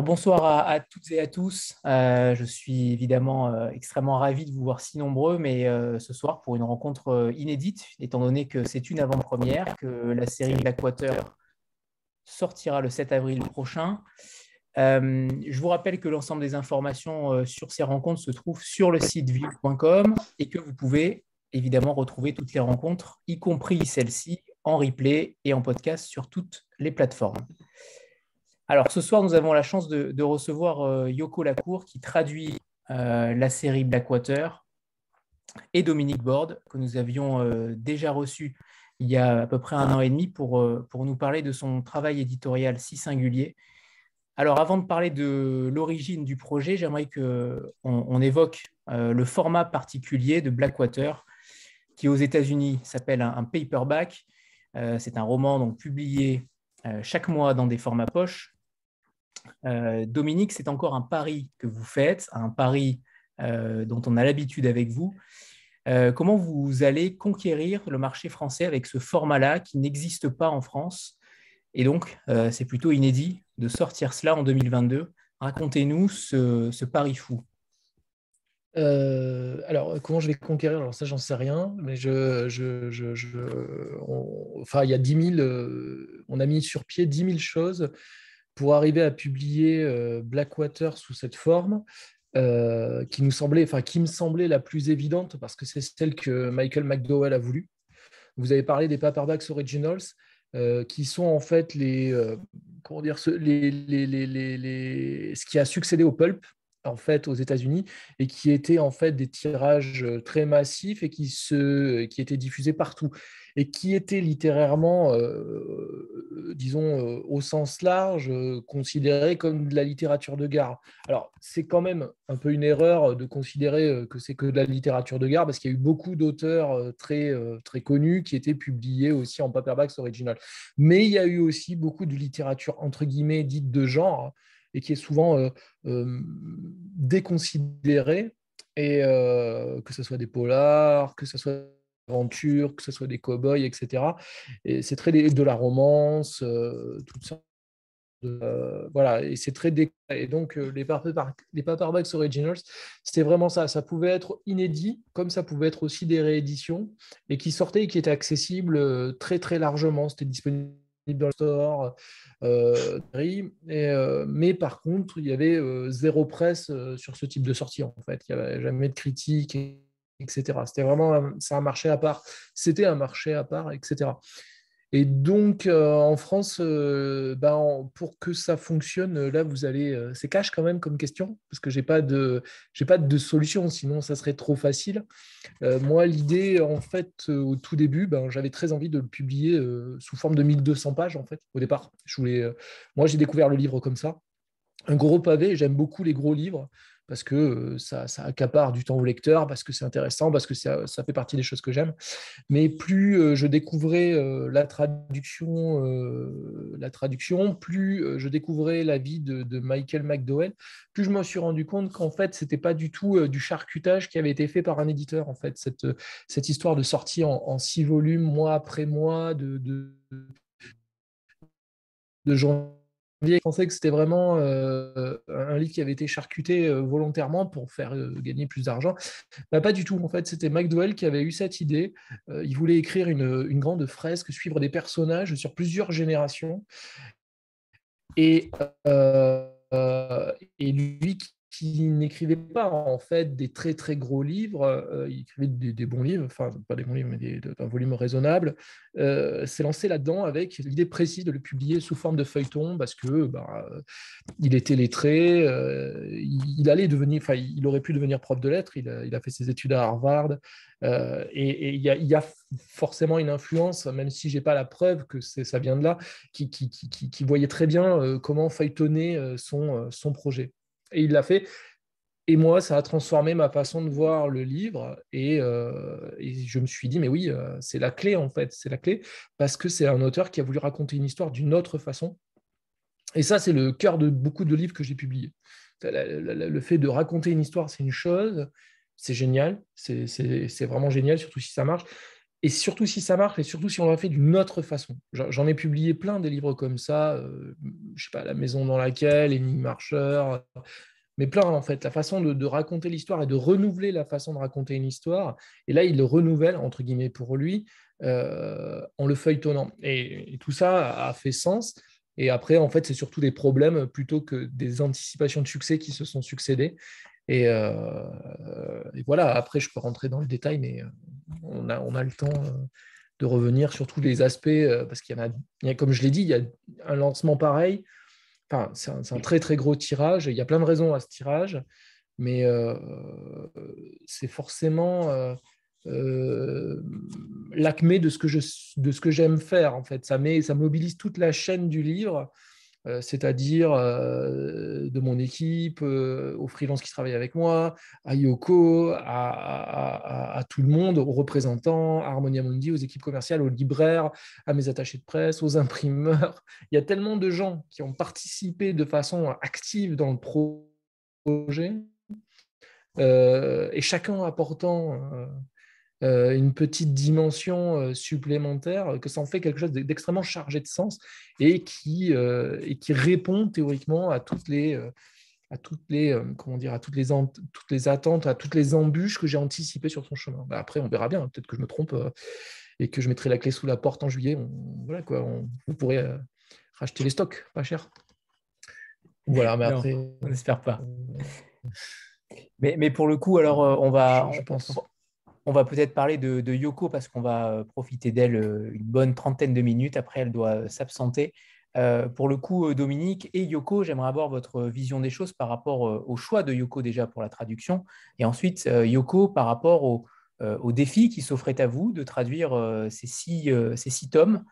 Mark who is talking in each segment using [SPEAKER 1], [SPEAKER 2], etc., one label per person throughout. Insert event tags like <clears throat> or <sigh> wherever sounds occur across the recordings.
[SPEAKER 1] Alors bonsoir à, toutes et à tous. Euh, je suis évidemment euh, extrêmement ravi de vous voir si nombreux, mais euh, ce soir pour une rencontre inédite, étant donné que c'est une avant-première, que la série Blackwater sortira le 7 avril prochain. je vous rappelle que l'ensemble des informations sur ces rencontres se trouvent sur le site vue.com et que vous pouvez évidemment retrouver toutes les rencontres, y compris celle-ci, en replay et en podcast sur toutes les plateformes. Alors, ce soir, nous avons la chance de, recevoir euh, Yoko Lacour qui traduit euh, la série Blackwater et Dominique Borde, que nous avions euh, déjà reçu il y a à peu près un an et demi pour, nous parler de son travail éditorial si singulier. Alors, avant de parler de l'origine du projet, j'aimerais qu'on on évoque le format particulier de Blackwater, qui aux États-Unis s'appelle un, paperback. C'est un roman donc, publié chaque mois dans des formats poches euh, Dominique, c'est encore un pari que vous faites, un pari euh, dont on a l'habitude avec vous. Euh, comment vous allez conquérir le marché français avec ce format-là qui n'existe pas en France? Et donc, c'est plutôt inédit de sortir cela en 2022. Racontez-nous ce, pari fou.
[SPEAKER 2] alors, comment je vais conquérir? Alors ça, j'en sais rien, mais je, enfin, il y a 10 000, on a mis sur pied 10 000 choses pour arriver à publier euh, Blackwater sous cette forme, euh, qui nous semblait, enfin qui me semblait la plus évidente parce que c'est celle que Michael McDowell a voulu. Vous avez parlé des paperbacks originals, euh, qui sont en fait les, comment dire, ce, ce qui a succédé au pulp en fait aux États-Unis et qui étaient en fait des tirages très massifs et qui se qui étaient diffusés partout et qui était littérairement, euh, disons, euh, au sens large, euh, considéré comme de la littérature de gare. Alors, c'est quand même un peu une erreur de considérer que c'est que de la littérature de gare, parce qu'il y a eu beaucoup d'auteurs très, très connus qui étaient publiés aussi en paperbacks original. Mais il y a eu aussi beaucoup de littérature, entre guillemets, dite de genre, et qui est souvent déconsidérée, et que ce soit des polars, que ce soit aventure, que ce soit des cow-boys, etc. Et c'est très de la romance, euh, tout ça. Euh, voilà, et c'est très décalé. Et donc, euh, les, les paperbacks originals, c'était vraiment ça. Ça pouvait être inédit, comme ça pouvait être aussi des rééditions, et qui sortaient et qui étaient accessibles très, très largement. C'était disponible dans le store, et, mais par contre, il y avait zéro presse sur ce type de sortie, en fait. Il n'y avait jamais de critique. Etc. C'était vraiment c'est un marché à part. C'était un marché à part, etc. Et donc, euh, en France, euh, ben, pour que ça fonctionne, là, vous allez. Euh, c'est cash quand même comme question, parce que je n'ai pas, de, pas de solution, sinon ça serait trop facile. moi, l'idée, en fait, au tout début, ben, j'avais très envie de le publier sous forme de 1200 pages, en fait, au départ. Je voulais, moi, j'ai découvert le livre comme ça. Un gros pavé, j'aime beaucoup les gros livres parce que euh, ça, accapare du temps au lecteur, parce que c'est intéressant, parce que ça, fait partie des choses que j'aime. Mais plus euh, je découvrais euh, la traduction, la traduction, plus je découvrais la vie de, Michael McDowell, plus je me suis rendu compte qu'en fait, c'était pas du tout du charcutage qui avait été fait par un éditeur. En fait, cette, histoire de sortie en, six volumes, mois après mois, de, de, de je pensais que c'était vraiment euh, un livre qui avait été charcuté euh, volontairement pour faire euh, gagner plus d'argent. Bah, pas du tout. En fait, c'était McDowell qui avait eu cette idée. il voulait écrire une, une, grande fresque, suivre des personnages sur plusieurs générations. Et, et lui qui n'écrivait pas en fait des très très gros livres, euh, il écrivait des, bons livres, enfin pas des bons livres, mais d'un volume raisonnable, euh, s'est lancé là-dedans avec l'idée précise de le publier sous forme de feuilleton parce que bah, il était lettré, euh, il, allait devenir, enfin il aurait pu devenir prof de lettres, il a, fait ses études à Harvard, et, il, y a, forcément une influence, même si j'ai pas la preuve que ça vient de là, qui, voyait très bien comment feuilletonner son projet. Et il l'a fait. Et moi, ça a transformé ma façon de voir le livre. Et, euh, je me suis dit, mais oui, euh, c'est la clé, en fait. C'est la clé parce que c'est un auteur qui a voulu raconter une histoire d'une autre façon. Et ça, c'est le cœur de beaucoup de livres que j'ai publiés. Le fait de raconter une histoire, c'est une chose, c'est génial, c'est vraiment génial, surtout si ça marche. Et surtout si ça marche, et surtout si on l'a fait d'une autre façon. J'en ai publié plein des livres comme ça, euh, je sais pas, La maison dans laquelle, Énigme marcheur, mais plein en fait. La façon de, raconter l'histoire et de renouveler la façon de raconter une histoire. Et là, il le renouvelle, entre guillemets, pour lui, euh, en le feuilletonnant. Et, tout ça a fait sens. Et après, en fait, c'est surtout des problèmes plutôt que des anticipations de succès qui se sont succédées. Et, euh, voilà, après, je peux rentrer dans le détail, mais on a, on a le temps euh, de revenir sur tous les aspects, euh, parce qu'il y en a, comme je l'ai dit, il y a un lancement pareil. Enfin, c'est un, très très gros tirage. Il y a plein de raisons à ce tirage, mais euh, c'est forcément l'acmé de ce que j'aime faire. En fait, ça, met, ça mobilise toute la chaîne du livre euh, c'est-à-dire euh, de mon équipe, euh, aux freelances qui travaillent avec moi, à Yoko, à, tout le monde, aux représentants, à Harmonia Mundi, aux équipes commerciales, aux libraires, à mes attachés de presse, aux imprimeurs. <laughs> Il y a tellement de gens qui ont participé de façon active dans le projet, et chacun apportant euh, une petite dimension euh, supplémentaire, que ça en fait quelque chose d'extrêmement chargé de sens et qui, euh, et qui répond théoriquement à toutes les, à toutes les, comment dire, à toutes les, toutes les attentes, à toutes les embûches que j'ai anticipées sur son chemin. Bah, après, on verra bien, peut-être que je me trompe et que je mettrai la clé sous la porte en juillet. voilà, quoi, on, vous pourrez racheter les stocks, pas cher.
[SPEAKER 1] Voilà, mais après. on n'espère pas. Mais, mais, pour le coup, alors, on va. Je, pense. On va peut-être parler de, Yoko parce qu'on va euh, profiter d'elle euh, une bonne trentaine de minutes. Après, elle doit euh, s'absenter. pour le coup, Dominique et Yoko, j'aimerais avoir votre vision des choses par rapport au choix de Yoko déjà pour la traduction. Et ensuite, Yoko, par rapport au, défi qui s'offrait à vous de traduire ces, six, tomes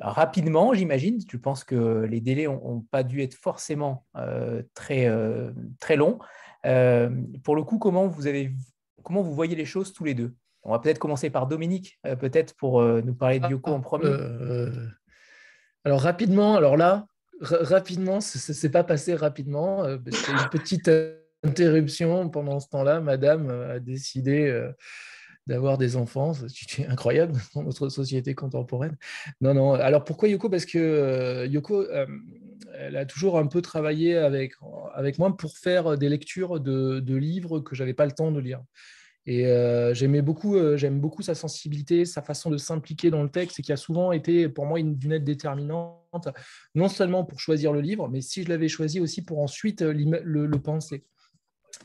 [SPEAKER 1] rapidement, j'imagine. Je pense que les délais n'ont pas dû être forcément très, très longs. pour le coup, comment vous avez comment vous voyez les choses tous les deux? On va peut-être commencer par Dominique, euh, peut-être pour euh, nous parler de Yoko en premier. Euh,
[SPEAKER 2] alors rapidement, alors là, rapidement, ce n'est pas passé rapidement. C'est une petite interruption pendant ce temps-là. Madame a décidé d'avoir des enfants. C'est incroyable dans notre société contemporaine. Non, non. Alors pourquoi Yoko? Parce que Yoko, elle a toujours un peu travaillé avec, avec moi pour faire des lectures de, de livres que j'avais pas le temps de lire. Et euh, j'aimais beaucoup, euh, j'aime beaucoup sa sensibilité, sa façon de s'impliquer dans le texte, et qui a souvent été pour moi une, d'une aide déterminante, non seulement pour choisir le livre, mais si je l'avais choisi aussi pour ensuite euh, le, penser.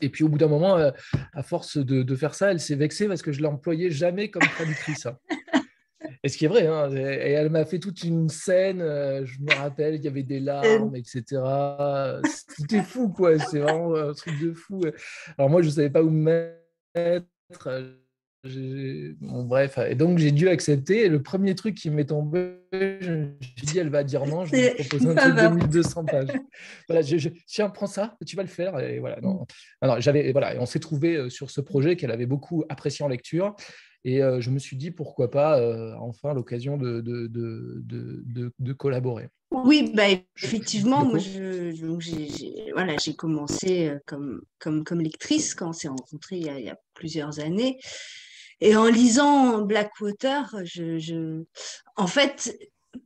[SPEAKER 2] Et puis au bout d'un moment, à force de, faire ça, elle s'est vexée parce que je l'employais jamais comme traductrice. Et ce qui est vrai, hein, et elle m'a fait toute une scène, je me rappelle, il y avait des larmes, etc. C'était fou, quoi. C'est vraiment un truc de fou. Alors moi, je ne savais pas où me mettre Bon, bref, et donc j'ai dû accepter. Et le premier truc qui m'est tombé, je me suis dit, elle va dire non, je vais proposer un truc de 1200 pages. voilà, je, je, tiens, prends ça, tu vas le faire. Et voilà, non. Alors, j'avais, voilà, et on s'est trouvé euh, sur ce projet qu'elle avait beaucoup apprécié en lecture. Et euh, je me suis dit, pourquoi pas, euh, enfin, l'occasion de, de, de, de, collaborer.
[SPEAKER 3] Oui, bah, effectivement, moi, j'ai voilà, commencé comme, comme, comme lectrice quand on s'est rencontrés il y, a, il y, a, plusieurs années. Et en lisant Blackwater, je, je... en fait,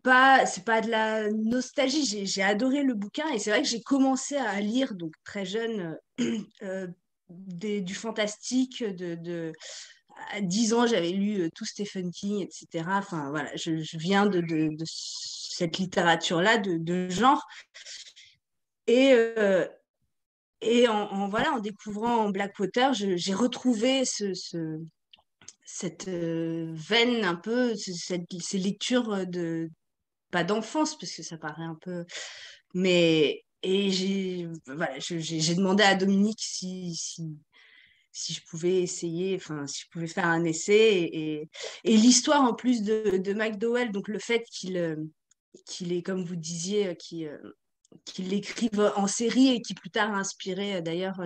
[SPEAKER 3] pas, c'est pas de la nostalgie. J'ai adoré le bouquin et c'est vrai que j'ai commencé à lire, donc très jeune, euh, <clears throat> des, du fantastique. De, de, à 10 ans, j'avais lu tout Stephen King, etc. Enfin, voilà, je, viens de, cette littérature-là de, genre. Et, euh, et en, voilà, en découvrant Blackwater, j'ai retrouvé ce, ce, cette euh, veine un peu, ces lectures de, pas d'enfance, parce que ça paraît un peu, mais, et j'ai voilà, demandé à Dominique si, si, je pouvais essayer, enfin, si je pouvais faire un essai, et, et, l'histoire en plus de, de McDowell, donc le fait qu'il euh, qu'il est, comme vous disiez, qui qu'il l'écrive en série et qui plus tard a inspiré d'ailleurs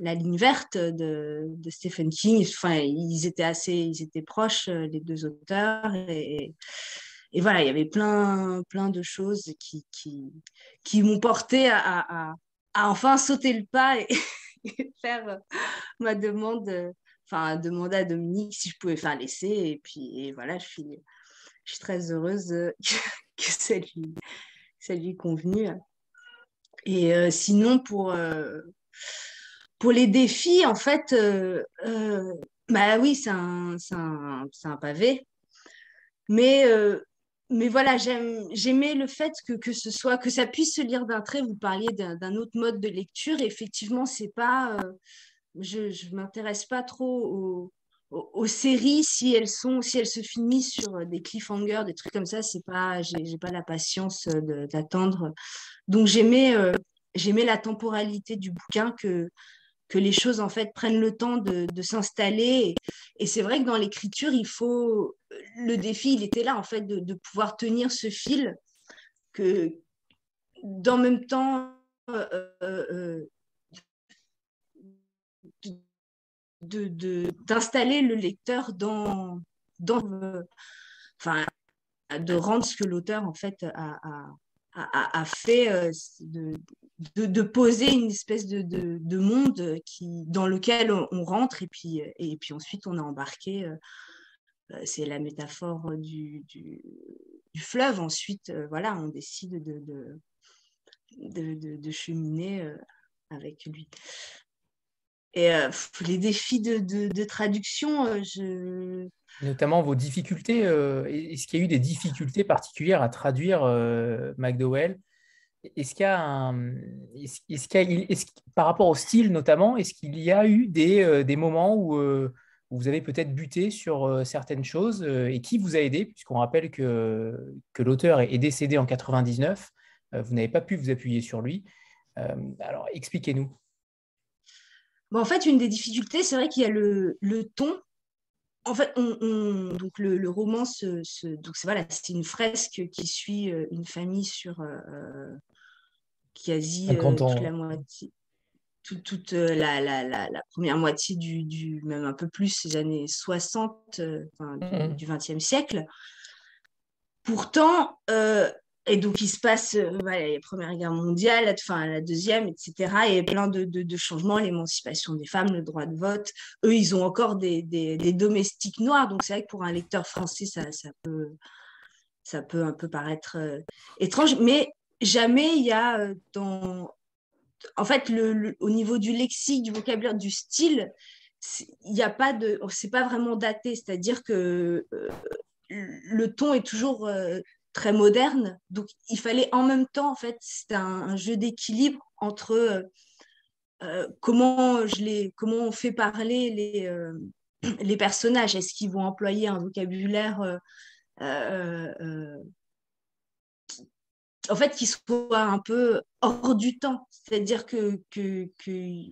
[SPEAKER 3] la ligne verte de, de, Stephen King. Enfin, ils étaient assez, ils étaient proches les deux auteurs et, et voilà, il y avait plein, plein de choses qui, qui, qui m'ont porté à, à, enfin sauter le pas <laughs> faire ma demande enfin, demander à Dominique si je pouvais faire l'essai. Et puis voilà, je suis, je suis très heureuse <laughs> que ça lui, ça lui convenu. Et euh, sinon, pour, euh, pour les défis, en fait, euh, bah oui, c'est un, un, un, pavé. Mais, mais voilà, j'aimais le fait que, que, ce soit, que ça puisse se lire d'un trait. Vous parliez d'un autre mode de lecture. effectivement, c'est pas. je ne m'intéresse pas trop aux, séries si elles sont si elles se finissent sur des cliffhangers des trucs comme ça c'est pas j'ai pas la patience d'attendre donc j'aimais j'aimais la temporalité du bouquin que que les choses en fait prennent le temps de, s'installer. Et, c'est vrai que dans l'écriture, il faut le défi, il était là en fait de, pouvoir tenir ce fil que d'en même temps euh, euh, de d'installer le lecteur dans dans enfin de rendre ce que l'auteur en fait a, a, a fait euh, de, de, poser une espèce de, de, monde qui, dans lequel on, rentre et puis, et puis ensuite on a embarqué. Euh, euh, c'est la métaphore du, du, fleuve. Ensuite, euh, voilà, on décide de, cheminer avec lui. Et les défis de, traduction, je...
[SPEAKER 1] Notamment vos difficultés. Est-ce qu'il y a eu des difficultés particulières à traduire McDowell est-ce qu'il a un, est-ce, par rapport au style notamment, est-ce qu'il y a eu des, euh, des moments où, euh, où, vous avez peut-être buté sur euh, certaines choses et qui vous a aidé, puisqu'on rappelle que, que l'auteur est, décédé en 99, vous n'avez pas pu vous appuyer sur lui. alors expliquez-nous.
[SPEAKER 3] Bon, en fait, une des difficultés, c'est vrai qu'il y a le, le ton en fait, on, donc le, roman, se, donc c'est voilà, c'est une fresque qui suit une famille sur quasi euh, toute la moitié, toute, euh, la, la, la, première moitié du, du, même un peu plus, ces années 60 euh, du XXe siècle. Pourtant, et donc, il se passe la Première Guerre mondiale, enfin, la Deuxième, etc. Et plein de, de, changements, l'émancipation des femmes, le droit de vote. Eux, ils ont encore des, des, des domestiques noirs. Donc, c'est vrai que pour un lecteur français, ça, ça, peut, ça peut un peu paraître étrange. Mais jamais il y a euh, dans. En fait, au niveau du lexique, du vocabulaire, du style, il n'y pas. C'est vraiment daté. C'est-à-dire que euh, le ton est toujours euh, très moderne. Donc, il fallait en même temps, en fait, c'est un, jeu d'équilibre entre. comment, je les, comment on fait parler les, <clears throat> les personnages Est-ce qu'ils vont employer un vocabulaire en fait, qu'il soit un peu hors du temps. C'est-à-dire que, que, que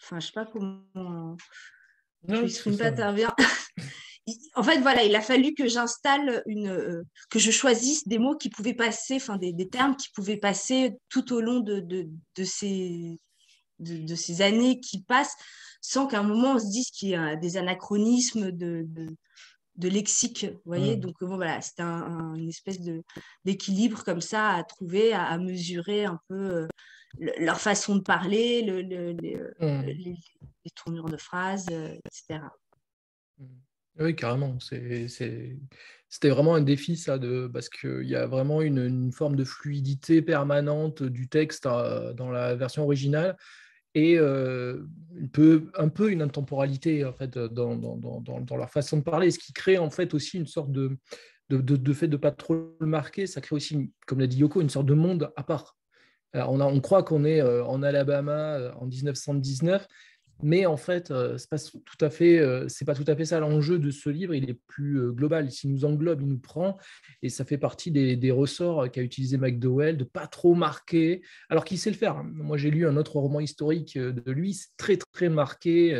[SPEAKER 3] enfin, je sais pas comment. Non, je ne pas intervient. <laughs> en fait, voilà, il a fallu que j'installe une, euh, que je choisisse des mots qui pouvaient passer, enfin des, des, termes qui pouvaient passer tout au long de, de, de ces, de, ces années qui passent, sans qu'à un moment on se dise qu'il y a des anachronismes de, de lexique, vous voyez. Mm. Donc voilà, c'est un, une espèce de d'équilibre comme ça à trouver, à, mesurer un peu euh, leur façon de parler, le, mm. les, tournures de phrases, euh, etc.
[SPEAKER 2] Mm. Oui, carrément. C'était vraiment un défi, ça, de, parce qu'il y a vraiment une, forme de fluidité permanente du texte euh, dans la version originale et euh, un peu une intemporalité en fait, dans, dans, dans, dans, leur façon de parler, ce qui crée en fait aussi une sorte de, de, de, fait de pas trop le marquer, ça crée aussi, comme l'a dit Yoko, une sorte de monde à part. on, a, on croit qu'on est euh, en Alabama euh, en 1919, mais en fait, euh, c'est pas tout à fait, euh, c'est pas tout à fait ça l'enjeu de ce livre. Il est plus euh, global. S'il nous englobe, il nous prend, et ça fait partie des, ressorts qu'a utilisé McDowell de pas trop marquer, alors qu'il sait le faire. Hein. Moi, j'ai lu un autre roman historique de lui, c'est très très marqué.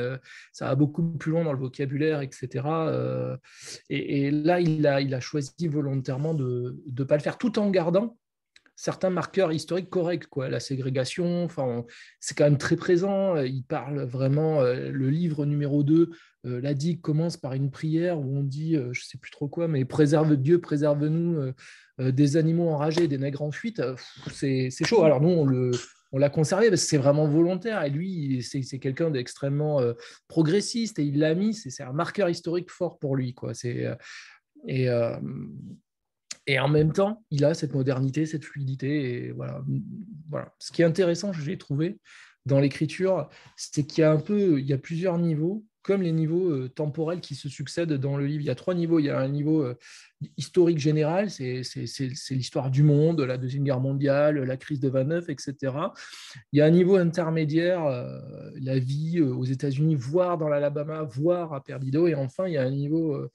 [SPEAKER 2] ça va beaucoup plus loin dans le vocabulaire, etc. Et, là, il a, il a choisi volontairement de ne pas le faire, tout en gardant certains marqueurs historiques corrects. Quoi. La ségrégation, enfin, c'est quand même très présent. Il parle vraiment, euh, le livre numéro 2, euh, la digue commence par une prière où on dit, euh, je ne sais plus trop quoi, mais préserve Dieu, préserve-nous des animaux enragés, des nègres en fuite. c'est chaud. Alors nous, on le, on l'a conservé parce que c'est vraiment volontaire. Et lui, c'est quelqu'un d'extrêmement euh, progressiste et il l'a mis. C'est un marqueur historique fort pour lui. Quoi. Euh, et, euh, et en même temps, il a cette modernité, cette fluidité. Et voilà. voilà. Ce qui est intéressant, j'ai trouvé dans l'écriture, c'est qu'il y a un peu, il y a plusieurs niveaux comme les niveaux euh, temporels qui se succèdent dans le livre. Il y a trois niveaux. Il y a un niveau euh, historique général, c'est l'histoire du monde, la Deuxième Guerre mondiale, la crise de 29, etc. Il y a un niveau intermédiaire, euh, la vie aux États-Unis, voire dans l'Alabama, voire à Perdido. Et enfin, il y a un niveau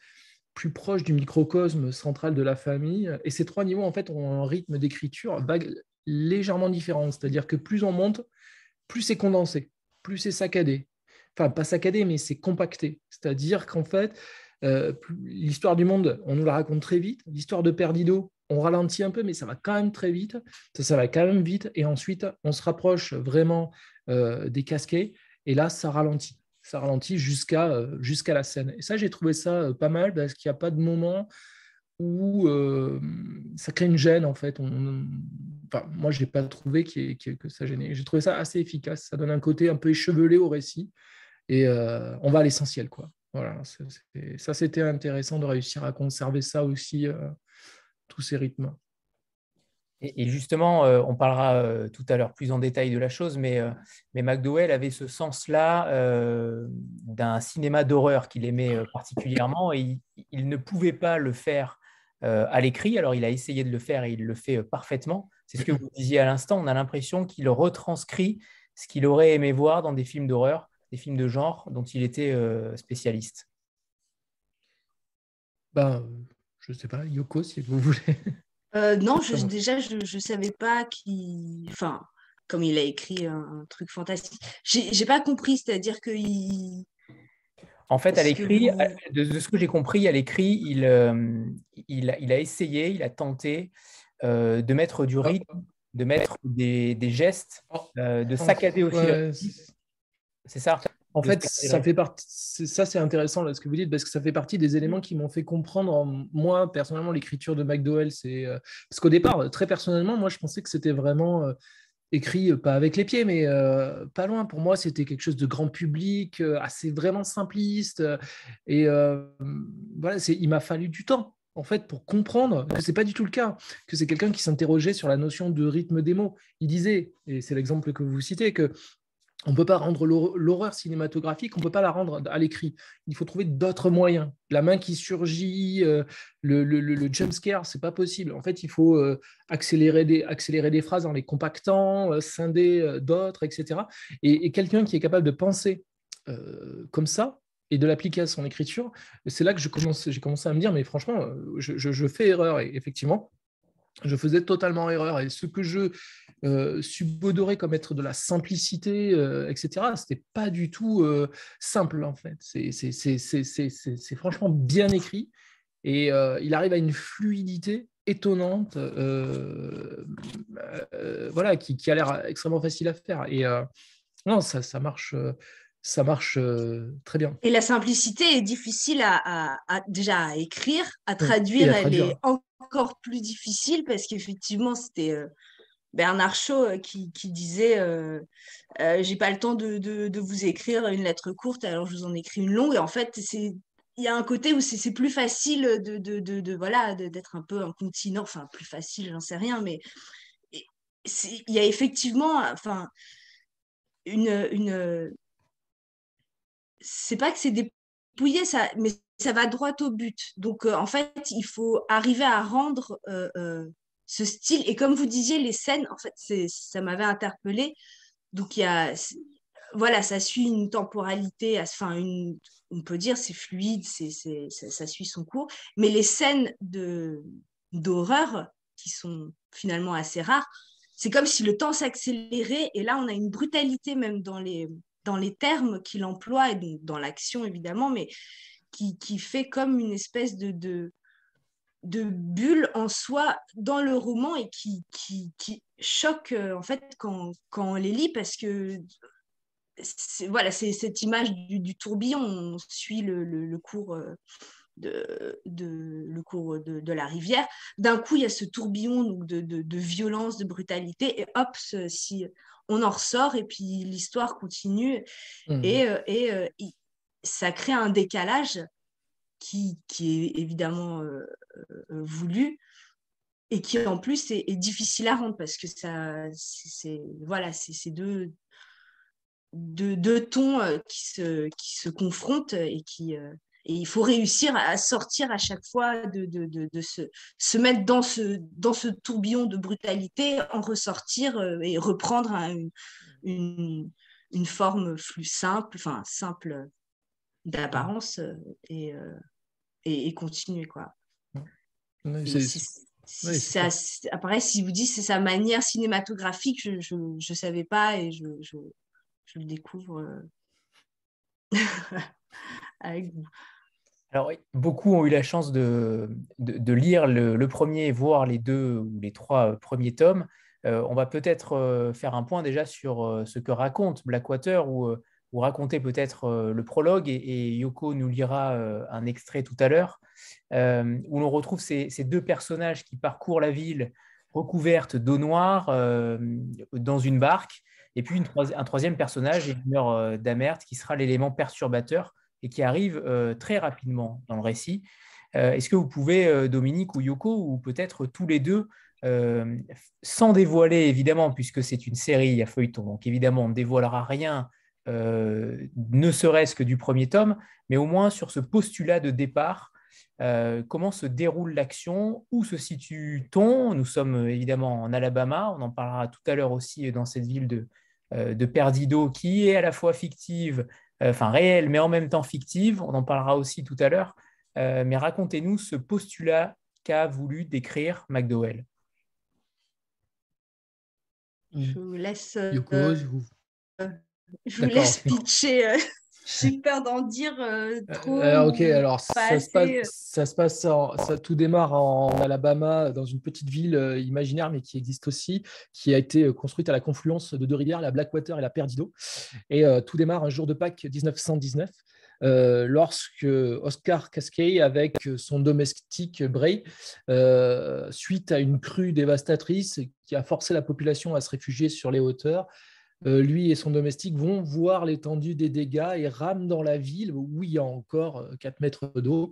[SPEAKER 2] plus proche du microcosme central de la famille. Et ces trois niveaux, en fait, ont un rythme d'écriture légèrement différent. C'est-à-dire que plus on monte, plus c'est condensé, plus c'est saccadé, enfin pas saccadé, mais c'est compacté. C'est-à-dire qu'en fait, euh, l'histoire du monde, on nous la raconte très vite. L'histoire de Perdido, on ralentit un peu, mais ça va quand même très vite. Ça, va quand même vite. Et ensuite, on se rapproche vraiment euh, des casquets. Et là, ça ralentit. Ça ralentit jusqu'à euh, jusqu'à la scène. Et ça, j'ai trouvé ça pas mal parce qu'il n'y a pas de moment où ça crée une gêne, en fait. On, enfin, moi, je n'ai pas trouvé que ça gênait. J'ai trouvé ça assez efficace. Ça donne un côté un peu échevelé au récit. Et euh, on va à l'essentiel, quoi. Voilà, ça c'était intéressant de réussir à conserver ça aussi, euh, tous ces rythmes.
[SPEAKER 1] Et, justement, euh, on parlera tout à l'heure plus en détail de la chose, mais, mais McDowell avait ce sens-là d'un cinéma d'horreur qu'il aimait particulièrement et il, ne pouvait pas le faire à l'écrit. Alors, il a essayé de le faire et il le fait parfaitement. C'est ce que vous disiez à l'instant. On a l'impression qu'il retranscrit ce qu'il aurait aimé voir dans des films d'horreur des films de genre dont il était euh, spécialiste
[SPEAKER 2] ben, Je sais pas, Yoko, si vous voulez.
[SPEAKER 3] Euh, non, déjà, je ne savais pas qui. Enfin, comme il a écrit un, truc fantastique. J'ai pas compris, c'est-à-dire qu'il.
[SPEAKER 1] En fait, à l'écrit, de, ce que j'ai compris, à l'écrit, il, euh, il, a, il, a, essayé, il a tenté de mettre du rythme, de mettre des, des gestes, oh. de saccader aussi. C'est ça.
[SPEAKER 2] En fait, ça fait partie. Ça, c'est intéressant là, ce que vous dites parce que ça fait partie des éléments qui m'ont fait comprendre moi personnellement l'écriture de McDowell. C'est euh, parce qu'au départ, très personnellement, moi, je pensais que c'était vraiment euh, écrit euh, pas avec les pieds, mais pas loin. Pour moi, c'était quelque chose de grand public, assez vraiment simpliste. et voilà, il m'a fallu du temps en fait, pour comprendre que ce n'est pas du tout le cas, que c'est quelqu'un qui s'interrogeait sur la notion de rythme des mots. Il disait, et c'est l'exemple que vous citez, que on ne peut pas rendre l'horreur cinématographique, on ne peut pas la rendre à l'écrit. Il faut trouver d'autres moyens. La main qui surgit, euh, le, le, le, jump scare, c'est pas possible. En fait, il faut euh, accélérer, des, phrases en les compactant, euh, scinder d'autres, etc. Et, quelqu'un qui est capable de penser comme ça et de l'appliquer à son écriture, c'est là que j'ai commencé à me dire, mais franchement, je, je fais erreur. Effectivement, je faisais totalement erreur. Et ce que je euh, subodorais comme être de la simplicité, euh, etc., ce n'était pas du tout euh, simple, en fait. C'est franchement bien écrit. Et euh, il arrive à une fluidité étonnante, voilà, qui, qui a l'air extrêmement facile à faire. Et non, ça, ça marche ça marche très bien.
[SPEAKER 3] Et la simplicité est difficile à, déjà à écrire, à traduire, elle est encore plus difficile parce qu'effectivement, c'était euh, Bernard Shaw euh, qui, disait euh, J'ai pas le temps de, vous écrire une lettre courte, alors je vous en écris une longue. Et en fait, c'est. Il y a un côté où c'est plus facile de, de, voilà d'être un peu incontinent, enfin plus facile, j'en sais rien, mais il y a effectivement, enfin, une, une c'est pas que c'est dépouillé, ça, mais ça va droit au but. Donc, euh, en fait, il faut arriver à rendre euh, euh, ce style. Et comme vous disiez, les scènes, en fait, ça m'avait interpellé. Donc, il y a, voilà, ça suit une temporalité, enfin, on peut dire, c'est fluide, c'est, ça, suit son cours. Mais les scènes d'horreur, qui sont finalement assez rares, c'est comme si le temps s'accélérait. Et là, on a une brutalité même dans les, dans les termes qu'il emploie, et dans l'action évidemment, mais qui, fait comme une espèce de, bulle en soi dans le roman et qui, choque euh, en fait quand, on les lit parce que voilà, c'est cette image du, tourbillon, on suit le, cours. Euh, de, le cours de, la rivière. D'un coup, il y a ce tourbillon donc, de, de, violence, de brutalité, et hop, si on en ressort et puis l'histoire continue. Mmh. Et, et, ça crée un décalage qui, qui est évidemment voulu et qui en plus est, difficile à rendre parce que ça, c'est voilà, c'est deux, deux, deux, tons qui se, qui se confrontent et qui, et il faut réussir à sortir à chaque fois de, de, de, se, se, mettre dans ce, dans ce tourbillon de brutalité, en ressortir euh, et reprendre une, une, forme plus simple, enfin simple d'apparence euh, et, euh, et, continuer. Quoi. ça, si vous dites c'est sa manière cinématographique, je ne savais pas et je, je, je le découvre <laughs> avec vous.
[SPEAKER 1] Alors, beaucoup ont eu la chance de, lire le, premier, voire les deux ou les trois euh, premiers tomes. Euh, on va peut-être euh, faire un point déjà sur ce que raconte Blackwater ou, raconter peut-être le prologue et, Yoko nous lira un extrait tout à l'heure où l'on retrouve ces, deux personnages qui parcourent la ville recouverte d'eau noire dans une barque et puis un troisième personnage, Elinor Damert, qui sera l'élément perturbateur et qui arrive euh, très rapidement dans le récit. Euh, est-ce que vous pouvez, euh, Dominique ou Yoko, ou peut-être tous les deux, sans dévoiler évidemment, puisque c'est une série à feuilleton, donc évidemment on ne dévoilera rien, ne serait-ce que du premier tome, mais au moins sur ce postulat de départ, comment se déroule l'action, où se situe-t-on? Nous sommes évidemment en Alabama, on en parlera tout à l'heure aussi dans cette ville de, de Perdido, qui est à la fois fictive enfin réelle, mais en même temps fictive. On en parlera aussi tout à l'heure. Euh, mais racontez-nous ce postulat qu'a voulu décrire McDowell.
[SPEAKER 3] Je vous laisse. Euh, je vous, je vous laisse pitcher j'ai peur d'en dire euh, euh, trop.
[SPEAKER 2] Euh, ok, alors ça se, passe, ça se passe, ça tout démarre en Alabama, dans une petite ville imaginaire, mais qui existe aussi, qui a été construite à la confluence de deux rivières, la Blackwater et la Perdido. Et tout démarre un jour de Pâques 1919. lorsque Oscar Cascade, avec son domestique Bray, suite à une crue dévastatrice qui a forcé la population à se réfugier sur les hauteurs, euh, lui et son domestique vont voir l'étendue des dégâts et rament dans la ville où il y a encore 4 euh, mètres d'eau.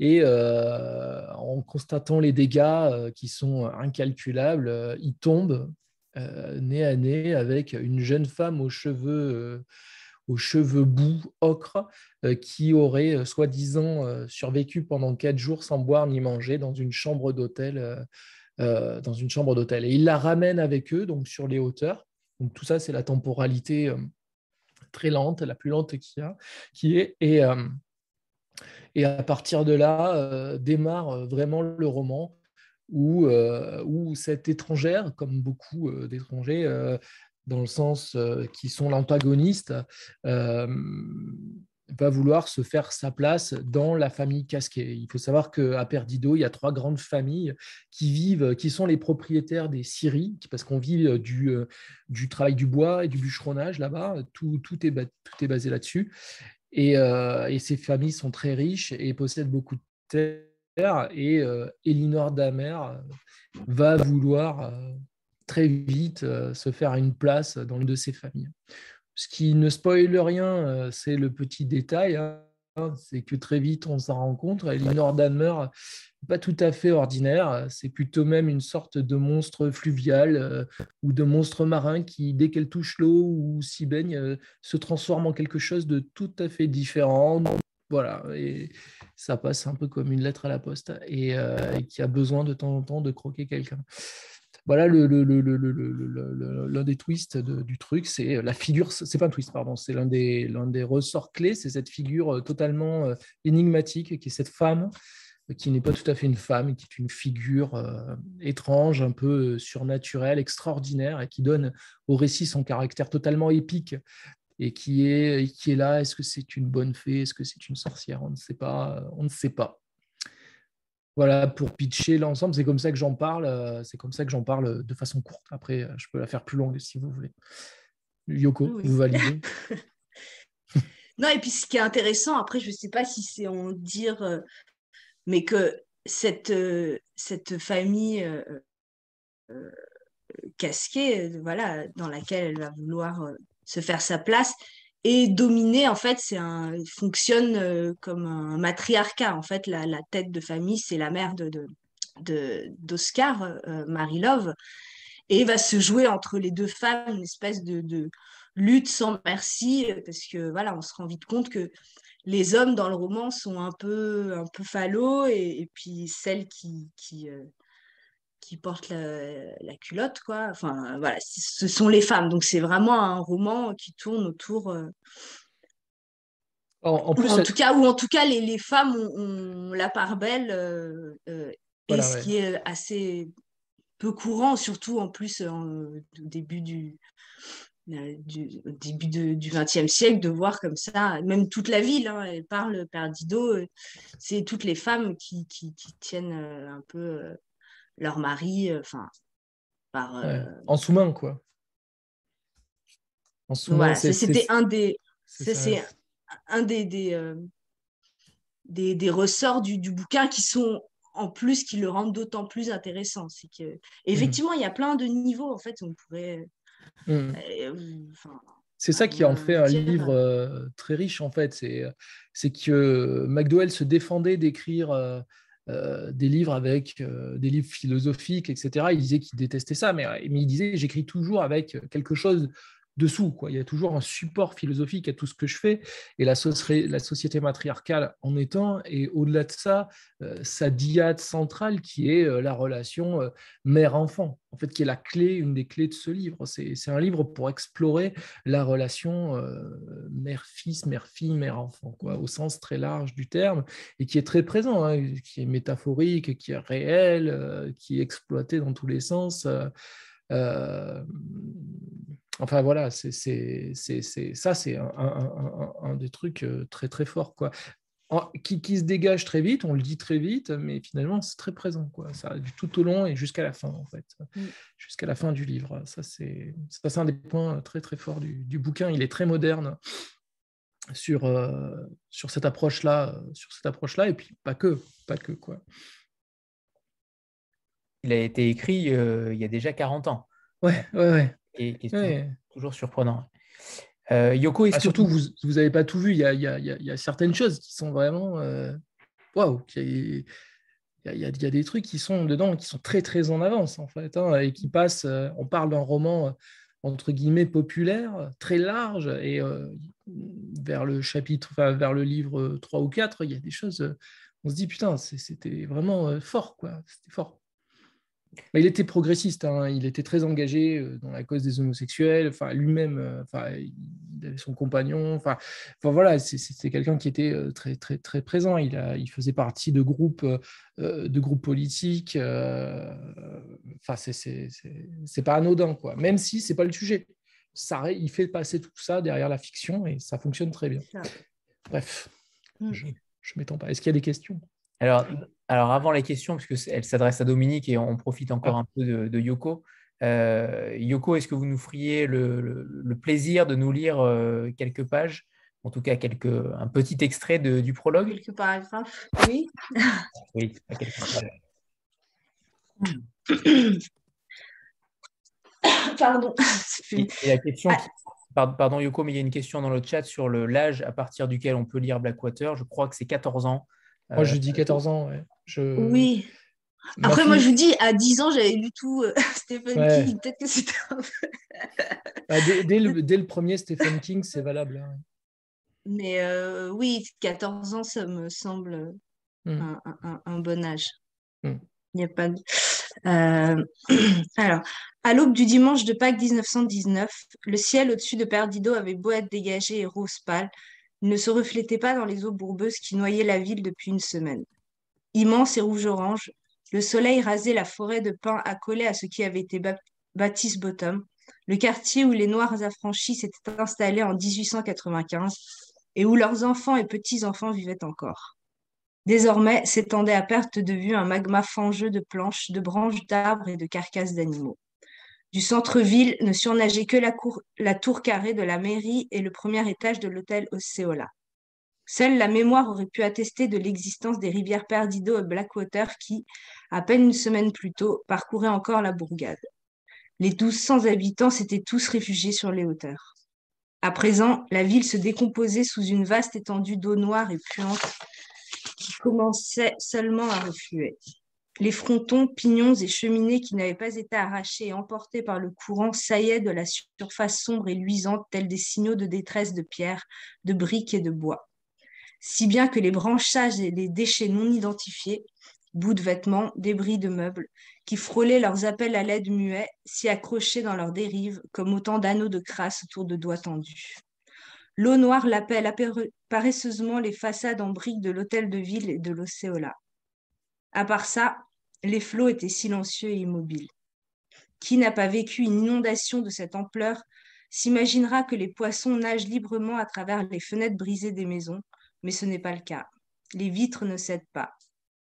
[SPEAKER 2] Et euh, en constatant les dégâts qui sont incalculables, ils tombent nez à nez avec une jeune femme aux cheveux aux cheveux bout, ocre, qui aurait soi-disant survécu pendant quatre jours sans boire ni manger dans une chambre d'hôtel. dans une chambre d'hôtel. Et ils la ramènent avec eux, donc sur les hauteurs. Donc tout ça, c'est la temporalité euh, très lente, la plus lente qu'il y a, qui est. Et, euh, et à partir de là, euh, démarre vraiment le roman où, où cette étrangère, comme beaucoup d'étrangers, dans le sens qui sont l'antagoniste, va vouloir se faire sa place dans la famille Casquet. Il faut savoir qu'à Perdido, il y a trois grandes familles qui vivent, qui sont les propriétaires des scieries, parce qu'on vit euh, du, euh, du travail du bois et du bûcheronnage là-bas. Tout, tout, est, tout est basé là-dessus. Et, euh, et, ces familles sont très riches et possèdent beaucoup de terres. Et Elinor Damer va vouloir très vite se faire une place dans une de ces familles. Ce qui ne spoile rien, euh, c'est le petit détail. Hein. c'est que très vite, on s'en rend compte. Elinor Danmer, pas tout à fait ordinaire. C'est plutôt même une sorte de monstre fluvial euh, ou de monstre marin qui, dès qu'elle touche l'eau ou s'y baigne, euh, se transforme en quelque chose de tout à fait différent. Voilà, et ça passe un peu comme une lettre à la poste et qui a besoin de temps en temps de croquer quelqu'un voilà l'un des twists du truc, c'est la figure, c'est pas un twist, pardon, c'est l'un des, ressorts clés, c'est cette figure euh, totalement euh, énigmatique qui est cette femme euh, qui n'est pas tout à fait une femme, qui est une figure étrange, un peu surnaturelle, extraordinaire, et qui donne au récit son caractère totalement épique, et qui est, qui est là. Est-ce que c'est une bonne fée Est-ce que c'est une sorcière On ne sait pas. On ne sait pas. Voilà, pour pitcher l'ensemble, c'est comme ça que j'en parle. Euh, c'est comme ça que j'en parle de façon courte. Après, euh, je peux la faire plus longue si vous voulez. Yoko, vous validez <laughs> <laughs>
[SPEAKER 3] Non, et puis ce qui est intéressant, après, je ne sais pas si c'est en dire, euh, mais que cette, cette famille casquée, voilà, dans laquelle elle va vouloir se faire sa place et dominer, en fait, c'est un, fonctionne comme un matriarcat. En fait, la, tête de famille, c'est la mère de, d'Oscar, Marie Love, et va se jouer entre les deux femmes une espèce de, lutte sans merci, parce que voilà, on se rend vite compte que les hommes dans le roman sont un peu, un peu phallos, et, puis celles qui, qui, euh, qui portent la, culotte, quoi. Enfin, voilà, ce sont les femmes. Donc, c'est vraiment un roman qui tourne autour. Euh, en, plus, en tout cas, ou en tout cas, les, les femmes ont, la part belle, euh, et ce qui est assez peu courant, surtout en plus au début du, du début du XXe siècle, de voir comme ça, même toute la ville, hein, elle parle Perdido, euh, c'est toutes les femmes qui, qui, tiennent euh, un peu euh, leur mari, enfin, par...
[SPEAKER 2] En sous-main, quoi.
[SPEAKER 3] En sous-main, c'était un des... C'est un des, des, des, des ressorts du, du, bouquin qui sont en plus qui le rendent d'autant plus intéressant. C'est que mmh. effectivement, il y a plein de niveaux en fait. On pourrait Mmh.
[SPEAKER 2] C'est ça qui en fait un livre euh, très riche, en fait. C'est que McDowell se défendait d'écrire euh, euh, des livres avec des livres philosophiques, etc. Il disait qu'il détestait ça, mais, mais il disait j'écris toujours avec quelque chose dessous. Quoi. Il y a toujours un support philosophique à tout ce que je fais. Et la, société matriarcale en étant, et au-delà de ça, euh, sa diade centrale qui est euh, la relation euh, mère-enfant, en fait, qui est la clé, une des clés de ce livre. C'est un livre pour explorer la relation mère-fils, mère-fille, mère-enfant, au sens très large du terme, et qui est très présent, hein, qui est métaphorique, qui est réel, qui est exploité dans tous les sens. Enfin voilà, c'est ça, c'est un, des trucs euh, très très forts quoi. Qui, qui, se dégage très vite, on le dit très vite, mais finalement c'est très présent quoi. Ça tout au long et jusqu'à la fin en fait, mm. jusqu'à la fin du livre. Ça c'est ça un des points très très forts du, du bouquin. Il est très moderne sur euh, sur cette approche là, sur cette approche là et puis pas que pas que quoi.
[SPEAKER 1] Il a été écrit euh, il y a déjà 40 ans.
[SPEAKER 2] Ouais ouais ouais
[SPEAKER 1] et, toujours, surprenant. Euh, Yoko,
[SPEAKER 2] est-ce ah, surtout, vous n'avez pas tout vu. Il y, a, il, y a, certaines choses qui sont vraiment. Euh, waouh! Il, il, y a, des trucs qui sont dedans, qui sont très, très en avance, en fait, hein, et qui passent. Euh, on parle d'un roman, entre guillemets, populaire, très large, et vers le chapitre, enfin, vers le livre 3 ou 4, il y a des choses. on se dit, putain, c'était vraiment fort, quoi. C'était fort il était progressiste, hein. il était très engagé euh, dans la cause des homosexuels, enfin, lui-même, euh, enfin, il avait son compagnon, enfin, enfin voilà, c'était quelqu'un qui était euh, très, très, très présent, il, a, il faisait partie de groupes, de groupes politiques, enfin, c'est pas anodin, quoi, même si c'est pas le sujet. Ça, il fait passer tout ça derrière la fiction et ça fonctionne très bien. Bref, mm. je ne m'étends pas. Est-ce qu'il y a des questions?
[SPEAKER 1] Alors, alors, avant les questions, parce qu'elle s'adresse à Dominique et on profite encore un peu de, Yoko. Euh, Yoko, est-ce que vous nous feriez le, plaisir de nous lire euh, quelques pages, en tout cas quelques, un petit extrait du prologue?
[SPEAKER 3] Quelques paragraphes, oui. oui, quelques <coughs> Pardon.
[SPEAKER 1] la question, ah. pardon Yoko, mais il y a une question dans le chat sur l'âge à partir duquel on peut lire Blackwater. Je crois que c'est 14 ans.
[SPEAKER 2] Moi, je dis 14 ans. Ouais. Je...
[SPEAKER 3] Oui. Après, moi, je vous dis, à 10 ans, j'avais lu tout euh, <laughs> Stephen King. Peut-être que c'était un peu.
[SPEAKER 2] Ah, <laughs> dès, le, premier Stephen King, c'est valable. Hein.
[SPEAKER 3] Mais euh, oui, 14 ans, ça me semble hmm. un, bon âge. Hmm. Il n'y a pas de... Euh, <clears throat> alors, à l'aube du dimanche de Pâques 1919, le ciel au-dessus de Perdido avait beau être dégagé et rose pâle, ne se reflétait pas dans les eaux bourbeuses qui noyaient la ville depuis une semaine. Immense et rouge-orange, le soleil rasait la forêt de pins accolée à ce qui avait été Baptiste Bottom, le quartier où les Noirs affranchis s'étaient installés en 1895 et où leurs enfants et petits-enfants vivaient encore. Désormais s'étendait à perte de vue un magma fangeux de planches, de branches d'arbres et de carcasses d'animaux. Du centre-ville ne surnageait que la, tour carrée de la mairie et le premier étage de l'hôtel Osceola. Seule la mémoire aurait pu attester de l'existence des rivières Perdido et Blackwater qui, à peine une semaine plus tôt, parcouraient encore la bourgade. Les 1200 habitants s'étaient tous réfugiés sur les hauteurs. À présent, la ville se décomposait sous une vaste étendue d'eau noire et puante qui commençait seulement à refluer. Les frontons, pignons et cheminées qui n'avaient pas été arrachés et emportés par le courant saillaient de la surface sombre et luisante tels des signaux de détresse de pierre, de briques et de bois. Si bien que les branchages et les déchets non identifiés, bouts de vêtements, débris de meubles, qui frôlaient leurs appels à l'aide muets, s'y accrochaient dans leurs dérives comme autant d'anneaux de crasse autour de doigts tendus. L'eau noire l'appelle paresseusement les façades en briques de l'hôtel de ville et de l'Océola. À part ça, les flots étaient silencieux et immobiles. Qui n'a pas vécu une inondation de cette ampleur s'imaginera que les poissons nagent librement à travers les fenêtres brisées des maisons, mais ce n'est pas le cas. Les vitres ne cèdent pas.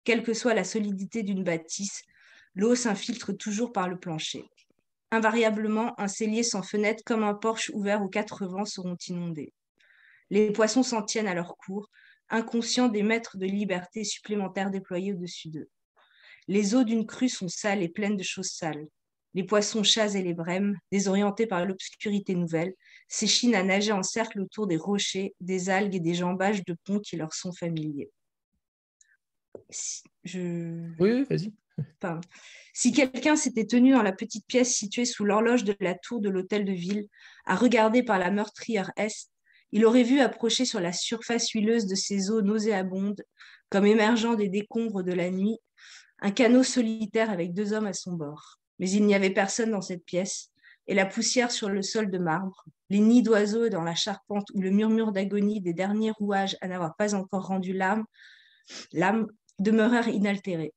[SPEAKER 3] Quelle que soit la solidité d'une bâtisse, l'eau s'infiltre toujours par le plancher. Invariablement, un cellier sans fenêtre comme un porche ouvert aux quatre vents seront inondés. Les poissons s'en tiennent à leur cours, inconscients des mètres de liberté supplémentaires déployés au-dessus d'eux. Les eaux d'une crue sont sales et pleines de choses sales. Les poissons chats et les brèmes, désorientés par l'obscurité nouvelle, s'échinent à nager en cercle autour des rochers, des algues et des jambages de ponts qui leur sont familiers.
[SPEAKER 2] je... Oui, vas-y.
[SPEAKER 3] Si quelqu'un s'était tenu dans la petite pièce située sous l'horloge de la tour de l'hôtel de ville, à regarder par la meurtrière est, il aurait vu approcher sur la surface huileuse de ces eaux nauséabondes, comme émergeant des décombres de la nuit, un canot solitaire avec deux hommes à son bord. Mais il n'y avait personne dans cette pièce, et la poussière sur le sol de marbre, les nids d'oiseaux dans la charpente ou le murmure d'agonie des derniers rouages à n'avoir pas encore rendu l'âme, l'âme demeurèrent inaltérés.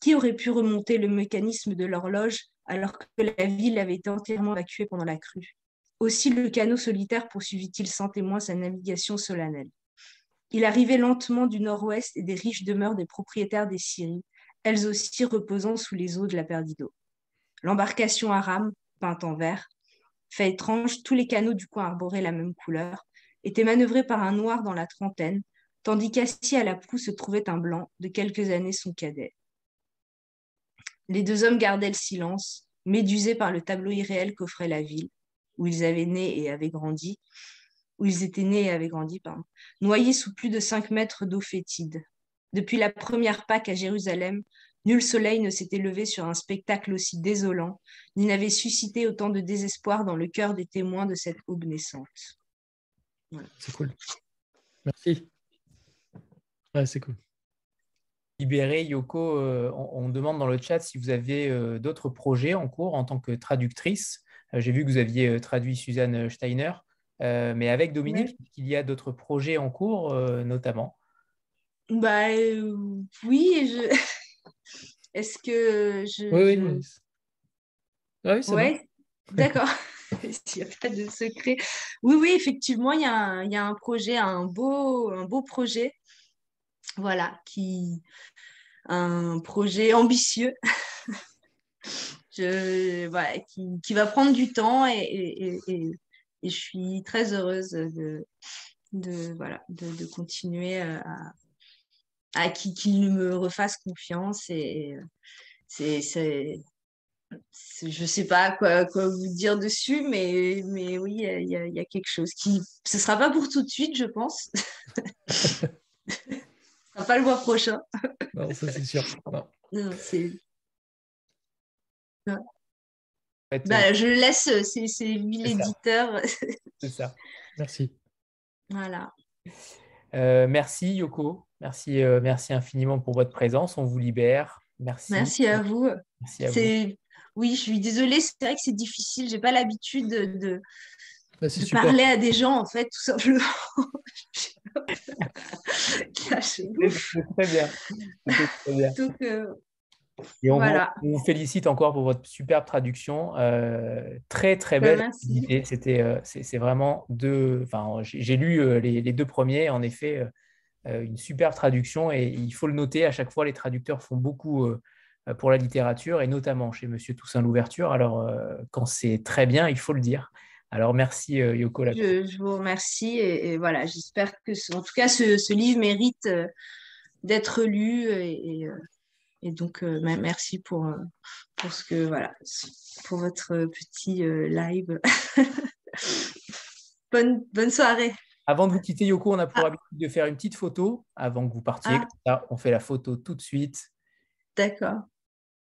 [SPEAKER 3] Qui aurait pu remonter le mécanisme de l'horloge alors que la ville avait été entièrement évacuée pendant la crue? Aussi le canot solitaire poursuivit-il sans témoin sa navigation solennelle. Il arrivait lentement du nord-ouest et des riches demeures des propriétaires des scieries, elles aussi reposant sous les eaux de la Perdido. L'embarcation à rame, peinte en vert, fait étrange, tous les canaux du coin arboraient la même couleur, était manœuvré par un noir dans la trentaine, tandis qu'assis à la proue se trouvait un blanc, de quelques années son cadet. Les deux hommes gardaient le silence, médusés par le tableau irréel qu'offrait la ville, où ils avaient né et avaient grandi, où ils étaient nés et avaient grandi, pardon, noyés sous plus de cinq mètres d'eau fétide. Depuis la première Pâque à Jérusalem, nul soleil ne s'était levé sur un spectacle aussi désolant, ni n'avait suscité autant de désespoir dans le cœur des témoins de cette aube naissante.
[SPEAKER 2] C'est cool. Merci. Ouais, c'est cool.
[SPEAKER 1] Libéré, Yoko, euh, on, demande dans le chat si vous avez euh, d'autres projets en cours en tant que traductrice. Euh, j'ai vu que vous aviez euh, traduit Suzanne Steiner, euh, mais avec Dominique, il y a d'autres projets en cours, notamment
[SPEAKER 3] bah, Oui, je... <laughs> est-ce que je.
[SPEAKER 2] Oui, oui.
[SPEAKER 3] Ah oui, ouais. D'accord. <laughs> <laughs> Il n'y a pas de secret. Oui, oui, effectivement, il y, a un, il y a un projet, un beau, un beau projet. Voilà, qui un projet ambitieux qui, va prendre du temps et, je suis très heureuse de, de, voilà, de, continuer à, à qu'il me refasse confiance et c'est je ne sais pas quoi, quoi vous dire dessus, mais, mais oui, il y, a quelque chose qui. Ce ne sera pas pour tout de suite, je pense. <laughs> Ce ne sera pas le mois prochain.
[SPEAKER 2] Non, ça c'est sûr.
[SPEAKER 3] Non, bah, je laisse, c'est lui l'éditeur.
[SPEAKER 2] C'est ça. Merci.
[SPEAKER 3] Voilà.
[SPEAKER 1] Euh, merci Yoko. Merci, euh, merci infiniment pour votre présence. On vous libère. Merci.
[SPEAKER 3] Merci à vous. Oui, je suis désolée. C'est vrai que c'est difficile. J'ai pas l'habitude de, bah, parler à des gens, en fait, tout simplement. <laughs>
[SPEAKER 1] très bien. Très bien. Donc, euh, et on, vous, félicite encore pour votre superbe traduction. Euh, très, très
[SPEAKER 3] ben,
[SPEAKER 1] belle. C'était, euh, c'est, vraiment deux. Enfin, j'ai, lu euh, les, deux premiers. En effet, une superbe traduction. Et il faut le noter, à chaque fois, les traducteurs font beaucoup pour la littérature et notamment chez Monsieur Toussaint Louverture. Alors, quand c'est très bien, il faut le dire. Alors, merci Yoko.
[SPEAKER 3] Je, je, vous remercie. Et, voilà, j'espère que, en tout cas, ce, livre mérite d'être lu. et Et donc, merci pour, pour ce que voilà, pour votre petit live. <laughs> bonne, bonne soirée.
[SPEAKER 1] Avant de vous quitter, Yoko, on a pour ah. habitude de faire une petite photo avant que vous partiez. Ah. on fait la photo tout de suite.
[SPEAKER 3] D'accord.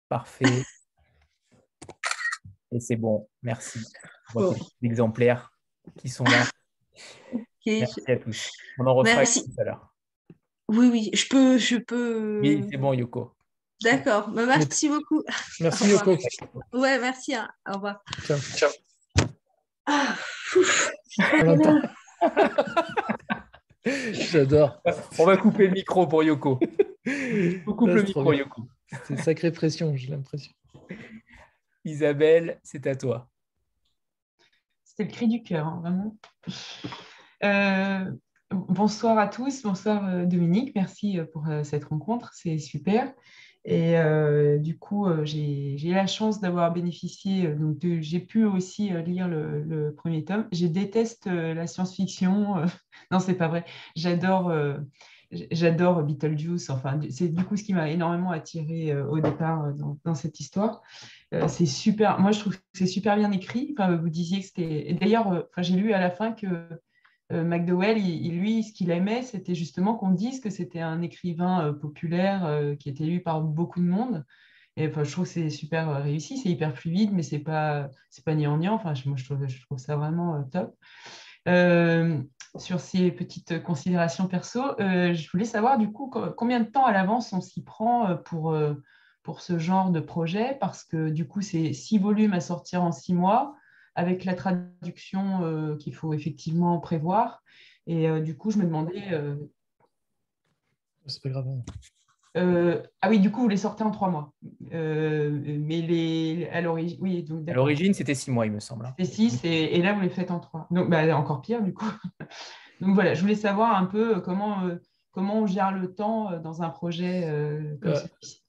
[SPEAKER 1] Parfait. <laughs> Et c'est bon. Merci. Bon. exemplaires qui sont là. Merci à tous. On en refera tout à l'heure.
[SPEAKER 3] Oui, oui, je peux. Je peux...
[SPEAKER 1] Oui, c'est bon, Yoko.
[SPEAKER 3] D'accord. Bah, merci beaucoup.
[SPEAKER 2] Merci, <laughs> Yoko.
[SPEAKER 3] Ouais, merci. Hein. Au revoir.
[SPEAKER 2] Ciao. Ciao. Ah, <laughs> J'adore.
[SPEAKER 1] On va couper le micro pour Yoko. On coupe le micro, Yoko.
[SPEAKER 2] C'est une sacrée pression, j'ai l'impression.
[SPEAKER 1] Isabelle, c'est à toi.
[SPEAKER 4] C'était le cri du cœur, hein, vraiment. Euh, bonsoir à tous, bonsoir euh, Dominique, merci euh, pour cette rencontre, c'est super. Et du coup, j'ai eu la chance d'avoir bénéficié, donc j'ai pu aussi lire le, premier tome. Je déteste la science-fiction, <laughs> non, c'est pas vrai. J'adore j'adore Beetlejuice. Enfin, c'est du coup ce qui m'a énormément attiré au départ dans, cette histoire. c'est super. Moi, je trouve que c'est super bien écrit. Enfin, vous disiez que c'était. D'ailleurs, enfin, j'ai lu à la fin que euh, McDowell, lui, ce qu'il aimait, c'était justement qu'on dise que c'était un écrivain euh, populaire euh, qui était lu par beaucoup de monde. Et enfin, je trouve que c'est super réussi, c'est hyper fluide, mais c'est pas c'est pas gnangnan. Enfin, moi, je trouve, je trouve ça vraiment top. sur ces petites considérations perso, je voulais savoir du coup combien de temps à l'avance on s'y prend pour, pour ce genre de projet, parce que du coup, c'est six volumes à sortir en six mois avec la traduction euh, qu'il faut effectivement prévoir. Et euh, du coup, je me demandais. Euh,
[SPEAKER 2] C'est pas grave.
[SPEAKER 4] ah oui, du coup, vous les sortez en trois mois. mais les, à l'origine, oui,
[SPEAKER 1] donc à l'origine, c'était six mois, il me semble. Hein.
[SPEAKER 4] C'était six, et, là, vous les faites en trois. Donc, bah, encore pire, du coup. <laughs> donc voilà, je voulais savoir un peu comment, comment on gère le temps dans un projet comme celui-ci.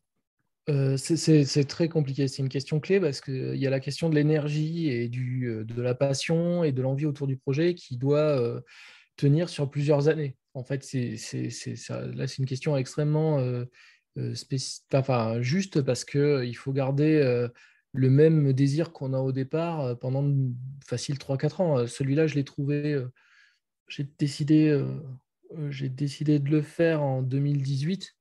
[SPEAKER 2] Euh, c'est très compliqué. C'est une question clé parce qu'il y a la question de l'énergie et euh, de la passion et de l'envie autour du projet qui doit euh, tenir sur plusieurs années. En fait, là, c'est une question extrêmement juste parce qu'il faut garder le même désir qu'on a au départ pendant facile 3-4 ans. Celui-là, je l'ai trouvé, j'ai décidé, décidé de le faire en 2018 euh,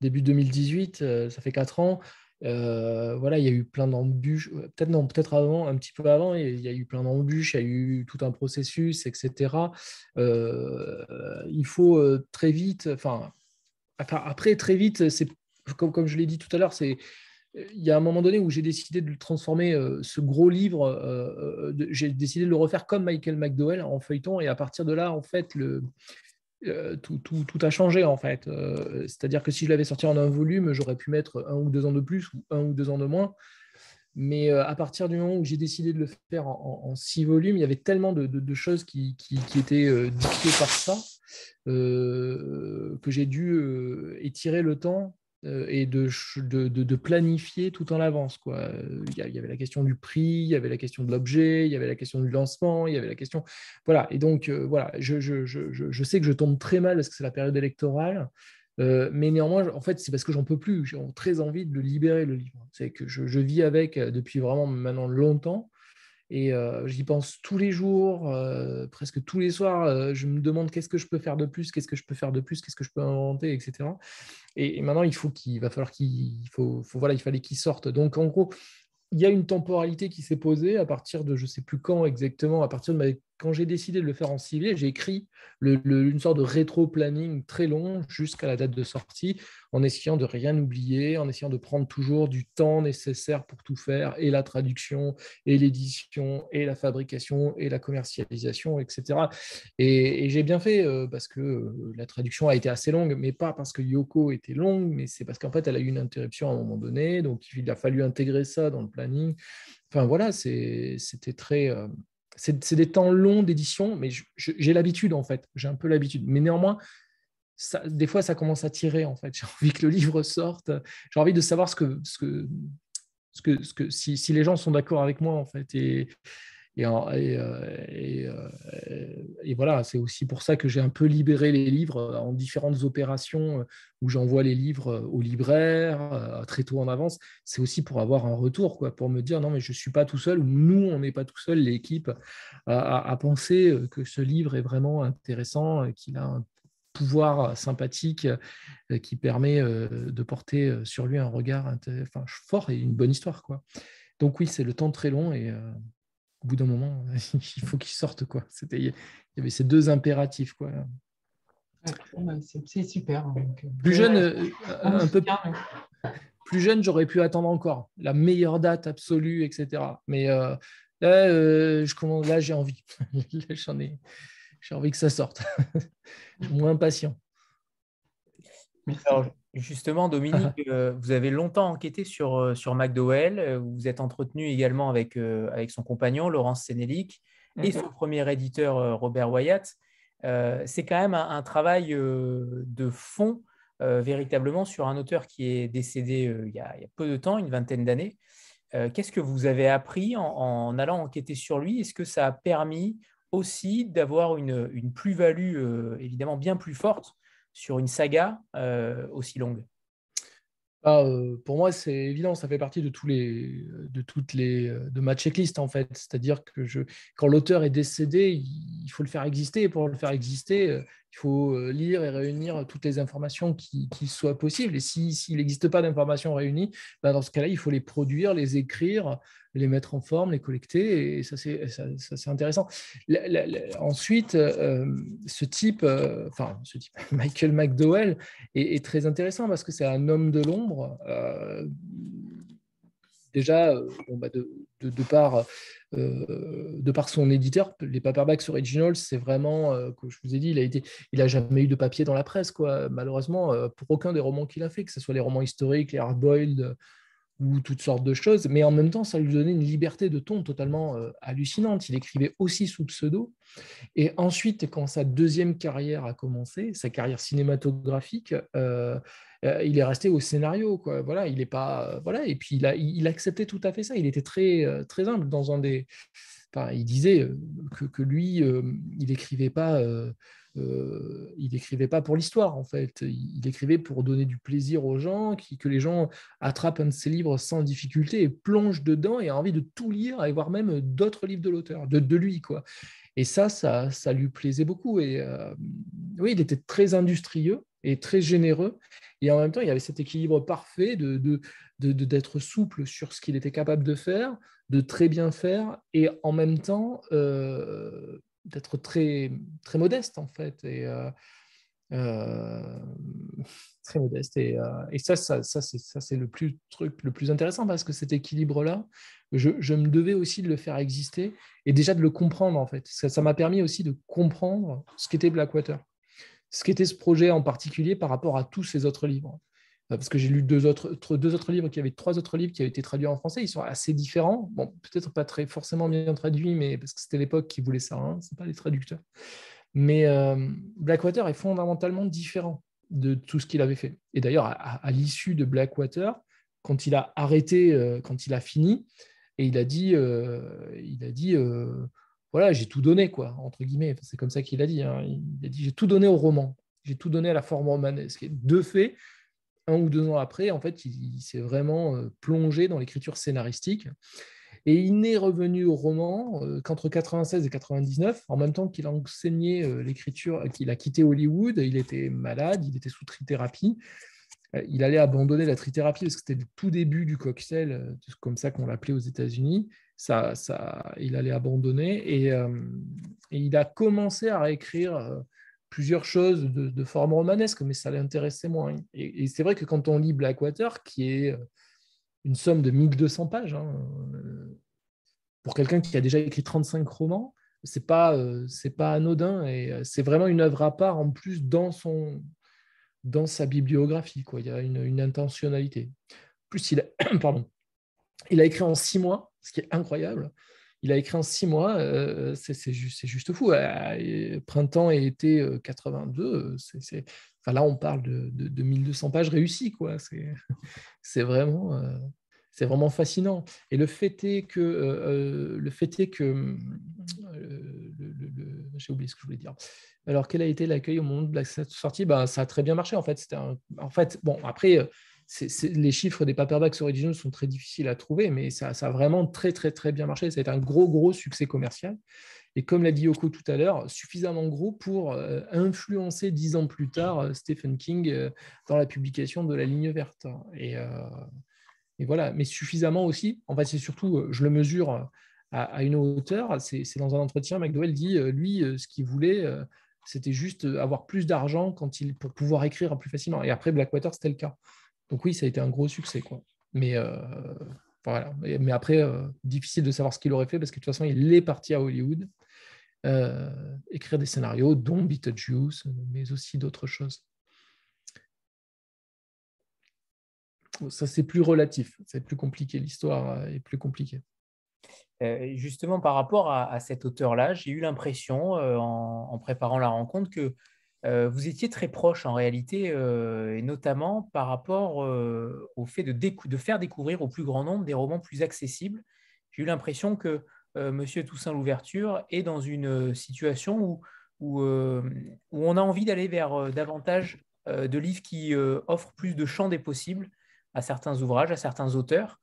[SPEAKER 2] début 2018, euh, ça fait 4 ans. Euh, voilà, il y a eu plein d'embûches, peut-être non, peut-être avant, un petit peu avant, il y a eu plein d'embûches, il y a eu tout un processus, etc. il faut très vite, enfin, après très vite, c'est comme, comme je l'ai dit tout à l'heure, c'est il y a un moment donné où j'ai décidé de transformer ce gros livre, j'ai décidé de le refaire comme Michael McDowell en feuilleton, et à partir de là, en fait, le, euh, tout, tout, tout, a changé en fait. Euh, c'est-à-dire que si je l'avais sorti en un volume, j'aurais pu mettre un ou deux ans de plus ou un ou deux ans de moins. Mais euh, à partir du moment où j'ai décidé de le faire en, six volumes, il y avait tellement de, de, choses qui, qui, qui étaient dictées par ça que j'ai dû étirer le temps et de, de, planifier tout en avance. Quoi. Il, y avait la question du prix, il y avait la question de l'objet, il y avait la question du lancement, il y avait la question... Voilà, et donc voilà, je, je, je, je, sais que je tombe très mal parce que c'est la période électorale, mais néanmoins, en fait, c'est parce que j'en peux plus. J'ai très envie de le libérer, le livre. C'est que je, vis avec depuis vraiment maintenant longtemps. Et j'y pense tous les jours, presque tous les soirs. je me demande qu'est-ce que je peux faire de plus, qu'est-ce que je peux faire de plus, qu'est-ce que je peux inventer, etc. Et, maintenant, il faut qu'il va falloir qu'il faut, voilà, il fallait qu'il sorte. Donc, en gros, il y a une temporalité qui s'est posée à partir de je sais plus quand exactement, à partir de ma quand j'ai décidé de le faire en civil, j'ai écrit une sorte de rétro-planning très long jusqu'à la date de sortie, en essayant de rien oublier, en essayant de prendre toujours du temps nécessaire pour tout faire, et la traduction, et l'édition, et la fabrication, et la commercialisation, etc. Et, j'ai bien fait euh, parce que euh, la traduction a été assez longue, mais pas parce que Yoko était longue, mais c'est parce qu'en fait, elle a eu une interruption à un moment donné, donc il a fallu intégrer ça dans le planning. Enfin voilà, c'était très... Euh, c'est des temps longs d'édition, mais j'ai l'habitude en fait, j'ai un peu l'habitude. Mais néanmoins, des fois, ça commence à tirer en fait. <laughs> J'ai envie que le livre sorte, j'ai envie de savoir ce que, si, les gens sont d'accord avec moi en fait. Et, et, et, voilà, c'est aussi pour ça que j'ai un peu libéré les livres en différentes opérations où j'envoie les livres aux libraires très tôt en avance. C'est aussi pour avoir un retour, quoi, pour me dire non, mais je ne suis pas tout seul, ou nous, on n'est pas tout seul, l'équipe, à, à, penser que ce livre est vraiment intéressant, qu'il a un pouvoir sympathique euh, qui permet euh, de porter euh, sur lui un regard fort et une bonne histoire. Quoi. Donc oui, c'est le temps très long et au bout d'un moment, <laughs> il faut qu'il sorte. Quoi. Il y avait ces deux impératifs. Quoi.
[SPEAKER 4] c'est super. Hein,
[SPEAKER 2] plus jeune, un peu <laughs> plus jeune, j'aurais pu attendre encore la meilleure date absolue, etc. Mais là, je là, j'ai envie. <laughs> J'en ai, j'ai envie que ça sorte. je suis moins impatient.
[SPEAKER 1] Alors, justement, Dominique, <laughs> euh, vous avez longtemps enquêté sur, euh, sur McDowell. Euh, vous vous êtes entretenu également avec, avec son compagnon, Laurence Sénélic, et son premier éditeur, Robert Wyatt. C'est quand même un, travail de fond, véritablement, sur un auteur qui est décédé il y, a, il, y a, peu de temps, une vingtaine d'années. Qu'est-ce que vous avez appris en, en allant enquêter sur lui? Est-ce que ça a permis aussi d'avoir une, plus-value euh, évidemment bien plus forte sur une saga euh, aussi longue
[SPEAKER 2] ah, euh, pour moi, c'est évident, ça fait partie de tous les, de toutes les, de ma checklist en fait. C'est-à-dire que quand l'auteur est décédé, il faut le faire exister. Et pour le faire exister, il faut lire et réunir toutes les informations qui, soient possibles. Et s'il n'existe pas d'informations réunies, ben dans ce cas-là, il faut les produire, les écrire, les mettre en forme, les collecter, et ça c'est intéressant. ensuite, euh, ce type, euh, enfin ce type, <laughs> Michael McDowell est, très intéressant parce que c'est un homme de l'ombre. Euh, déjà, bah, de, de, par, de par son éditeur, les paperbacks originals, c'est vraiment, comme je vous ai dit, il a été, il a jamais eu de papier dans la presse, quoi. Malheureusement, pour aucun des romans qu'il a fait, que ce soit les romans historiques, les hardboiled ou toutes sortes de choses, mais en même temps, ça lui donnait une liberté de ton totalement euh, hallucinante. Il écrivait aussi sous pseudo. Et ensuite, quand sa deuxième carrière a commencé, sa carrière cinématographique, euh, euh, il est resté au scénario. Quoi. Voilà, il est pas, voilà, et puis il, il, acceptait tout à fait ça. Il était très, très humble dans un des. Enfin, il disait que, que lui, il n'écrivait pas euh, il n'écrivait pas pour l'histoire, en fait. Il, écrivait pour donner du plaisir aux gens, que les gens attrapent un de ses livres sans difficulté et plongent dedans et aient envie de tout lire et voir même d'autres livres de l'auteur, de, lui, quoi. Et ça, ça, ça lui plaisait beaucoup. Et euh, oui, il était très industrieux et très généreux. Et en même temps, il y avait cet équilibre parfait de, d'être souple sur ce qu'il était capable de faire, de très bien faire, et en même temps euh, d'être très, très modeste en fait. Et, euh, euh, <laughs> très modeste. Et, euh, ça, ça, ça c'est le plus, truc le plus intéressant parce que cet équilibre-là, je, je, me devais aussi de le faire exister et déjà de le comprendre en fait. Ça m'a permis aussi de comprendre ce qu'était Blackwater, ce qu'était ce projet en particulier par rapport à tous ces autres livres. Euh, parce que j'ai lu deux autres, deux autres livres, qui avaient trois autres livres qui avaient été traduits en français. Ils sont assez différents. Bon, peut-être pas très forcément bien traduits, mais parce que c'était l'époque qui voulait ça. Hein, Ce pas les traducteurs. Mais euh, Blackwater est fondamentalement différent de tout ce qu'il avait fait. Et d'ailleurs, à, l'issue de Blackwater, quand il a arrêté, euh, quand il a fini, et il a dit, il a dit, voilà, j'ai tout donné, quoi, entre guillemets. C'est comme ça qu'il a dit. Hein. Il a dit, j'ai tout donné au roman, j'ai tout donné à la forme romanesque. De fait, un ou deux ans après, en fait, il, s'est vraiment euh, plongé dans l'écriture scénaristique. Et il n'est revenu au roman euh, qu'entre 96 et 99, en même temps qu'il a enseigné euh, l'écriture, qu'il a quitté Hollywood, il était malade, il était sous trithérapie. Il allait abandonner la trithérapie parce que c'était le tout début du cocktail, comme ça qu'on l'appelait aux États-Unis. Ça, ça, il allait abandonner et, et, il a commencé à réécrire plusieurs choses de, forme romanesque, mais ça l'intéressait moins. Et, c'est vrai que quand on lit Blackwater, qui est euh, une somme de 1200 pages, hein, euh, pour quelqu'un qui a déjà écrit 35 romans, c'est pas euh, pas anodin et c'est vraiment une œuvre à part en plus dans son dans sa bibliographie quoi. Il y a une, intentionnalité. plus il <clears throat> pardon, il a écrit en six mois, ce qui est incroyable. Il a écrit en six mois, euh, c'est juste, fou. Euh, printemps et été 82, euh, c'est, enfin, là on parle de, de, 1200 pages réussies. Quoi. C'est, <laughs> vraiment, vraiment fascinant. Et le fait est que, le fait est que, j'ai oublié ce que je voulais dire. Alors, quel a été l'accueil au moment de la sortie? Ben, Ça a très bien marché, en fait. En fait, bon, après, les chiffres des paperbacks originaux sont très difficiles à trouver, mais ça, a vraiment très, très, très bien marché. Ça a été un gros, gros succès commercial. Et comme l'a dit Yoko tout à l'heure, suffisamment gros pour euh, influencer dix ans plus tard euh, Stephen King euh, dans la publication de La Ligne Verte. Et, voilà, mais suffisamment aussi, en fait, c'est surtout, je le mesure à, une hauteur, c'est dans un entretien, McDowell dit, lui, ce qu'il voulait, c'était juste avoir plus d'argent pour pouvoir écrire plus facilement. Et après, Blackwater, c'était le cas. Donc oui, ça a été un gros succès. Quoi. Mais voilà. Mais après, difficile de savoir ce qu'il aurait fait parce que de toute façon, il est parti à Hollywood. Euh, écrire des scénarios, dont Beetlejuice, mais aussi d'autres choses. Ça, c'est plus relatif, c'est plus compliqué, l'histoire euh, est plus compliquée.
[SPEAKER 1] Euh, justement, par rapport à, cet auteur-là, j'ai eu l'impression, en, préparant la rencontre, que vous étiez très proche en réalité, et notamment par rapport au fait de, faire découvrir au plus grand nombre des romans plus accessibles. J'ai eu l'impression que Monsieur Toussaint Louverture est dans une situation où, on a envie d'aller vers davantage de livres qui offrent plus de champs des possibles à certains ouvrages, à certains auteurs.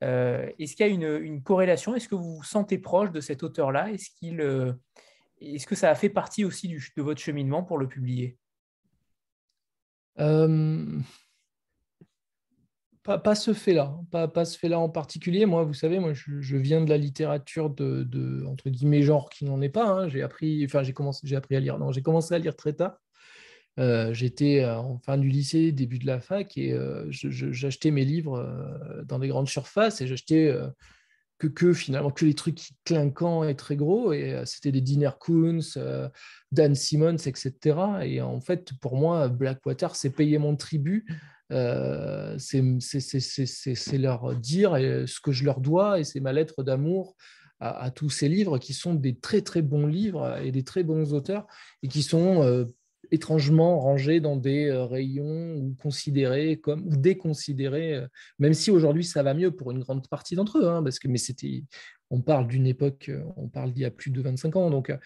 [SPEAKER 1] Est-ce qu'il y a une, corrélation? Est-ce que vous vous sentez proche de cet auteur-là? Est-ce qu'il, est-ce que ça a fait partie aussi de votre cheminement pour le publier?
[SPEAKER 2] Pas, ce fait-là, pas, pas, ce fait-là en particulier. Moi, vous savez, moi, je, viens de la littérature de, entre guillemets genre qui n'en est pas. Hein. J'ai appris, enfin, j'ai commencé, j'ai appris à lire. Non, j'ai commencé à lire très tard. Euh, j'étais euh, en fin du lycée, début de la fac, et euh, j'achetais mes livres dans des grandes surfaces et j'achetais que, finalement que les trucs clinquants et très gros. Et c'était des Dinner Coons, Dan Simmons, etc. Et en fait, pour moi, Blackwater, c'est payer mon tribut euh, c'est leur dire ce que je leur dois et c'est ma lettre d'amour à, tous ces livres qui sont des très très bons livres et des très bons auteurs et qui sont euh, étrangement rangés dans des euh, rayons ou considérés comme ou déconsidérés, même si aujourd'hui ça va mieux pour une grande partie d'entre eux, hein, parce que mais c'était on parle d'une époque, euh, on parle d'il y a plus de 25 ans. Donc, euh,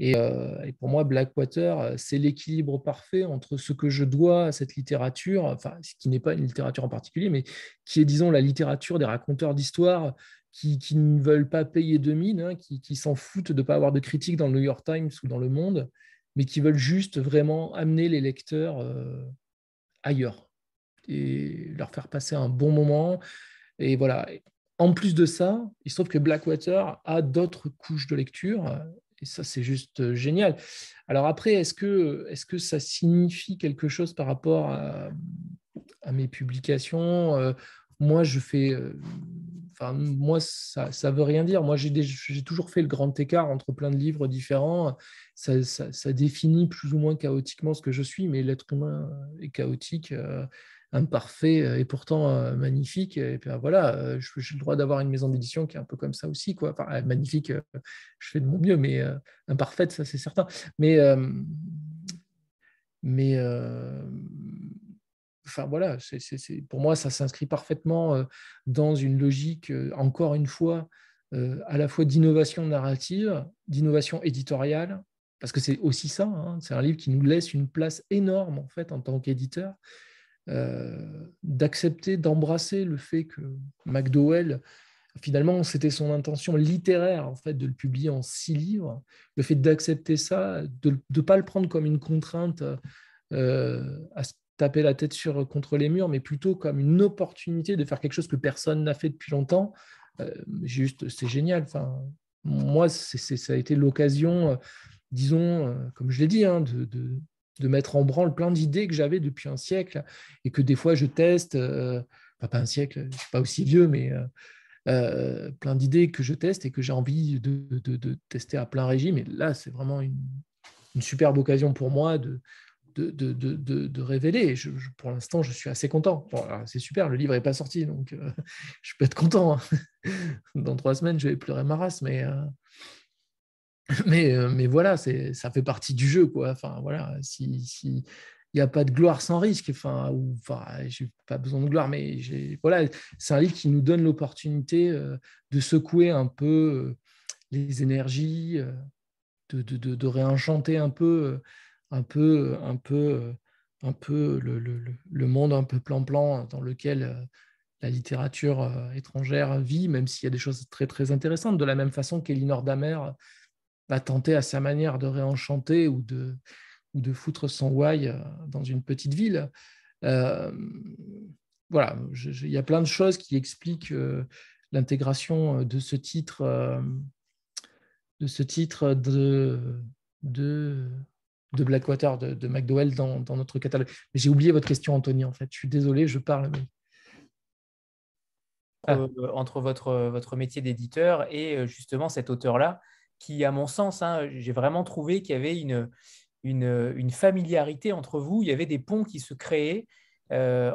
[SPEAKER 2] euh, et, pour moi, Blackwater, c'est l'équilibre parfait entre ce que je dois à cette littérature, enfin, ce qui n'est pas une littérature en particulier, mais qui est, disons, la littérature des raconteurs d'histoire qui, ne veulent pas payer de mine, hein, qui, s'en foutent de ne pas avoir de critiques dans le New York Times ou dans Le Monde, mais qui veulent juste vraiment amener les lecteurs ailleurs et leur faire passer un bon moment. Et voilà, en plus de ça, il se trouve que Blackwater a d'autres couches de lecture, et ça, c'est juste euh, génial. Alors après, est-ce que, est que ça signifie quelque chose par rapport à, mes publications euh, Moi, je fais... Euh, enfin, moi, ça ne veut rien dire. Moi, j'ai toujours fait le grand écart entre plein de livres différents. Ça, ça, définit plus ou moins chaotiquement ce que je suis, mais l'être humain est chaotique imparfait euh, et pourtant euh, magnifique. Et puis voilà, euh, j'ai le droit d'avoir une maison d'édition qui est un peu comme ça aussi. Quoi. Magnifique, je fais de mon mieux, mais imparfaite, ça c'est certain. Mais, mais enfin voilà, pour moi, ça s'inscrit parfaitement dans une logique, encore une fois, à la fois d'innovation narrative, d'innovation éditoriale, parce que c'est aussi ça, hein, c'est un livre qui nous laisse une place énorme en fait en tant qu'éditeur, euh, d'accepter, d'embrasser le fait que McDowell, finalement, c'était son intention littéraire en fait de le publier en six livres. Le fait d'accepter ça, de ne pas le prendre comme une contrainte euh, à taper la tête sur, contre les murs, mais plutôt comme une opportunité de faire quelque chose que personne n'a fait depuis longtemps. Euh, juste, c'est génial. Enfin, moi, c'est, ça a été l'occasion, disons, comme je l'ai dit, hein, de, mettre en branle plein d'idées que j'avais depuis un siècle et que des fois je teste, euh, pas un siècle, je suis pas aussi vieux, mais euh, euh, plein d'idées que je teste et que j'ai envie de, tester à plein régime. Et là, c'est vraiment une, superbe occasion pour moi de, de, révéler. Je, pour l'instant, je suis assez content. c'est super, le livre n'est pas sorti, donc <laughs> je peux être content. Hein. <laughs> Dans trois semaines, je vais pleurer ma race, mais mais, euh, mais voilà, ça fait partie du jeu. Quoi. Enfin, voilà, si, il n'y a pas de gloire sans risque. Enfin, ou, enfin j'ai pas besoin de gloire, mais voilà, c'est un livre qui nous donne l'opportunité euh, de secouer un peu euh, les énergies, euh, de, de, de, réenchanter un peu, un peu, un peu, un peu le, le, le monde un peu plan-plan dans lequel la littérature étrangère vit, même s'il y a des choses très très intéressantes. De la même façon qu'Elinor Damer va tenter à sa manière de réenchanter ou de ou de foutre son why euh, dans une petite ville. Euh, voilà, il y a plein de choses qui expliquent euh, l'intégration de ce titre, de ce titre de, de, de Blackwater, de, de McDowell dans, dans, notre catalogue. Mais j'ai oublié votre question, Anthony, en fait. Je suis désolé, je parle.
[SPEAKER 1] Entre votre, votre métier d'éditeur et justement cet auteur-là, qui, à mon sens, hein, j'ai vraiment trouvé qu'il y avait une, une, familiarité entre vous, il y avait des ponts qui se créaient. Euh,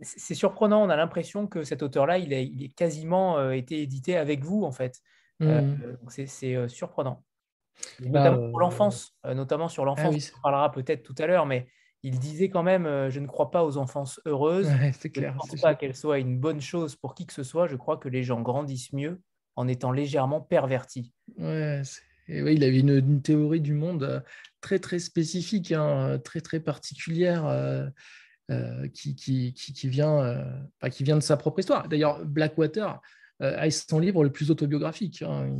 [SPEAKER 1] c'est surprenant, on a l'impression que cet auteur-là, il, il est quasiment euh, été édité avec vous, en fait. Euh, mmh. c'est surprenant. Bah, notamment pour l'enfance, notamment sur l'enfance, ah on parlera peut-être tout à l'heure, mais il disait quand même Je ne crois pas aux enfances heureuses.
[SPEAKER 2] je ne
[SPEAKER 1] pense pas qu'elle soit une bonne chose pour qui que ce soit. Je crois que les gens grandissent mieux en étant légèrement pervertis.
[SPEAKER 2] Ouais, et oui, il avait une, théorie du monde euh, très très spécifique, hein, très très particulière, euh, euh, qui, qui, qui, vient, qui vient de sa propre histoire. D'ailleurs, Blackwater a son livre le plus autobiographique. Hein.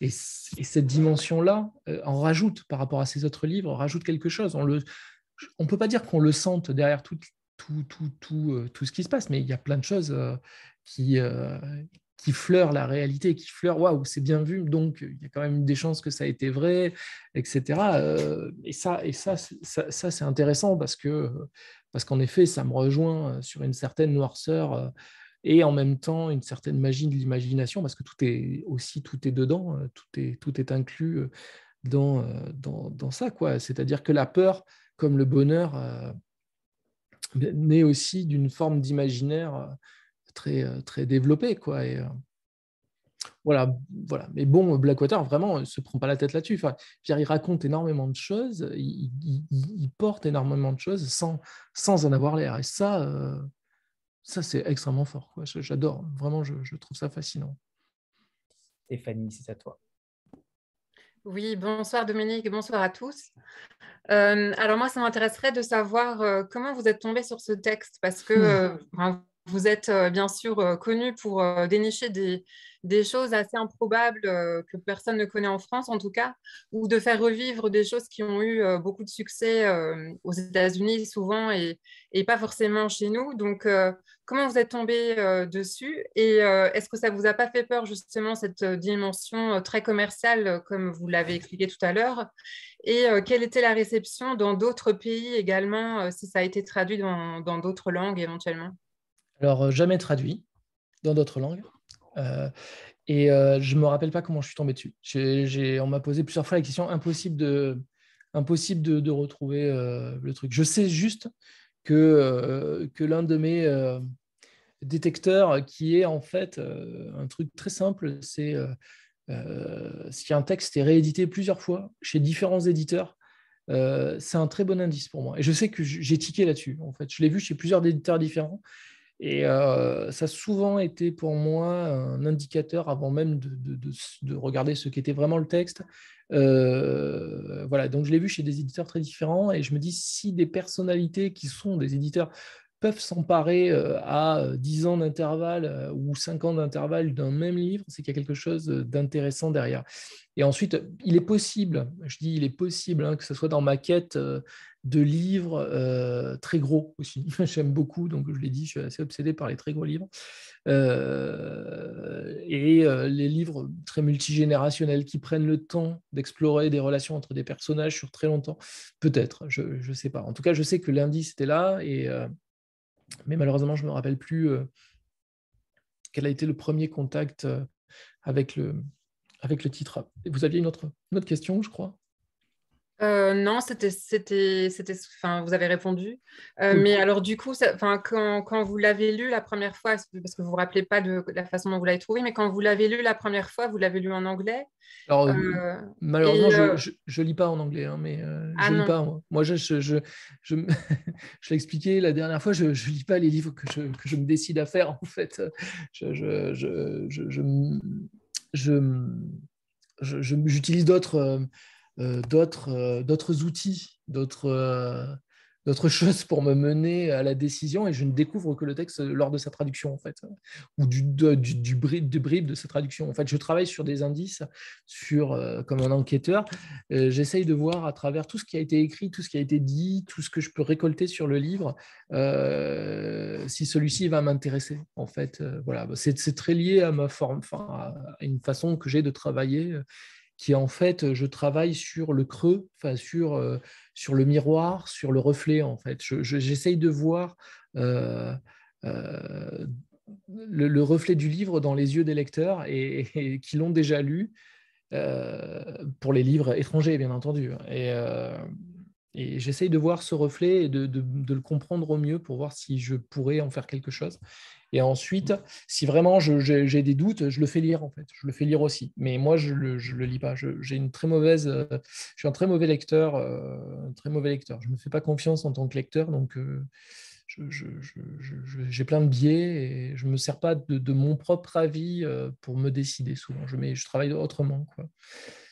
[SPEAKER 2] et, cette dimension-là en rajoute par rapport à ses autres livres, rajoute quelque chose. On ne on peut pas dire qu'on le sente derrière tout, tout, tout, tout, ce qui se passe, mais il y a plein de choses qui, qui fleure la réalité, qui fleure, waouh, c'est bien vu, donc il y a quand même des chances que ça a été vrai, etc. Euh, et ça, et ça, ça, c'est intéressant parce que, parce qu'en effet, ça me rejoint sur une certaine noirceur euh, et en même temps une certaine magie de l'imagination parce que tout est aussi tout est dedans, euh, tout est tout est inclus dans dans, dans ça quoi. C'est-à-dire que la peur, comme le bonheur, naît aussi d'une forme d'imaginaire très, euh, très développé. Quoi, et, euh, voilà, voilà. Mais bon, Blackwater, vraiment, ne se prend pas la tête là-dessus. Enfin, il raconte énormément de choses, il, porte énormément de choses sans, sans en avoir l'air. Et ça, euh, ça c'est extrêmement fort. Quoi. J'adore, vraiment, je, je, trouve ça fascinant.
[SPEAKER 1] Stéphanie, c'est à toi.
[SPEAKER 5] Oui, bonsoir Dominique, bonsoir à tous. alors moi, ça m'intéresserait de savoir comment vous êtes tombé sur ce texte, parce que <laughs> mmh. Vous êtes euh, bien sûr euh, connu pour euh, dénicher des, choses assez improbables que personne ne connaît en France en tout cas, ou de faire revivre des choses qui ont eu beaucoup de succès aux États-Unis souvent et, pas forcément chez nous. Donc, comment vous êtes tombé dessus et est-ce que ça vous a pas fait peur justement cette dimension très commerciale comme vous l'avez expliqué tout à l'heure? Et quelle était la réception dans d'autres pays également, si ça a été traduit dans d'autres langues éventuellement?
[SPEAKER 2] Alors, euh, jamais traduit dans d'autres langues. Euh, et euh, je ne me rappelle pas comment je suis tombé dessus. on m'a posé plusieurs fois la question impossible de, impossible de, retrouver le truc. Je sais juste que, que l'un de mes détecteurs, qui est en fait un truc très simple, c'est si un texte est réédité plusieurs fois chez différents éditeurs, c'est un très bon indice pour moi. Et je sais que j'ai tiqué là-dessus. En fait, je l'ai vu chez plusieurs éditeurs différents. Et euh, ça a souvent été pour moi un indicateur avant même de, regarder ce qu'était vraiment le texte. Euh, voilà, donc je l'ai vu chez des éditeurs très différents et je me dis si des personnalités qui sont des éditeurs peuvent s'emparer euh, à 10 ans d'intervalle ou 5 ans d'intervalle d'un même livre, c'est qu'il y a quelque chose d'intéressant derrière. Et ensuite, il est possible, je dis il est possible hein, que ce soit dans ma quête de livres euh, très gros aussi. <laughs> J'aime beaucoup, donc je l'ai dit, je suis assez obsédé par les très gros livres. Euh, et euh, les livres très multigénérationnels qui prennent le temps d'explorer des relations entre des personnages sur très longtemps. Peut-être, je ne sais pas. En tout cas, je sais que l'indice était là, et, mais malheureusement, je ne me rappelle plus quel a été le premier contact avec le, avec le titre. Vous aviez une autre, une autre question, je crois?
[SPEAKER 5] Euh, non, c'était, c'était, c'était, enfin, vous avez répondu. Euh, mais alors, du coup, enfin, quand, quand, vous l'avez lu la première fois, parce que vous vous rappelez pas de la façon dont vous l'avez trouvé, mais quand vous l'avez lu la première fois, vous l'avez lu en anglais.
[SPEAKER 2] Alors, euh, malheureusement, je, je, lis pas en anglais, hein, mais ah je lis pas. Moi, moi je, je, je, <laughs> je, l'ai expliqué la dernière fois, je, je lis pas les livres que je, que je me décide à faire. En fait, je, je, je, je, j'utilise d'autres d'autres, euh, d'autres outils, d'autres, euh, <laughs> choses pour me mener à la décision et je ne découvre que le texte lors de sa traduction en fait ou du, du, du, bride de sa traduction. En fait je travaille sur des indices sur comme un enquêteur. J'essaye de voir à travers tout ce qui a été écrit tout ce qui a été dit tout ce que je peux récolter sur le livre si celui-ci va m'intéresser en fait voilà. C'est, très lié à ma forme à une façon que j'ai de travailler qui en fait, je travaille sur le creux, enfin sur, euh, sur le miroir, sur le reflet en fait. J'essaye de voir euh, euh, le, reflet du livre dans les yeux des lecteurs et, qui l'ont déjà lu pour les livres étrangers bien entendu. Et j'essaye de voir ce reflet et de, de, le comprendre au mieux pour voir si je pourrais en faire quelque chose. Et ensuite, si vraiment j'ai des doutes, je le fais lire en fait. Je le fais lire aussi. Mais moi, je le, le lis pas. J'ai une très mauvaise. Euh, je suis un très mauvais lecteur. Euh, un très mauvais lecteur. Je me fais pas confiance en tant que lecteur, donc. Euh, j'ai plein de biais et je ne me sers pas de, mon propre avis pour me décider souvent. Je, je travaille autrement. Quoi.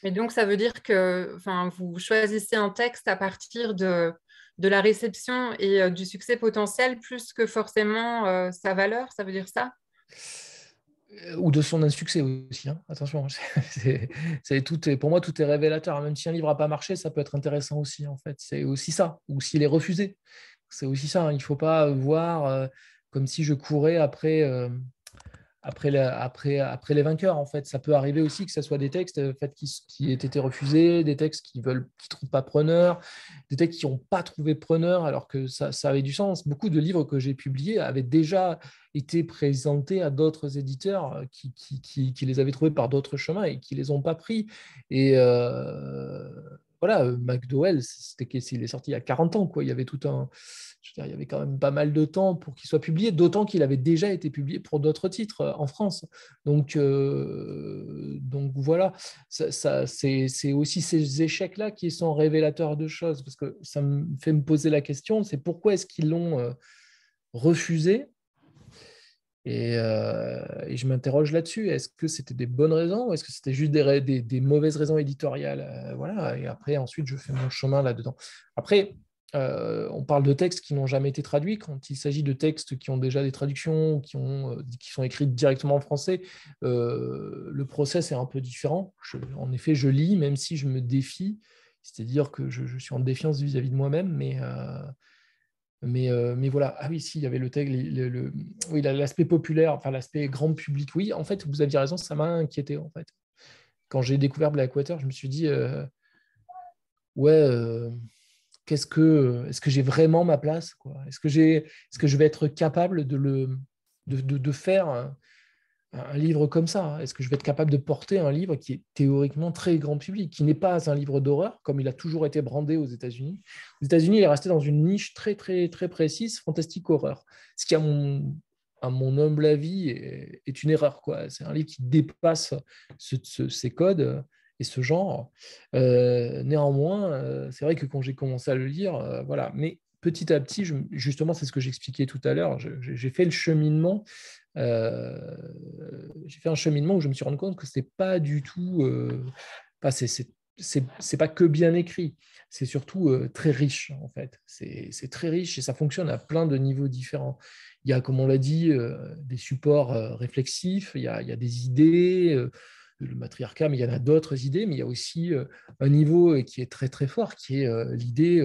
[SPEAKER 5] Et donc, ça veut dire que vous choisissez un texte à partir de, de la réception et euh, du succès potentiel plus que forcément euh, sa valeur, ça veut dire ça?
[SPEAKER 2] Euh, ou de son insuccès aussi. Hein. Attention, <laughs> c'est, tout est, pour moi, tout est révélateur. Même si un livre n'a pas marché, ça peut être intéressant aussi, en fait. C'est aussi ça. Ou s'il est refusé, c'est aussi ça. Il ne faut pas voir comme si je courais après, après, après, après les vainqueurs, en fait. Ça peut arriver aussi que ce soit des textes qui, qui aient été refusés, des textes qui ne qui trouvent pas preneur, des textes qui n'ont pas trouvé preneur alors que ça, ça, avait du sens. Beaucoup de livres que j'ai publiés avaient déjà été présentés à d'autres éditeurs qui, qui, qui, les avaient trouvés par d'autres chemins et qui ne les ont pas pris. Euh, voilà, McDowell, c'était qu'il est sorti il y a 40 ans. Quoi. Il y avait tout un quand même pas mal de temps pour qu'il soit publié, d'autant qu'il avait déjà été publié pour d'autres titres euh, en France. Donc, euh, donc voilà, ça, c'est aussi ces échecs-là qui sont révélateurs de choses, parce que ça me fait me poser la question, c'est pourquoi est-ce qu'ils l'ont euh, refusé et, je m'interroge là-dessus. Est-ce que c'était des bonnes raisons ou est-ce que c'était juste des, mauvaises raisons éditoriales? Voilà. Et après, ensuite, je fais mon chemin là-dedans. Après, euh, on parle de textes qui n'ont jamais été traduits. Quand il s'agit de textes qui ont déjà des traductions, qui, euh, qui sont écrits directement en français, euh, le process est un peu différent. en effet, je lis, même si je me défie, c'est-à-dire que je, suis en défiance vis-à-vis de moi-même, mais, mais, mais, voilà. Ah oui, si, il y avait le texte, le, oui, l'aspect populaire, enfin l'aspect grand public. Oui, en fait, vous aviez raison, ça m'a inquiété en fait. Quand j'ai découvert Blackwater, je me suis dit, ouais qu'est-ce que est-ce que j'ai vraiment ma place Est-ce que est-ce que je vais être capable de le de, de, faire un, livre comme ça Est-ce que je vais être capable de porter un livre qui est théoriquement très grand public, qui n'est pas un livre d'horreur comme il a toujours été brandé aux États-Unis? Aux États-Unis, il est resté dans une niche très très très précise, fantastique horreur. Ce qui à mon à mon humble avis est, une erreur quoi. C'est un livre qui dépasse ces codes et ce genre. Euh, néanmoins, euh, c'est vrai que quand j'ai commencé à le lire, euh, voilà. Mais petit à petit, justement, c'est ce que j'expliquais tout à l'heure. J'ai fait le cheminement. j'ai fait un cheminement où je me suis rendu compte que c'est pas du tout. Pas, c'est pas que bien écrit, c'est surtout très riche en fait. C'est très riche et ça fonctionne à plein de niveaux différents. Il y a, comme on l'a dit, des supports réflexifs, il y a, il y a des idées le matriarcat, mais il y en a d'autres idées, mais il y a aussi euh, un niveau euh, qui est très très fort, qui est euh, l'idée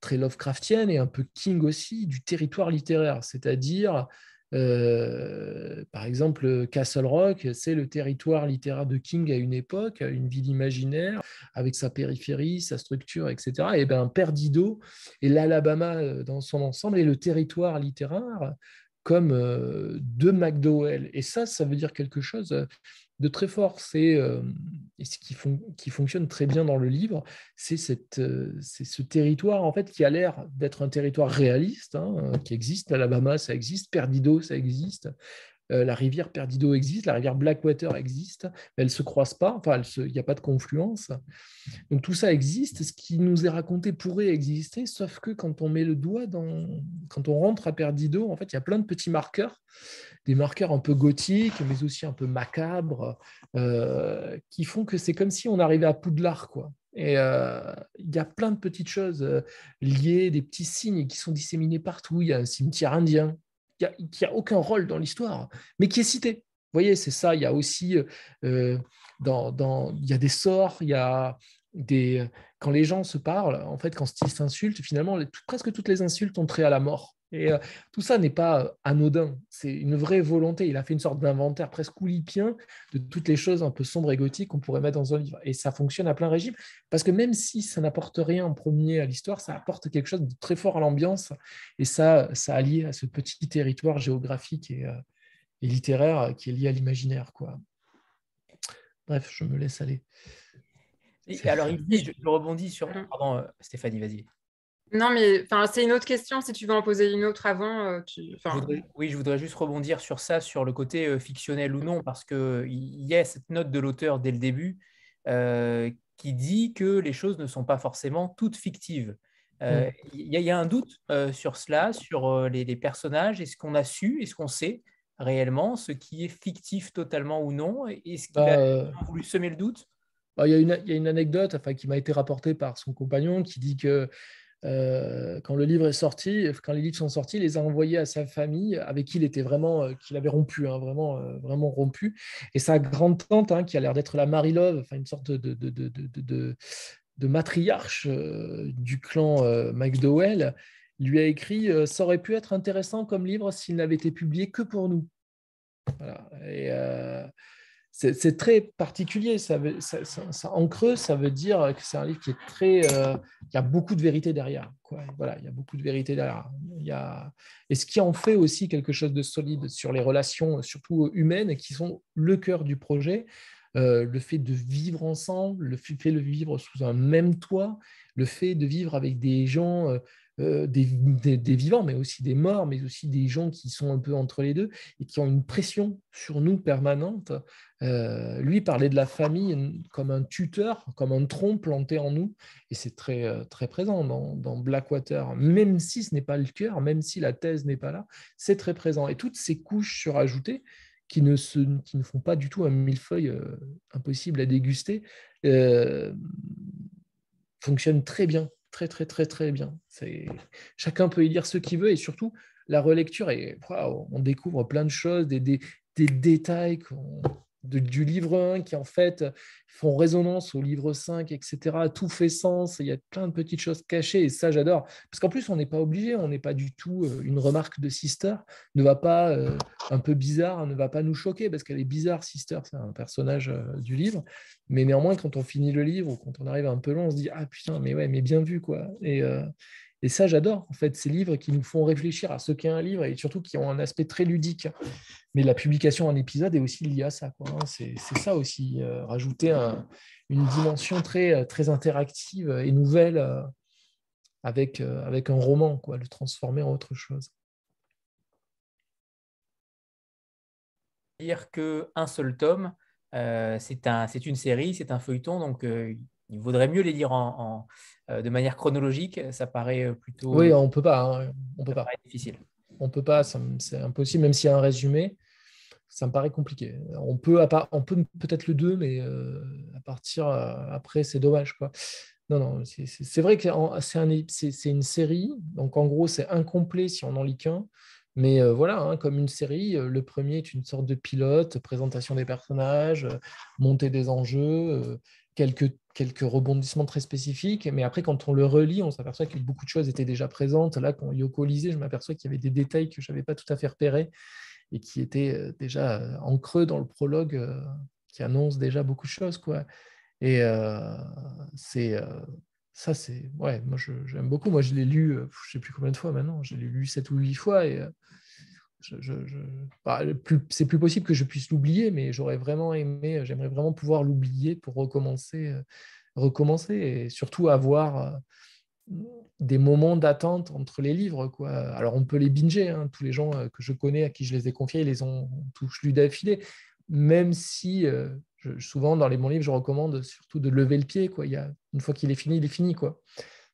[SPEAKER 2] très Lovecraftienne et un peu King aussi du territoire littéraire, c'est-à-dire par exemple, Castle Rock, c'est le territoire littéraire de King à une époque, une ville imaginaire, avec sa périphérie, sa structure, etc. Et bien, Perdido et l'Alabama dans son ensemble est le territoire littéraire comme de McDowell. Et ça, ça veut dire quelque chose de très fort. C'est euh, et ce qui, fonctionne très bien dans le livre, c'est ce territoire en fait qui a l'air d'être un territoire réaliste, hein, qui existe. L'Alabama, ça existe. Perdido, ça existe. Euh, la rivière Perdido existe, la rivière Blackwater existe, mais elles ne se croisent pas, enfin, il n'y a pas de confluence. Donc tout ça existe, ce qui nous est raconté pourrait exister, sauf que quand on met le doigt dans... Quand on rentre à Perdido, en fait, il y a plein de petits marqueurs, des marqueurs un peu gothiques, mais aussi un peu macabres, euh, qui font que c'est comme si on arrivait à Poudlard, quoi. Et euh, il y a plein de petites choses liées, des petits signes qui sont disséminés partout. Il y a un cimetière indien qui n'a aucun rôle dans l'histoire, mais qui est cité. Vous voyez, c'est ça. Il y a aussi euh, dans, dans, il y a des sorts, il y a des quand les gens se parlent, en fait, quand ils s'insultent, finalement, presque toutes les insultes ont trait à la mort. Et euh, tout ça n'est pas euh, anodin, c'est une vraie volonté. Il a fait une sorte d'inventaire presque oulipien de toutes les choses un peu sombres et gothiques qu'on pourrait mettre dans un livre. Et ça fonctionne à plein régime, parce que même si ça n'apporte rien en premier à l'histoire, ça apporte quelque chose de très fort à l'ambiance, et ça, ça allie à ce petit territoire géographique et, euh, littéraire qui est lié à l'imaginaire. quoi. Bref, je me laisse aller.
[SPEAKER 1] Et alors, je, je rebondis sur... Pardon, Stéphanie, vas-y.
[SPEAKER 5] Non, mais c'est une autre question. Si tu veux en poser une autre avant, euh,
[SPEAKER 1] oui, je voudrais juste rebondir sur ça, sur le côté euh, fictionnel ou non, parce qu'il y a cette note de l'auteur dès le début euh, qui dit que les choses ne sont pas forcément toutes fictives. Mm. Il y, a un doute sur cela, sur les, personnages. Est-ce qu'on a su, est-ce qu'on sait réellement ce qui est fictif totalement ou non? Est-ce qu'il a bah, voulu semer le doute?
[SPEAKER 2] bah, il y, a une, il y, a une, anecdote enfin, qui m'a été rapportée par son compagnon qui dit que euh, quand le livre est sorti, quand les livres sont sortis, il les a envoyés à sa famille, avec qui il était vraiment, euh, qu'il avait rompu, hein, vraiment, euh, vraiment rompu. Et sa grande tante, hein, qui a l'air d'être la Marie-Love, une sorte de, matriarche du clan McDowell, lui a écrit Ça aurait pu être intéressant comme livre s'il n'avait été publié que pour nous. Voilà. C'est très particulier. Ça, en creux, ça veut dire que c'est un livre qui est très. Euh, il y a beaucoup de vérité derrière. Voilà, il y a beaucoup de vérité derrière. Y a... Et ce qui en fait aussi quelque chose de solide sur les relations, surtout humaines, qui sont le cœur du projet. Euh, le fait de vivre ensemble, le fait de vivre sous un même toit, le fait de vivre avec des gens euh, euh, des, vivants, mais aussi des morts, mais aussi des gens qui sont un peu entre les deux et qui ont une pression sur nous permanente. Euh, lui parlait de la famille comme un tuteur, comme un tronc planté en nous, et c'est très, euh, très présent dans, Blackwater, même si ce n'est pas le cœur, même si la thèse n'est pas là, c'est très présent. Et toutes ces couches surajoutées qui ne, se, qui ne font pas du tout un millefeuille impossible à déguster, fonctionnent très bien très très très très bien. Chacun peut y lire ce qu'il veut et surtout la relecture et on découvre plein de choses, des, des, des détails du livre 1 qui en fait font résonance au livre 5, etc. Tout fait sens, il y a plein de petites choses cachées et ça j'adore. Parce qu'en plus on n'est pas obligé, on n'est pas du tout, euh, une remarque de Sister ne va pas, euh, un peu bizarre, ne va pas nous choquer parce qu'elle est bizarre, Sister, c'est un personnage euh, du livre. Mais néanmoins quand on finit le livre ou quand on arrive un peu long, on se dit, ah putain, mais ouais, mais bien vu quoi. Et, et ça, j'adore, en fait, ces livres qui nous font réfléchir à ce qu'est un livre et surtout qui ont un aspect très ludique. Mais la publication en épisode est aussi liée à ça. Hein. C'est ça aussi, euh, rajouter une dimension très, euh, très interactive et nouvelle euh, avec, avec un roman, quoi, le transformer en autre chose.
[SPEAKER 1] Dire qu'un seul tome, c'est un, une série, c'est un feuilleton, donc il vaudrait mieux les lire en, euh, de manière chronologique. Ça paraît euh, plutôt.
[SPEAKER 2] Oui, on peut pas. Hein, on peut pas.
[SPEAKER 1] difficile.
[SPEAKER 2] On peut pas. C'est impossible, même s'il y a un résumé. Ça me paraît compliqué. On peut, on peut peut-être le 2, mais euh, à partir après, c'est dommage. Quoi. Non, non, c'est vrai que c'est une série. Donc, en gros, c'est incomplet si on n'en lit qu'un. Mais voilà, hein, comme une série, le premier est une sorte de pilote, présentation des personnages, montée des enjeux, quelques, quelques rebondissements très spécifiques, mais après, quand on le relit, on s'aperçoit que beaucoup de choses étaient déjà présentes. Là, quand Yoko lisait, je m'aperçois qu'il y avait des détails que je n'avais pas tout à fait repérés et qui étaient euh, déjà euh, en creux dans le prologue, euh, qui annonce déjà beaucoup de choses. Quoi. Et c'est ça, c'est. Ouais, moi, j'aime beaucoup. Moi, je l'ai lu, je ne sais plus combien de fois maintenant, je l'ai lu sept ou huit fois et bah, c'est plus possible que je puisse l'oublier, mais j'aurais vraiment aimé, j'aimerais vraiment pouvoir l'oublier pour recommencer, euh, recommencer et surtout avoir euh, des moments d'attente entre les livres. Alors on peut les binger, hein, tous les gens euh, que je connais, à qui je les ai confiés, ils les ont tous lus d'affilée, même si souvent dans les bons livres, je recommande surtout de lever le pied. Il y a, une fois qu'il est fini, il est fini.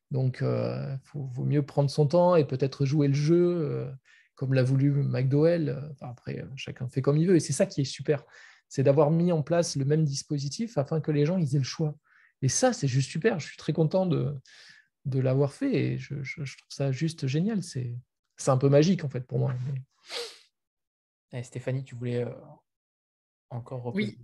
[SPEAKER 2] Donc il vaut mieux prendre son temps et peut-être jouer le jeu comme l'a voulu McDowell. Euh, après, euh, chacun fait comme il veut. Et c'est ça qui est super. C'est d'avoir mis en place le même dispositif afin que les gens ils aient le choix. Et ça, c'est juste super. Je suis très content de, de l'avoir fait et je, trouve ça juste génial. C'est un peu magique en fait pour moi.
[SPEAKER 1] Eh, Stéphanie, tu voulais euh, encore
[SPEAKER 5] Oui.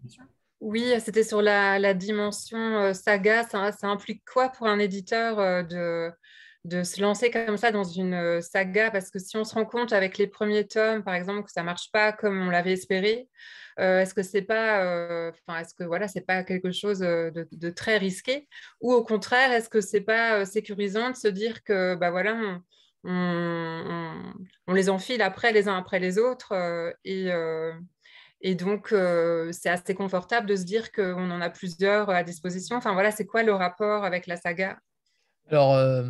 [SPEAKER 5] Oui, c'était sur la, dimension saga. Ça, ça, implique quoi pour un éditeur de, de se lancer comme ça dans une euh, saga parce que si on se rend compte avec les premiers tomes par exemple que ça marche pas comme on l'avait espéré euh, est-ce que c'est pas euh, est-ce que voilà c'est pas quelque chose de, très risqué? Ou au contraire est-ce que c'est pas sécurisant de se dire que bah voilà on, les enfile après les uns après les autres et et donc, c'est assez confortable de se dire qu'on en a plusieurs à disposition? Enfin, voilà, c'est quoi le rapport avec la saga?
[SPEAKER 2] Alors, euh,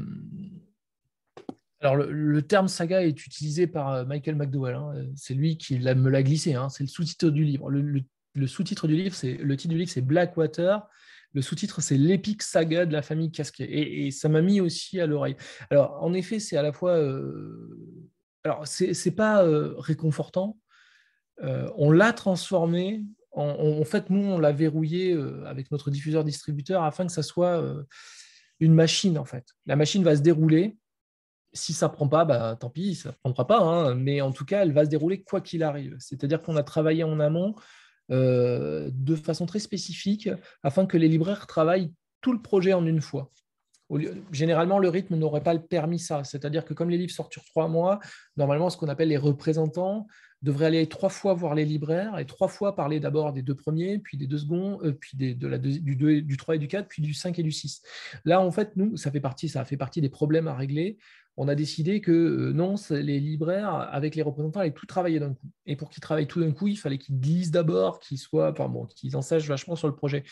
[SPEAKER 2] alors le, terme saga est utilisé par euh, Michael McDowell. Hein. C'est lui qui me l'a glissé. Hein. C'est le sous-titre du livre. Le, sous-titre du livre, c'est le titre du livre, c'est Blackwater. Le sous-titre, c'est l'épique saga de la famille Casquet. Et, ça m'a mis aussi à l'oreille. Alors, en effet, c'est à la fois. Euh... Alors, c'est pas euh, réconfortant. on l'a transformé. En, fait, nous, on l'a verrouillé avec notre diffuseur-distributeur afin que ça soit machine, en fait. La machine va se dérouler. Si ça prend pas, bah, tant pis, ça ne prendra pas. Hein. mais en tout cas, elle va se dérouler quoi qu'il arrive. C'est-à-dire qu'on a travaillé en amont euh, de façon très spécifique afin que les libraires travaillent tout le projet en une fois. Généralement, le rythme n'aurait pas permis ça. C'est-à-dire que comme les livres sortent sur trois mois, normalement, ce qu'on appelle les représentants devraient aller trois fois voir les libraires et trois fois parler d'abord des deux premiers, puis des deux seconds, euh, puis du, 2, du 3 et du 4, puis du 5 et du 6. Là, en fait, nous, ça fait partie, ça fait partie des problèmes à régler. On a décidé que euh, non, les libraires, avec les représentants, allaient tout travailler d'un coup. Et pour qu'ils travaillent tout d'un coup, il fallait qu'ils glissent d'abord, qu'ils soient, bon, qu'ils en sachent vachement sur le projet,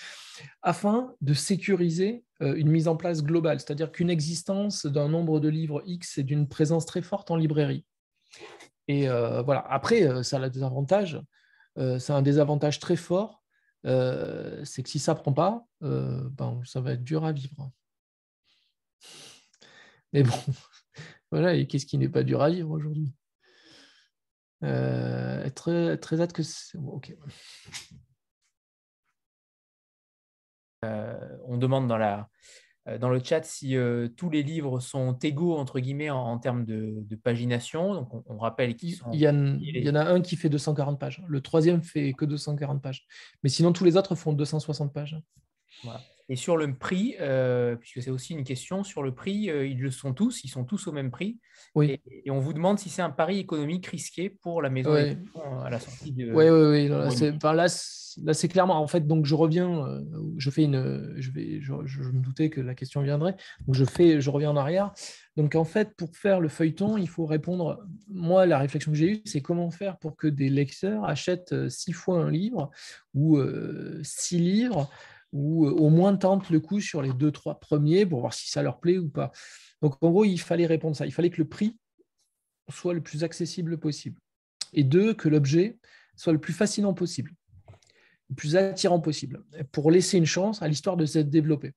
[SPEAKER 2] afin de sécuriser euh, une mise en place globale, c'est-à-dire qu'une existence d'un nombre de livres X et d'une présence très forte en librairie. Et euh, voilà. Après, euh, ça a des avantages. Euh, c'est un désavantage très fort. c'est que si ça ne prend pas, ben, ça va être dur à vivre. Mais bon, <laughs> voilà. Et qu'est-ce qui n'est pas dur à vivre aujourd'hui? Très, très hâte que. Ok.
[SPEAKER 1] on demande dans la, euh, dans le chat si euh, tous les livres sont égaux entre guillemets en, termes de, pagination. Donc on, rappelle qu'ils sont.
[SPEAKER 2] Il y, en, a un qui fait 240 pages. Le troisième fait que 240 pages. Mais sinon tous les autres font 260 pages.
[SPEAKER 1] Voilà. Et sur le prix, euh, puisque c'est aussi une question, sur le prix, euh, ils le sont tous, ils sont tous au même prix.
[SPEAKER 2] Oui.
[SPEAKER 1] Et, on vous demande si c'est un pari économique risqué pour la maison
[SPEAKER 2] euh, à la sortie de. Oui, oui, oui. là, là, c'est clairement. En fait, donc je reviens, je fais une. Je, vais, je, me doutais que la question viendrait. Donc je, fais, je reviens en arrière. Donc en fait, pour faire le feuilleton, il faut répondre. Moi, la réflexion que j'ai eue, c'est comment faire pour que des lecteurs achètent six fois un livre ou six livres ou euh, au moins tentent le coup sur les deux, trois premiers pour voir si ça leur plaît ou pas. Donc en gros, il fallait répondre ça. Il fallait que le prix soit le plus accessible possible. Et deux, que l'objet soit le plus fascinant possible, plus attirant possible, pour laisser une chance à l'histoire de se développer.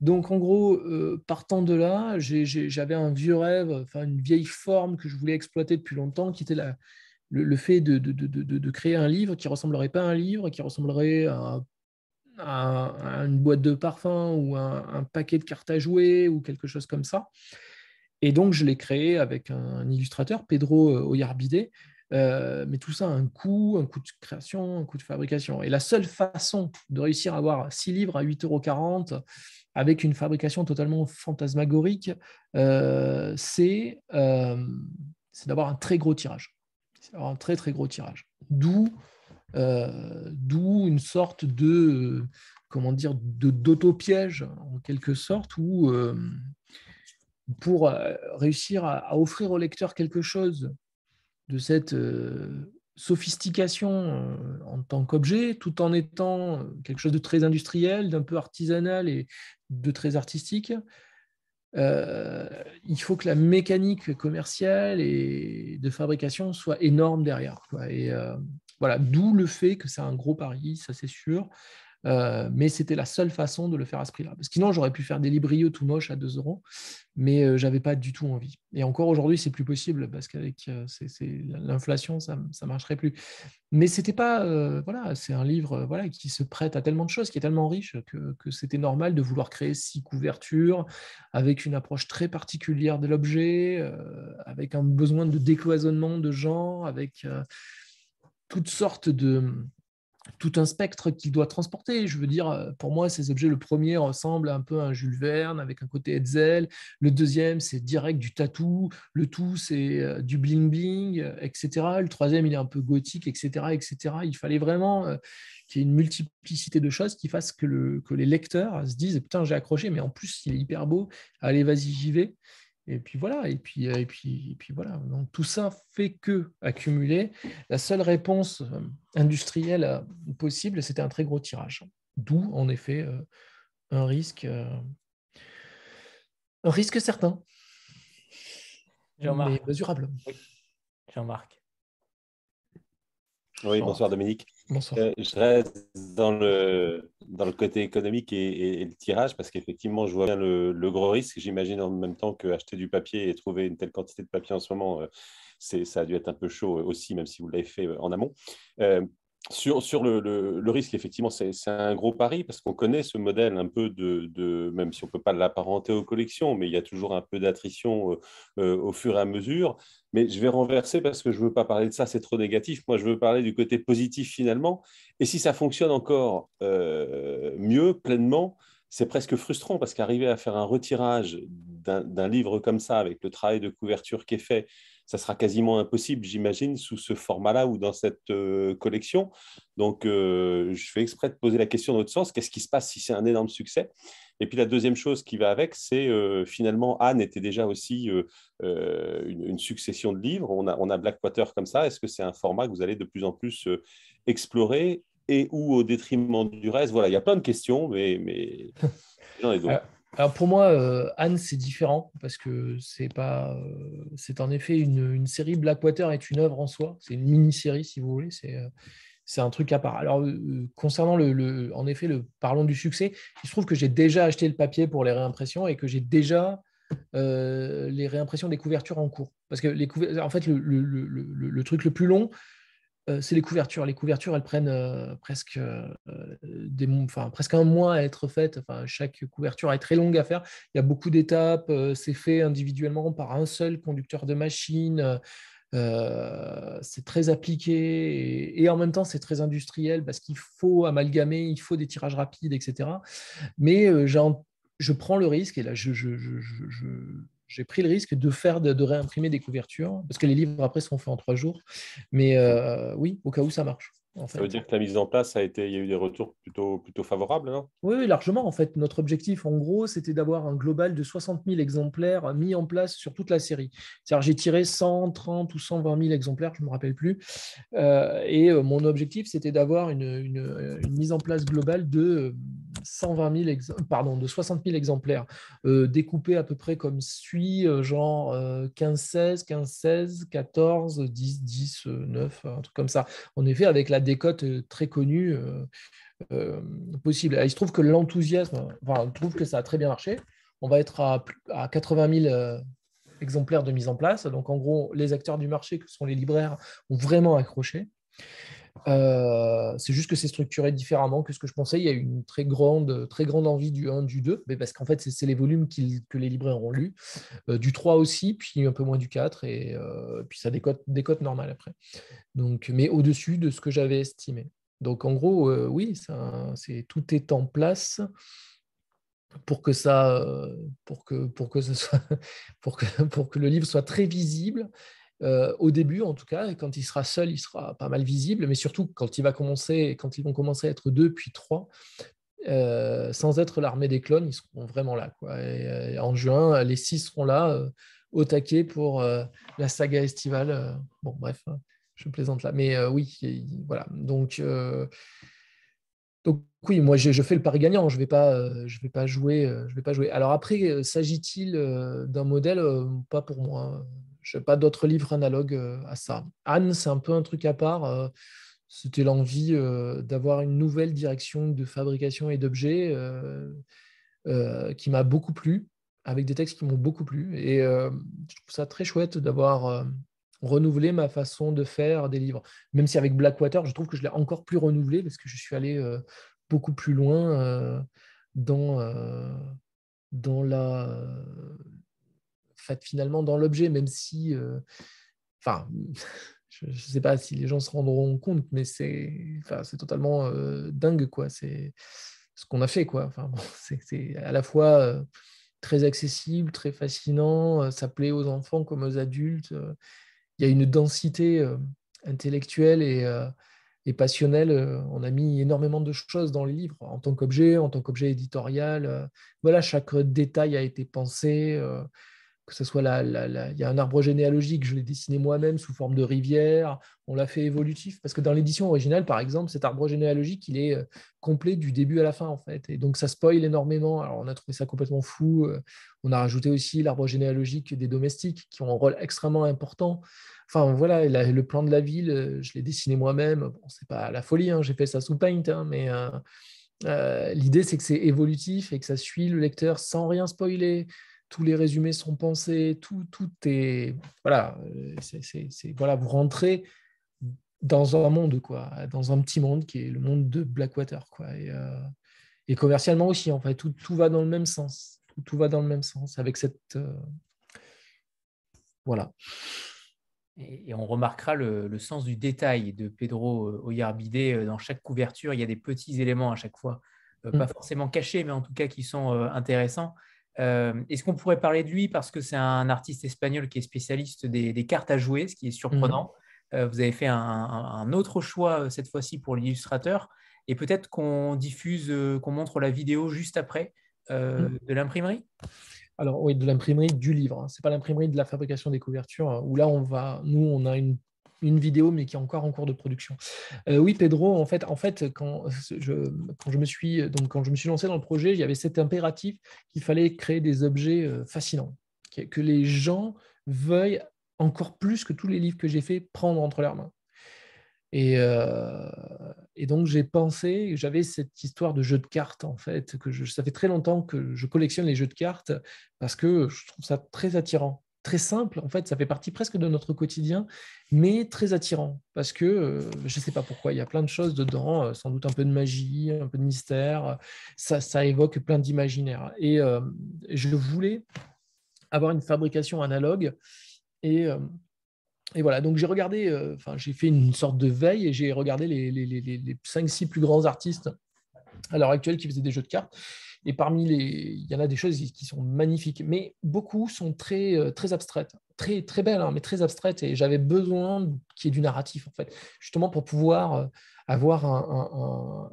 [SPEAKER 2] Donc en gros, euh, partant de là, j'avais un vieux rêve, enfin une vieille forme que je voulais exploiter depuis longtemps, qui était le, fait de, créer un livre qui ressemblerait pas à un livre, qui ressemblerait à un une boîte de parfum ou un, paquet de cartes à jouer ou quelque chose comme ça. Et donc, je l'ai créé avec un, illustrateur, Pedro euh, Oyarbide. Euh, mais tout ça a un coût, un coût de création, un coût de fabrication. Et la seule façon de réussir à avoir six livres à 8,40 euros avec une fabrication totalement fantasmagorique, euh, c'est d'avoir un très gros tirage. C'est un très très gros tirage. D'où euh, une sorte de comment dire d'auto-piège en quelque sorte où euh, pour euh, réussir à, offrir au lecteur quelque chose de cette sophistication en tant qu'objet, tout en étant quelque chose de très industriel, d'un peu artisanal et de très artistique. il faut que la mécanique commerciale et de fabrication soit énorme derrière. Et voilà, d'où le fait que c'est un gros pari, ça c'est sûr. Euh, mais c'était la seule façon de le faire à ce prix-là. Sinon, j'aurais pu faire des librios tout moches à 2 euros, mais euh, j'avais pas du tout envie. Et encore aujourd'hui, c'est plus possible parce qu'avec euh, l'inflation, ça ne marcherait plus. Mais c'était pas, voilà, c'est un livre voilà, qui se prête à tellement de choses, qui est tellement riche que, que c'était normal de vouloir créer six couvertures avec une approche très particulière de l'objet, avec un besoin de décloisonnement de gens, avec toutes sortes de tout un spectre qu'il doit transporter. Je veux dire, euh, pour moi, ces objets, le premier ressemble un peu à un Jules Verne avec un côté Hetzel. Le deuxième, c'est direct du tatou. Le tout, c'est euh, du bling-bling, etc. Le troisième, il est un peu gothique, etc. etc. Il fallait vraiment euh, qu'il y ait une multiplicité de choses qui fassent que, que les lecteurs se disent Putain, j'ai accroché, mais en plus, il est hyper beau. Allez, vas-y, j'y vais. Et puis voilà, et puis, et puis, et puis voilà. Donc tout ça fait que accumuler, la seule réponse euh, industrielle euh, possible, c'était un très gros tirage. D'où en effet euh, un risque, un risque certain, mais mesurable.
[SPEAKER 1] Jean-Marc.
[SPEAKER 6] Oui, bonsoir Dominique.
[SPEAKER 2] Bonsoir.
[SPEAKER 6] Euh, je reste dans le, dans le côté économique et, le tirage parce qu'effectivement, je vois bien le, gros risque. J'imagine en même temps qu'acheter du papier et trouver une telle quantité de papier en ce moment, euh, ça a dû être un peu chaud aussi, même si vous l'avez fait euh, en amont. Sur, le, risque, effectivement, c'est un gros pari parce qu'on connaît ce modèle un peu de, de même si on ne peut pas l'apparenter aux collections, mais il y a toujours un peu d'attrition au fur et à mesure. Mais je vais renverser parce que je ne veux pas parler de ça, c'est trop négatif. Moi, je veux parler du côté positif finalement. Et si ça fonctionne encore mieux, pleinement, c'est presque frustrant parce qu'arriver à faire un retirage d'un livre comme ça, avec le travail de couverture qui est fait, ça sera quasiment impossible, j'imagine, sous ce format-là ou dans cette euh, collection. Donc, euh, je fais exprès de poser la question dans l'autre sens. Qu'est-ce qui se passe si c'est un énorme succès? Et puis, la deuxième chose qui va avec, c'est euh, finalement, Anne était déjà aussi une, succession de livres. On a, on a Blackwater comme ça. Est-ce que c'est un format que vous allez de plus en plus explorer et ou au détriment du reste? Voilà, il y a plein de questions, mais, mais <laughs>
[SPEAKER 2] d'autres. Alors pour moi, euh, Anne, c'est différent parce que c'est pas, euh, c'est en effet une, série. Blackwater est une œuvre en soi. C'est une mini-série, si vous voulez. C'est, euh, c'est un truc à part. Alors concernant le, en effet, le parlons du succès. Il se trouve que j'ai déjà acheté le papier pour les réimpressions et que j'ai déjà les réimpressions des couvertures en cours. Parce que les en fait, le, le, truc le plus long, c'est les couvertures. Les couvertures, elles prennent presque, un mois à être faites. Enfin, chaque couverture est très longue à faire. Il y a beaucoup d'étapes. c'est fait individuellement par un seul conducteur de machine. c'est très appliqué et, en même temps c'est très industriel parce qu'il faut amalgamer, il faut des tirages rapides, etc. Mais je prends le risque et là je, j'ai pris le risque de faire de, réimprimer des couvertures parce que les livres après sont faits en trois jours. Mais euh, oui, au cas où ça marche.
[SPEAKER 6] Ça veut dire que la mise en place a été, il y a eu des retours plutôt, plutôt favorables, non
[SPEAKER 2] oui, largement. En fait, notre objectif, en gros, c'était d'avoir un global de 60 000 exemplaires mis en place sur toute la série. C'est-à-dire, j'ai tiré 130 ou 120 000 exemplaires, je ne me rappelle plus. Euh, et euh, mon objectif, c'était d'avoir une, une, mise en place globale de 120 000 pardon, de 60 000 exemplaires, euh, découpés à peu près comme suit, genre 15-16, 15-16, 14, 10, 10, 9, un truc comme ça. En effet, avec la décote euh, très connue euh, euh, possible. il se trouve que l'enthousiasme, enfin, trouve que ça a très bien marché. On va être à, à 80 000 exemplaires de mise en place. Donc, en gros, les acteurs du marché, que sont les libraires, ont vraiment accroché. Euh, c'est juste que c'est structuré différemment que ce que je pensais. Il y a une très grande, très grande envie du 1, du 2, mais parce qu'en fait, c'est les volumes que les libraires ont lus. Euh, du 3 aussi, puis un peu moins du 4, et euh, puis ça décote, décote normal après. Donc, mais au-dessus de ce que j'avais estimé. Donc en gros, oui, c'est tout est en place pour que ça, pour que, pour que ce soit, <laughs> pour que, pour que le livre soit très visible euh, au début, en tout cas, quand il sera seul, il sera pas mal visible, mais surtout quand ils vont commencer à être deux puis trois, euh, sans être l'armée des clones, ils seront vraiment là. Euh, en juin, les six seront là au taquet pour la saga estivale. bon, bref, hein, je plaisante là. Mais oui, voilà. Donc, donc oui, moi je, fais le pari gagnant. Je ne vais, pas, je vais, pas jouer, je vais pas jouer. Alors après, s'agit-il d'un modèle Pas pour moi. Je n'ai pas d'autres livres analogues à ça. Anne, c'est un peu un truc à part. C'était l'envie d'avoir une nouvelle direction de fabrication et d'objets qui m'a beaucoup plu, avec des textes qui m'ont beaucoup plu. Et je trouve ça très chouette d'avoir renouvelé ma façon de faire des livres. Même si avec Blackwater, je trouve que je l'ai encore plus renouvelé parce que je suis allé beaucoup plus loin dans, dans la finalement dans l'objet, même si, euh, enfin, <laughs> je ne sais pas si les gens se rendront compte, mais c'est, enfin, totalement euh, dingue, quoi. C'est ce qu'on a fait, quoi. Enfin, bon, <laughs> c'est, à la fois euh, très accessible, très fascinant, ça plaît aux enfants comme aux adultes. Il y a une densité intellectuelle et, et passionnelle. On a mis énormément de choses dans les livres, en tant qu'objet, en tant qu'objet éditorial. Voilà, chaque détail a été pensé que ce soit la, il y a un arbre généalogique, je l'ai dessiné moi-même sous forme de rivière, on l'a fait évolutif, parce que dans l'édition originale, par exemple, cet arbre généalogique, il est euh, complet du début à la fin, en fait, et donc ça spoil énormément, alors on a trouvé ça complètement fou, euh, on a rajouté aussi l'arbre généalogique des domestiques, qui ont un rôle extrêmement important, enfin voilà, le plan de la ville, euh, je l'ai dessiné moi-même, bon, c'est pas la folie, hein, j'ai fait ça sous Paint, hein, mais... L'idée, c'est que c'est évolutif et que ça suit le lecteur sans rien spoiler tous les résumés sont pensés, tout, tout est. Voilà, euh, c'est, voilà, vous rentrez dans un monde, quoi, dans un petit monde qui est le monde de Blackwater. Quoi, et, euh, et commercialement aussi, en fait, tout, tout, va dans le même sens. Tout, va dans le même sens avec cette. Euh, voilà.
[SPEAKER 1] Et, on remarquera le, le, sens du détail de Pedro Oyarbide. Dans chaque couverture, il y a des petits éléments à chaque fois, pas mm. forcément cachés, mais en tout cas qui sont intéressants. Euh, est-ce qu'on pourrait parler de lui? Parce que c'est un artiste espagnol qui est spécialiste des, cartes à jouer, ce qui est surprenant. Mhm. Euh, vous avez fait un, autre choix euh, cette fois-ci pour l'illustrateur et peut-être qu'on diffuse, qu'on montre la vidéo juste après mhm. de l'imprimerie?
[SPEAKER 2] Alors oui, de l'imprimerie du livre. Hein. C'est pas l'imprimerie de la fabrication des couvertures hein, où là on va, nous on a une une vidéo, mais qui est encore en cours de production. Euh, oui, Pedro, en fait, en fait quand, je, quand, je me suis, donc, quand je me suis lancé dans le projet, il y avait cet impératif qu'il fallait créer des objets euh, fascinants, que les gens veuillent encore plus que tous les livres que j'ai fait prendre entre leurs mains. Et, euh, et donc j'ai pensé, j'avais cette histoire de jeu de cartes en fait, que je, ça fait très longtemps que je collectionne les jeux de cartes parce que je trouve ça très attirant très simple, en fait, ça fait partie presque de notre quotidien, mais très attirant, parce que euh, je ne sais pas pourquoi, il y a plein de choses dedans, euh, sans doute un peu de magie, un peu de mystère, ça, ça évoque plein d'imaginaire. Et euh, je voulais avoir une fabrication analogue, et, et voilà, donc j'ai regardé, enfin j'ai fait une sorte de veille, et j'ai regardé les, les, les, les 5-6 plus grands artistes à l'heure actuelle qui faisaient des jeux de cartes. Et parmi les, il y en a des choses qui sont magnifiques, mais beaucoup sont très, euh, très abstraites, très, très belles, hein, mais très abstraites. Et j'avais besoin qu'il y ait du narratif, en fait, justement pour pouvoir euh, avoir un,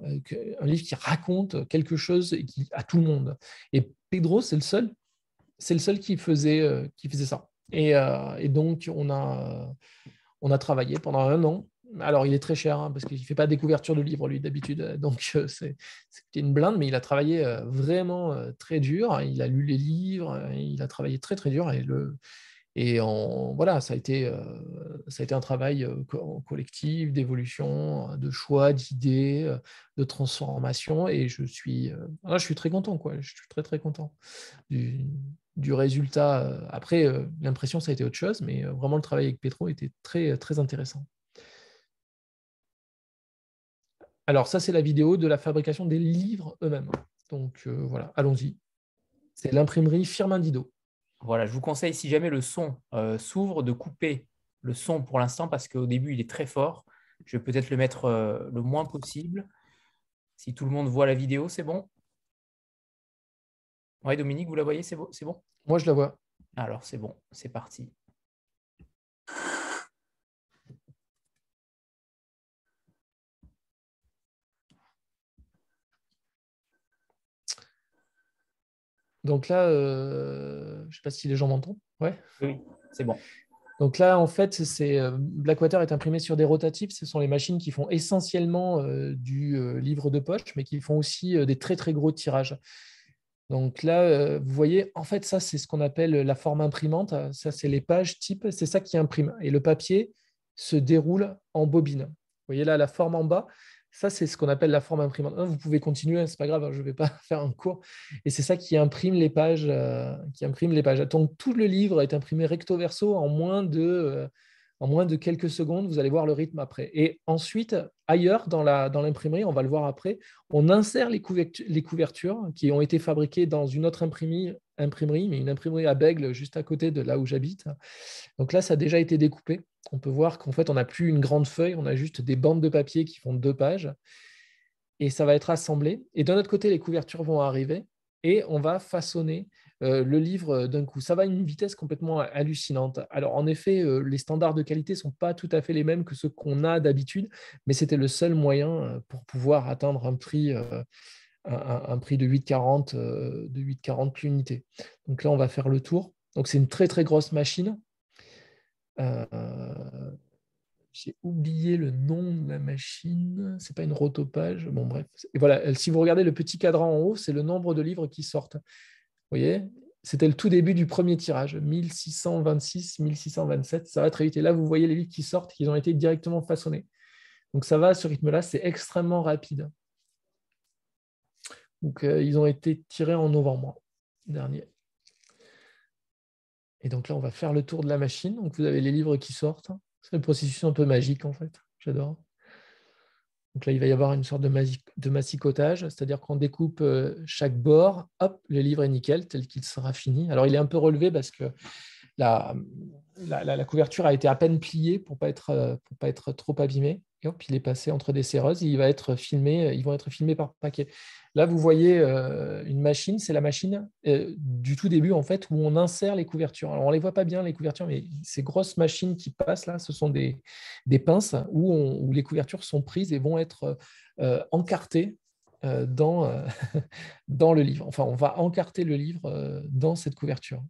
[SPEAKER 2] livre qui raconte quelque chose et qui, à tout le monde. Et Pedro, c'est le seul, c'est le seul qui faisait, euh, qui faisait ça. Et, et, donc, on a, on a travaillé pendant un an alors, il est très cher hein, parce qu'il ne fait pas des couvertures de livres, lui, d'habitude. <laughs> Donc, euh, c'est une blinde, mais il a travaillé euh, vraiment euh, très dur. Il a lu les livres, il a travaillé très, très dur. Et, en, voilà, ça a, été, un travail collectif, d'évolution, de choix, d'idées, de transformation. Et je suis, je suis très content, quoi. Je suis très, très content du, du résultat. Après, l'impression, ça a été autre chose, mais vraiment, le travail avec Petro était très, très intéressant. Alors ça, c'est la vidéo de la fabrication des livres eux-mêmes. Donc euh, voilà, allons-y. C'est l'imprimerie Firmindido.
[SPEAKER 1] Voilà, je vous conseille, si jamais le son euh, s'ouvre, de couper le son pour l'instant parce qu'au début, il est très fort. Je vais peut-être le mettre euh, le moins possible. Si tout le monde voit la vidéo, c'est bon? Oui, Dominique, vous la voyez, c'est bon, bon?
[SPEAKER 2] Moi, je la vois.
[SPEAKER 1] Alors, c'est bon, c'est parti.
[SPEAKER 2] Donc là, euh, je ne sais pas si les gens m'entendent. Ouais.
[SPEAKER 1] Oui, c'est bon.
[SPEAKER 2] Donc là, en fait, c'est Blackwater est imprimé sur des rotatifs. Ce sont les machines qui font essentiellement du livre de poche, mais qui font aussi des très très gros tirages. Donc là, vous voyez, en fait, ça, c'est ce qu'on appelle la forme imprimante. Ça, c'est les pages type, c'est ça qui imprime. Et le papier se déroule en bobine. Vous voyez là, la forme en bas, ça, c'est ce qu'on appelle la forme imprimante. Vous pouvez continuer, c'est pas grave, hein, je ne vais pas <laughs> faire un cours. Et c'est ça qui imprime les pages. Euh, qui imprime les pages. Donc, tout le livre est imprimé recto verso en moins de, euh, en moins de quelques secondes. Vous allez voir le rythme après. Et ensuite, ailleurs, dans l'imprimerie, dans on va le voir après, on insère les, les, couvertures qui ont été fabriquées dans une autre imprimerie, imprimerie, mais une imprimerie à Bègle, juste à côté de là où j'habite. Donc là, ça a déjà été découpé on peut voir qu'en fait, on n'a plus une grande feuille, on a juste des bandes de papier qui font deux pages. Et ça va être assemblé. Et d'un autre côté, les couvertures vont arriver et on va façonner euh, le livre d'un coup. Ça va à une vitesse complètement hallucinante. Alors, en effet, euh, les standards de qualité ne sont pas tout à fait les mêmes que ceux qu'on a d'habitude, mais c'était le seul moyen euh, pour pouvoir atteindre un prix, de 8,40 de 8,40 l'unité. Donc là, on va faire le tour. Donc, c'est une très, très grosse machine. Euh, j'ai oublié le nom de la machine. C'est pas une rotopage. Bon, bref. Et voilà, si vous regardez le petit cadran en haut, c'est le nombre de livres qui sortent. Vous voyez? C'était le tout début du premier tirage, 1626, 1627. Ça va très vite. Et là, vous voyez les livres qui sortent, qui ont été directement façonnés. Donc ça va, ce rythme-là, c'est extrêmement rapide. Donc euh, ils ont été tirés en novembre dernier. Et donc là, on va faire le tour de la machine. Donc vous avez les livres qui sortent. C'est un processus un peu magique en fait. J'adore. Donc là, il va y avoir une sorte de, de massicotage, c'est-à-dire qu'on découpe euh, chaque bord, hop, le livre est nickel, tel qu'il sera fini. Alors il est un peu relevé parce que la, couverture a été à peine pliée pour ne pas, euh, pas être trop abîmée. Et hop, il est passé entre des serreuses. il va être filmé, ils vont être filmés par paquet. Là, vous voyez euh, une machine, c'est la machine euh, du tout début en fait où on insère les couvertures. Alors on les voit pas bien les couvertures, mais ces grosses machines qui passent là, ce sont des, pinces où, les couvertures sont prises et vont être euh, encartées dans, <laughs> dans le livre. Enfin, on va encarter le livre dans cette couverture.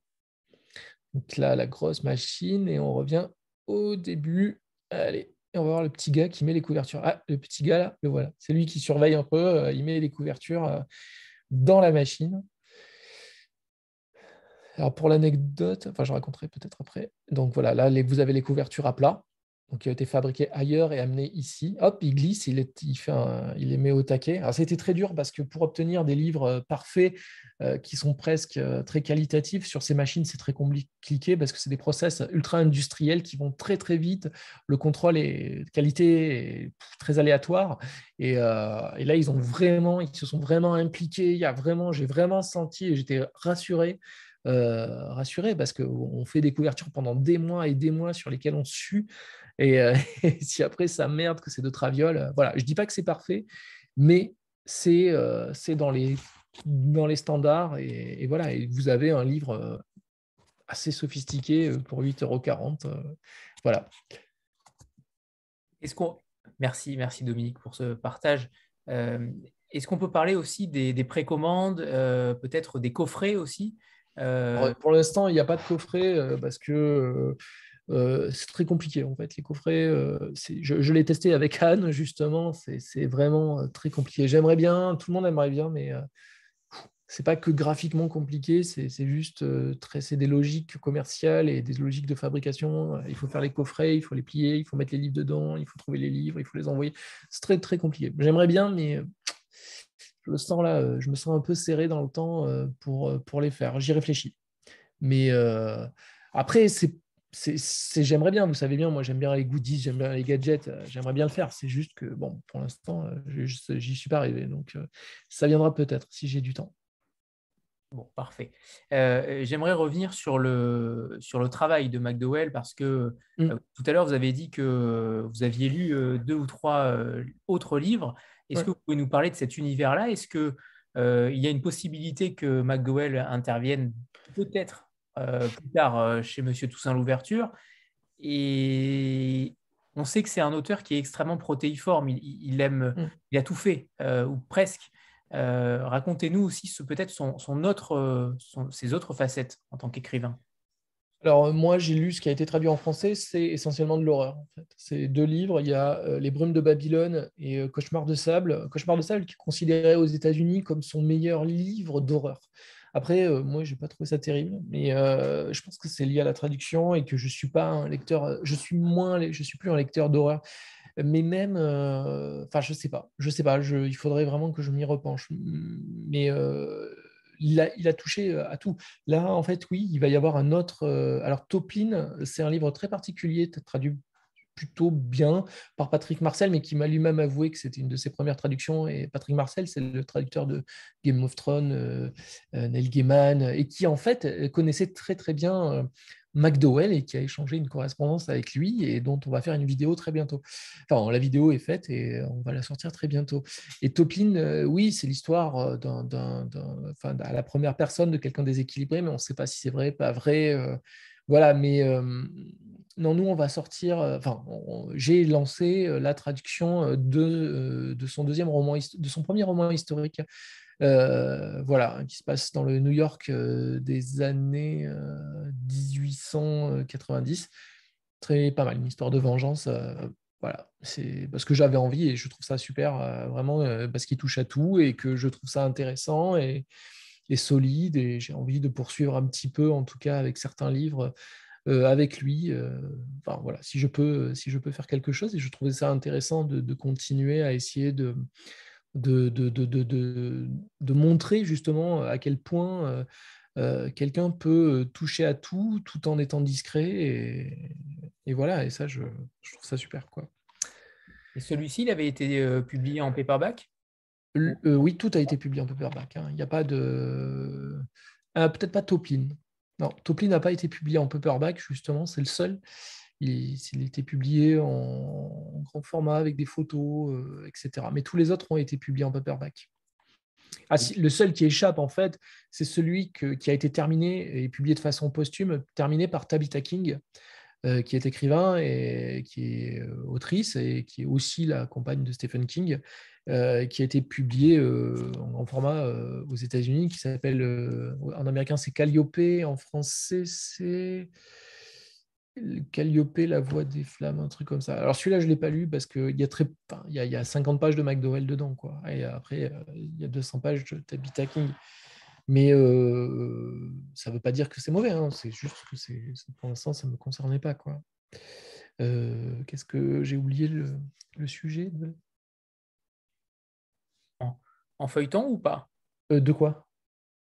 [SPEAKER 2] Donc là, la grosse machine et on revient au début. Allez, et on va voir le petit gars qui met les couvertures. Ah, le petit gars là, le voilà. C'est lui qui surveille un peu. Euh, il met les couvertures euh, dans la machine. Alors pour l'anecdote, enfin je raconterai peut-être après. Donc voilà, là vous avez les couvertures à plat donc qui a été fabriqué ailleurs et amené ici. Hop, il glisse, il, il, fait il les met au taquet. Alors, c'était très dur parce que pour obtenir des livres euh, parfaits euh, qui sont presque euh, très qualitatifs sur ces machines, c'est très compliqué parce que c'est des process ultra industriels qui vont très très vite. Le contrôle est qualité est très aléatoire. Et, et, là, ils ont vraiment, ils se sont vraiment impliqués. Il y a vraiment, j'ai vraiment senti et j'étais rassuré. rassuré parce qu'on fait des couvertures pendant des mois et des mois sur lesquelles on sue euh, <laughs> et, si après ça merde que c'est de traviole, euh, voilà. Je dis pas que c'est parfait, mais c'est euh, dans, les, dans les standards. Et, voilà, et vous avez un livre assez sophistiqué pour 8,40 euros. voilà.
[SPEAKER 1] Est-ce qu'on... Merci, merci Dominique pour ce partage. Est-ce qu'on peut parler aussi des, des précommandes, peut-être des coffrets aussi
[SPEAKER 2] Pour l'instant, il n'y a pas de coffret parce que euh, c'est très compliqué en fait. Les coffrets, euh, je, l'ai testé avec <laughs> Anne justement, c'est vraiment euh, très compliqué. J'aimerais bien, tout le monde aimerait bien, mais c'est pas que graphiquement compliqué, c'est juste c'est des logiques commerciales et des logiques de fabrication. Il faut faire les coffrets, il faut les plier, il faut mettre les livres dedans, il faut trouver les livres, il faut les envoyer. C'est très très compliqué. J'aimerais bien, mais je le sens là, je me sens un peu serré dans le temps pour, pour les faire. J'y réfléchis. Mais après, c'est j'aimerais bien, vous savez bien, moi j'aime bien les goodies, j'aime bien les gadgets, euh, j'aimerais bien le faire. C'est juste que, bon, pour l'instant, euh, j'y suis pas arrivé. Donc, euh, ça viendra peut-être si j'ai du temps.
[SPEAKER 1] Bon, parfait. j'aimerais revenir sur le, sur le travail de McDowell parce que mmh. tout à l'heure, vous avez dit que vous aviez lu deux ou trois autres livres. Est-ce que vous pouvez nous parler de cet univers-là? Est-ce qu'il il y a une possibilité que McDowell intervienne peut-être plus tard euh, chez Monsieur Toussaint Louverture. Et on sait que c'est un auteur qui est extrêmement protéiforme. Il, aime, mm. il a tout fait, euh, ou presque. Racontez-nous aussi peut-être son, autre, ses autres facettes en tant qu'écrivain.
[SPEAKER 2] alors, moi, j'ai lu ce qui a été traduit en français, c'est essentiellement de l'horreur. En fait. C'est deux livres. Il y a euh, Les Brumes de Babylone et euh, Cauchemar de sable. Cauchemar de sable qui est considéré aux États-Unis comme son meilleur livre d'horreur. Après, euh, moi, je n'ai pas trouvé ça terrible, mais je pense que c'est lié à la traduction et que je suis pas un lecteur. Je suis moins, je suis plus un lecteur d'horreur. Mais même, enfin, je sais pas, je sais pas. il faudrait vraiment que je m'y repenche. Mais il a, touché euh, à tout. Là, en fait, oui, il va y avoir un autre. Euh, alors, Topline, c'est un livre très particulier, traduit plutôt bien par Patrick Marcel, mais qui m'a lui-même avoué que c'était une de ses premières traductions. Et Patrick Marcel, c'est le traducteur de Game of Thrones, euh, Neil Gaiman, et qui en fait connaissait très très bien McDowell et qui a échangé une correspondance avec lui et dont on va faire une vidéo très bientôt. Enfin, la vidéo est faite et on va la sortir très bientôt. Et Toplin, euh, oui, c'est l'histoire euh, d'un, à la première personne de quelqu'un déséquilibré, mais on ne sait pas si c'est vrai, pas vrai. Euh, voilà, mais non, nous, on va sortir. Enfin, j'ai lancé la traduction de, de son deuxième roman, de son premier roman historique euh, voilà, qui se passe dans le New York euh, des années 1890. Euh, Très pas mal, une histoire de vengeance. voilà, c'est parce que j'avais envie et je trouve ça super, vraiment, parce qu'il touche à tout et que je trouve ça intéressant et, solide et j'ai envie de poursuivre un petit peu, en tout cas avec certains livres. Avec lui. enfin, voilà, si je, peux, si je peux faire quelque chose, et je trouvais ça intéressant de continuer à essayer de, de, de, de, de, montrer justement à quel point euh, euh, quelqu'un peut toucher à tout tout en étant discret. Et, et voilà, et ça, je, je, trouve ça super. Quoi.
[SPEAKER 1] Et celui-ci, il avait été euh, publié en paperback?
[SPEAKER 2] Oui, tout a été publié en paperback. Hein. Il n'y a pas de... Ah, peut-être pas Toplin. Non, n'a pas été publié en paperback, justement, c'est le seul. Il, était publié en, grand format avec des photos, euh, etc. Mais tous les autres ont été publiés en paperback. Ah, le seul qui échappe, en fait, c'est celui qui a été terminé et publié de façon posthume, terminé par Tabitha King, euh, qui est écrivain et qui est euh, autrice et qui est aussi la compagne de Stephen King, qui a été publié en, format aux États-Unis, qui s'appelle, en américain, c'est Calliope, en français, c'est. Calliope, La Voix des Flammes, un truc comme ça. Alors celui-là, je ne l'ai pas lu parce qu'il y, a y, a, 50 pages de McDowell dedans. Quoi. Et après, euh, il y a 200 pages de Tabitha King. Mais euh, ça ne veut pas dire que c'est mauvais. Hein. C'est juste que pour l'instant, ça ne me concernait pas. Quoi. Euh, qu'est-ce que j'ai oublié le, sujet
[SPEAKER 1] en, feuilleton ou pas?
[SPEAKER 2] De quoi?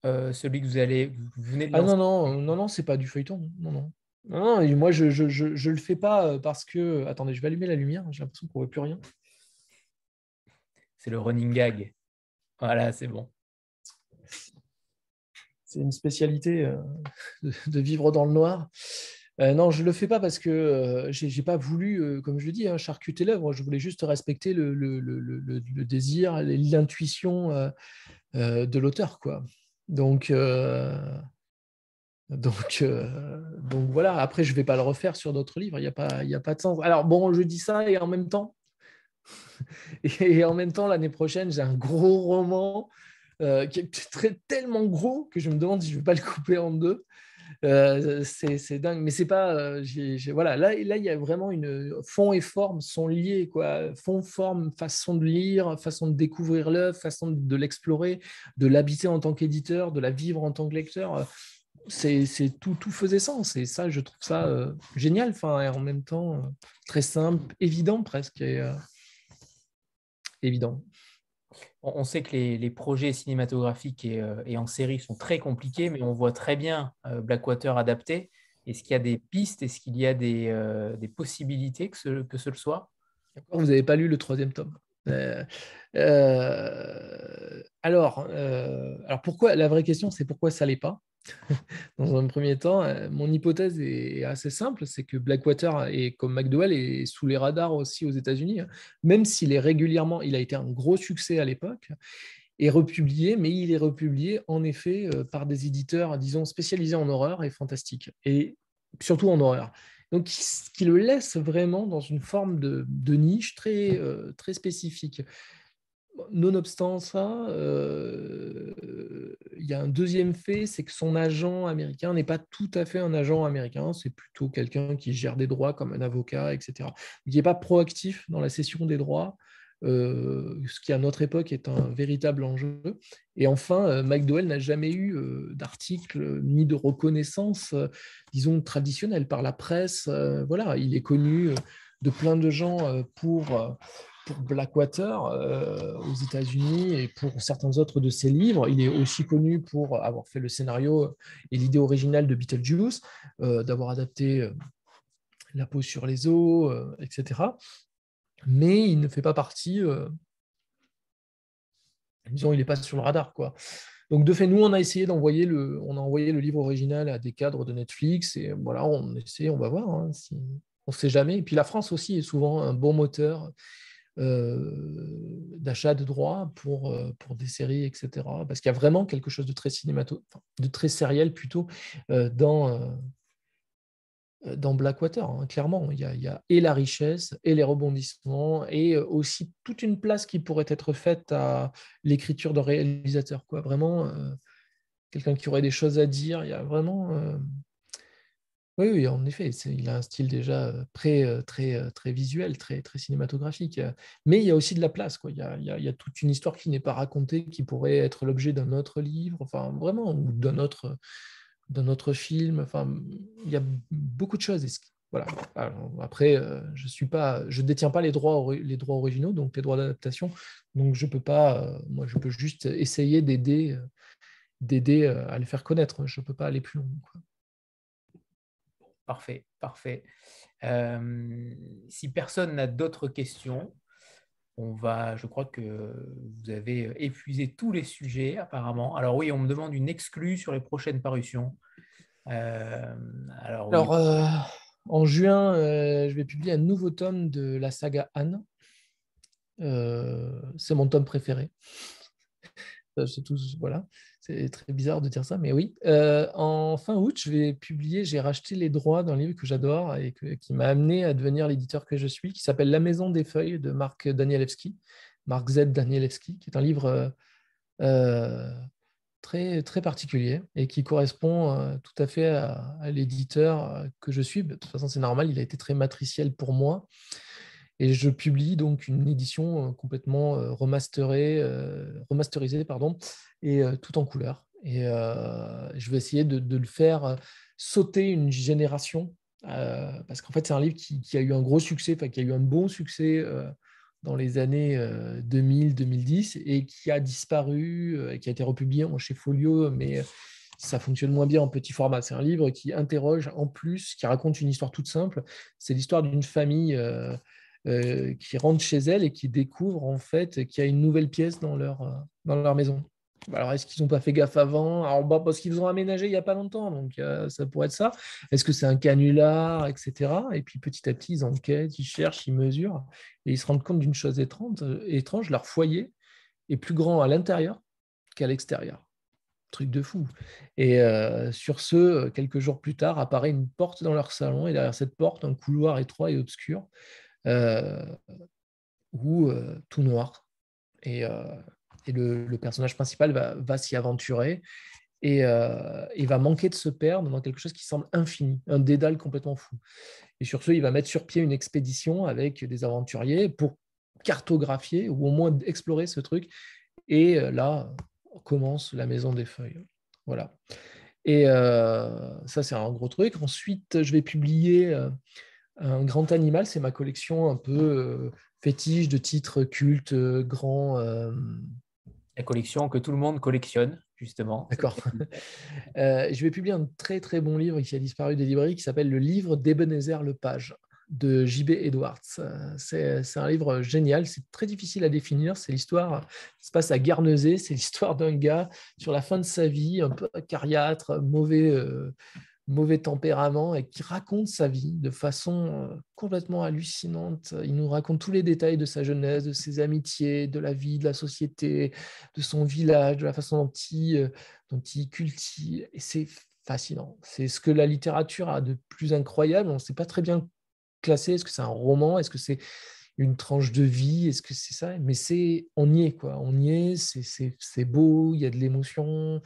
[SPEAKER 1] Celui que vous allez... Vous venez de
[SPEAKER 2] ah non, non, non, non, c'est pas du feuilleton. Non, non. Non, moi, je ne je, je, le fais pas euh, parce que. Attendez, je vais allumer la lumière. J'ai l'impression qu'on ne voit plus rien.
[SPEAKER 1] C'est le running gag. Voilà, c'est bon.
[SPEAKER 2] C'est une spécialité euh, <laughs> de, vivre dans le noir. Euh, non, je ne le fais pas parce que je n'ai pas voulu, comme je dis, hein, charcuter l'œuvre. Je voulais juste respecter le, le, le, le désir, l'intuition de l'auteur. Donc, donc, euh, donc voilà, après, je ne vais pas le refaire sur d'autres livres, il n'y a, pas, a pas de sens. Alors, bon, je dis ça et en même temps, <laughs> et en même temps, l'année prochaine, j'ai un gros roman euh, qui est très, tellement gros que je me demande si je ne vais pas le couper en deux. Euh, c'est dingue, mais c'est pas. voilà, là, là, il y a vraiment une. Fond et forme sont liés, quoi. Fond, forme, façon de lire, façon de découvrir l'œuvre, façon de l'explorer, de l'habiter en tant qu'éditeur, de la vivre en tant que lecteur c'est tout, tout faisait sens. Et ça, je trouve ça euh, génial. Enfin, et en même temps, euh, très simple, évident presque. Euh, évident.
[SPEAKER 1] On sait que les, projets cinématographiques et, en série sont très compliqués, mais on voit très bien Blackwater adapté. Est-ce qu'il y a des pistes? Est-ce qu'il y a des, possibilités que ce, que ce soit?
[SPEAKER 2] Vous n'avez pas lu le troisième tome? Alors, alors pourquoi la vraie question c'est pourquoi ça l'est pas? <laughs> Dans un premier temps, euh, mon hypothèse est assez simple, c'est que Blackwater est comme McDowell est sous les radars aussi aux États-Unis, hein. même s'il est régulièrement, il a été un gros succès à l'époque, est republié, mais il est republié en effet euh, par des éditeurs, disons, spécialisés en horreur et fantastique, et surtout en horreur. Donc, ce qui le laisse vraiment dans une forme de, niche très, euh, très spécifique. Nonobstant ça, il il y a un deuxième fait, c'est que son agent américain n'est pas tout à fait un agent américain, c'est plutôt quelqu'un qui gère des droits comme un avocat, etc. Il n'est pas proactif dans la cession des droits, euh, ce qui à notre époque est un véritable enjeu. Et enfin, euh, McDowell n'a jamais eu euh, d'article ni de reconnaissance, disons, traditionnelle par la presse. voilà, il est connu de plein de gens pour, pour Blackwater aux États-Unis et pour certains autres de ses livres. Il est aussi connu pour avoir fait le scénario et l'idée originale de Beetlejuice, d'avoir adapté La peau sur les os, etc mais il ne fait pas partie, euh, disons, il n'est pas sur le radar. Quoi. Donc, de fait, nous, on a essayé d'envoyer le, on a envoyé le livre original à des cadres de Netflix, et voilà, on essaie, on va voir, hein, on ne sait jamais. Et puis, la France aussi est souvent un bon moteur euh, d'achat de droits pour, euh, pour des séries, etc. Parce qu'il y a vraiment quelque chose de très cinémato, de très sériel plutôt dans Blackwater, hein, clairement. Il y, a, et la richesse, et les rebondissements, et euh, aussi toute une place qui pourrait être faite à l'écriture d'un réalisateur. Quoi. Vraiment, euh, quelqu'un qui aurait des choses à dire. Il y a vraiment. Oui, oui, en effet, il a un style déjà très, très, très visuel, très, très cinématographique. Mais il y a aussi de la place. Quoi. Il, y a, il, y a, toute une histoire qui n'est pas racontée, qui pourrait être l'objet d'un autre livre, enfin, vraiment, ou d'un autre dans notre film. Enfin, il y a beaucoup de choses. Voilà. après, euh, je suis pas, je détiens pas les droits, les droits originaux, donc les droits d'adaptation. Donc je peux pas, euh, moi, je peux juste essayer d'aider, euh, d'aider à les faire connaître. Je peux pas aller plus loin.
[SPEAKER 1] Parfait, parfait. si personne n'a d'autres questions, on va, je crois que vous avez épuisé tous les sujets apparemment. Alors oui, on me demande une exclue sur les prochaines parutions.
[SPEAKER 2] Euh, alors, euh, en juin, euh, je vais publier un nouveau tome de la saga Anne. c'est mon tome préféré. c'est tout, voilà. C'est très bizarre de dire ça, mais oui. Euh, en fin août, je vais publier, j'ai racheté les droits d'un livre que j'adore et qui m'a amené à devenir l'éditeur que je suis, qui s'appelle La Maison des Feuilles de Marc Danielewski, Marc Z. Danielewski, qui est un livre euh, euh, très, très particulier et qui correspond tout à fait à l'éditeur que je suis. De toute façon, c'est normal, il a été très matriciel pour moi. Et je publie donc une édition complètement remasterée, remasterisée pardon, et tout en couleur. Et je vais essayer de, le faire sauter une génération, parce qu'en fait, c'est un livre qui, a eu un gros succès, enfin, qui a eu un bon succès dans les années 2000-2010 et qui a disparu, qui a été republié chez Folio, mais ça fonctionne moins bien en petit format. C'est un livre qui interroge en plus, qui raconte une histoire toute simple. C'est l'histoire d'une famille euh, qui rentrent chez elle et qui découvrent en fait qu'il y a une nouvelle pièce dans leur, euh, dans leur maison. Alors, est-ce qu'ils n'ont pas fait gaffe avant? Alors, bah, Parce qu'ils ont aménagé il n'y a pas longtemps, donc euh, ça pourrait être ça. Est-ce que c'est un canular, etc. Et puis petit à petit, ils enquêtent, ils cherchent, ils mesurent, et ils se rendent compte d'une chose étrange, étrange leur foyer est plus grand à l'intérieur qu'à l'extérieur. Truc de fou. Et sur ce, quelques jours plus tard, apparaît une porte dans leur salon, et derrière cette porte, un couloir étroit et obscur, ou euh, tout noir. Et, euh, le, personnage principal va, s'y aventurer et il va manquer de se perdre dans quelque chose qui semble infini, un dédale complètement fou. Et sur ce, il va mettre sur pied une expédition avec des aventuriers pour cartographier ou au moins explorer ce truc. Et là, commence la maison des feuilles. Voilà. Et ça, c'est un gros truc. Ensuite, je vais publier un grand animal, c'est ma collection un peu euh, fétiche de titres cultes, euh, grands. Euh,
[SPEAKER 1] La collection que tout le monde collectionne, justement.
[SPEAKER 2] D'accord. <laughs> je vais publier un très très bon livre qui a disparu des librairies qui s'appelle Le livre d'Ebenezer Lepage de J.B. Edwards. C'est un livre génial, c'est très difficile à définir. C'est l'histoire qui se passe à Guernesey, c'est l'histoire d'un gars sur la fin de sa vie, un peu cariâtre, mauvais, mauvais tempérament et qui raconte sa vie de façon euh, complètement hallucinante. Il nous raconte tous les détails de sa jeunesse, de ses amitiés, de la vie, de la société, de son village, de la façon dont il, euh, dont il cultive. Et c'est fascinant. C'est ce que la littérature a de plus incroyable. On ne sait pas très bien classer. Est-ce que c'est un roman? Est-ce que c'est une tranche de vie? Est-ce que c'est ça? Mais c'est, on y est, quoi. On y est, c'est beau, il y a de l'émotion,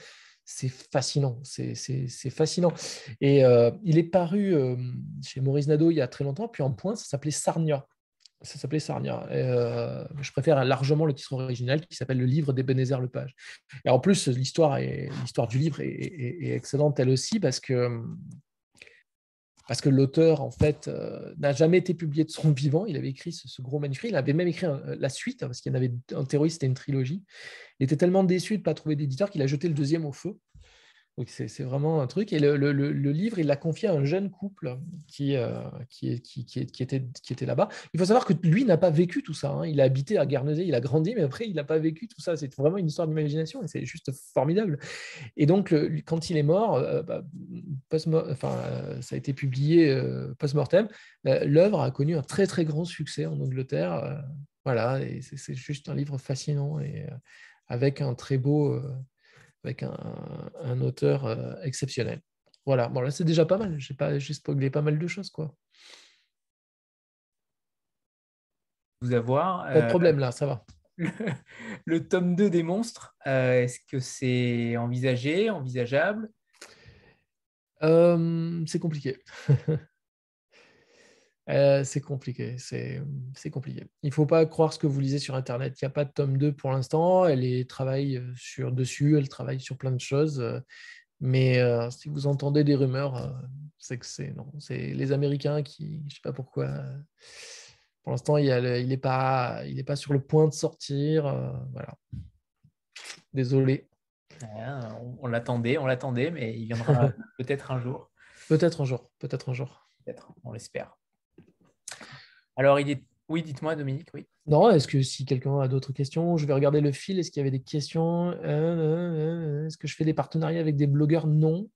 [SPEAKER 2] c'est fascinant, c'est fascinant. Et euh, il est paru euh, chez Maurice Nadeau il y a très longtemps, puis en point, ça s'appelait Sarnia. Ça s'appelait Sarnia. Euh, je préfère largement le titre original qui s'appelle Le livre d'Ebenezer Lepage. Et en plus, l'histoire du livre est, est, excellente elle aussi parce que parce que l'auteur, en fait, euh, n'a jamais été publié de son <laughs> vivant. Il avait écrit ce, gros manuscrit. Il avait même écrit euh, la suite, parce qu'il y en avait un terroriste c'était une trilogie. Il était tellement déçu de ne pas trouver d'éditeur qu'il a jeté le deuxième au feu. C'est vraiment un truc. Et le, livre, il l'a confié à un jeune couple qui, euh, qui, était, là-bas. Il faut savoir que lui n'a pas vécu tout ça. Hein. Il a habité à Guernesey, il a grandi, mais après, il n'a pas vécu tout ça. C'est vraiment une histoire d'imagination et c'est juste formidable. Et donc, quand il est mort, euh, bah, euh, ça a été publié post-mortem. L'œuvre a connu un très, très grand succès en Angleterre. voilà, et c'est juste un livre fascinant et avec un très beau avec un, auteur euh, exceptionnel. Voilà, bon là c'est déjà pas mal, j'ai pas juste spoilé pas mal de choses quoi.
[SPEAKER 1] Vous avoir.
[SPEAKER 2] Pas de euh, problème là, ça va. <laughs>
[SPEAKER 1] Le, tome 2 des monstres, euh, est-ce que c'est envisagé, envisageable?
[SPEAKER 2] C'est compliqué. <laughs> Euh, c'est compliqué, c'est compliqué. Il ne faut pas croire ce que vous lisez sur Internet. Il n'y a pas de tome 2 pour l'instant. Elle travaille euh, sur, dessus, elle travaille sur plein de choses. Euh, mais si vous entendez des rumeurs, c'est que c'est non, c'est les Américains qui, je ne sais pas pourquoi. pour l'instant, il n'est pas, il pas sur le point de sortir. voilà. Désolé.
[SPEAKER 1] on, l'attendait, on l'attendait, mais il viendra <laughs> peut-être un jour.
[SPEAKER 2] Peut-être un jour, peut-être un jour.
[SPEAKER 1] Peut-être, on l'espère. Alors, il est... oui, dites-moi, Dominique, oui.
[SPEAKER 2] Non, est-ce que si quelqu'un a d'autres questions, je vais regarder le fil. Est-ce qu'il y avait des questions? Euh, euh, euh, Est-ce que je fais des partenariats avec des blogueurs? Non.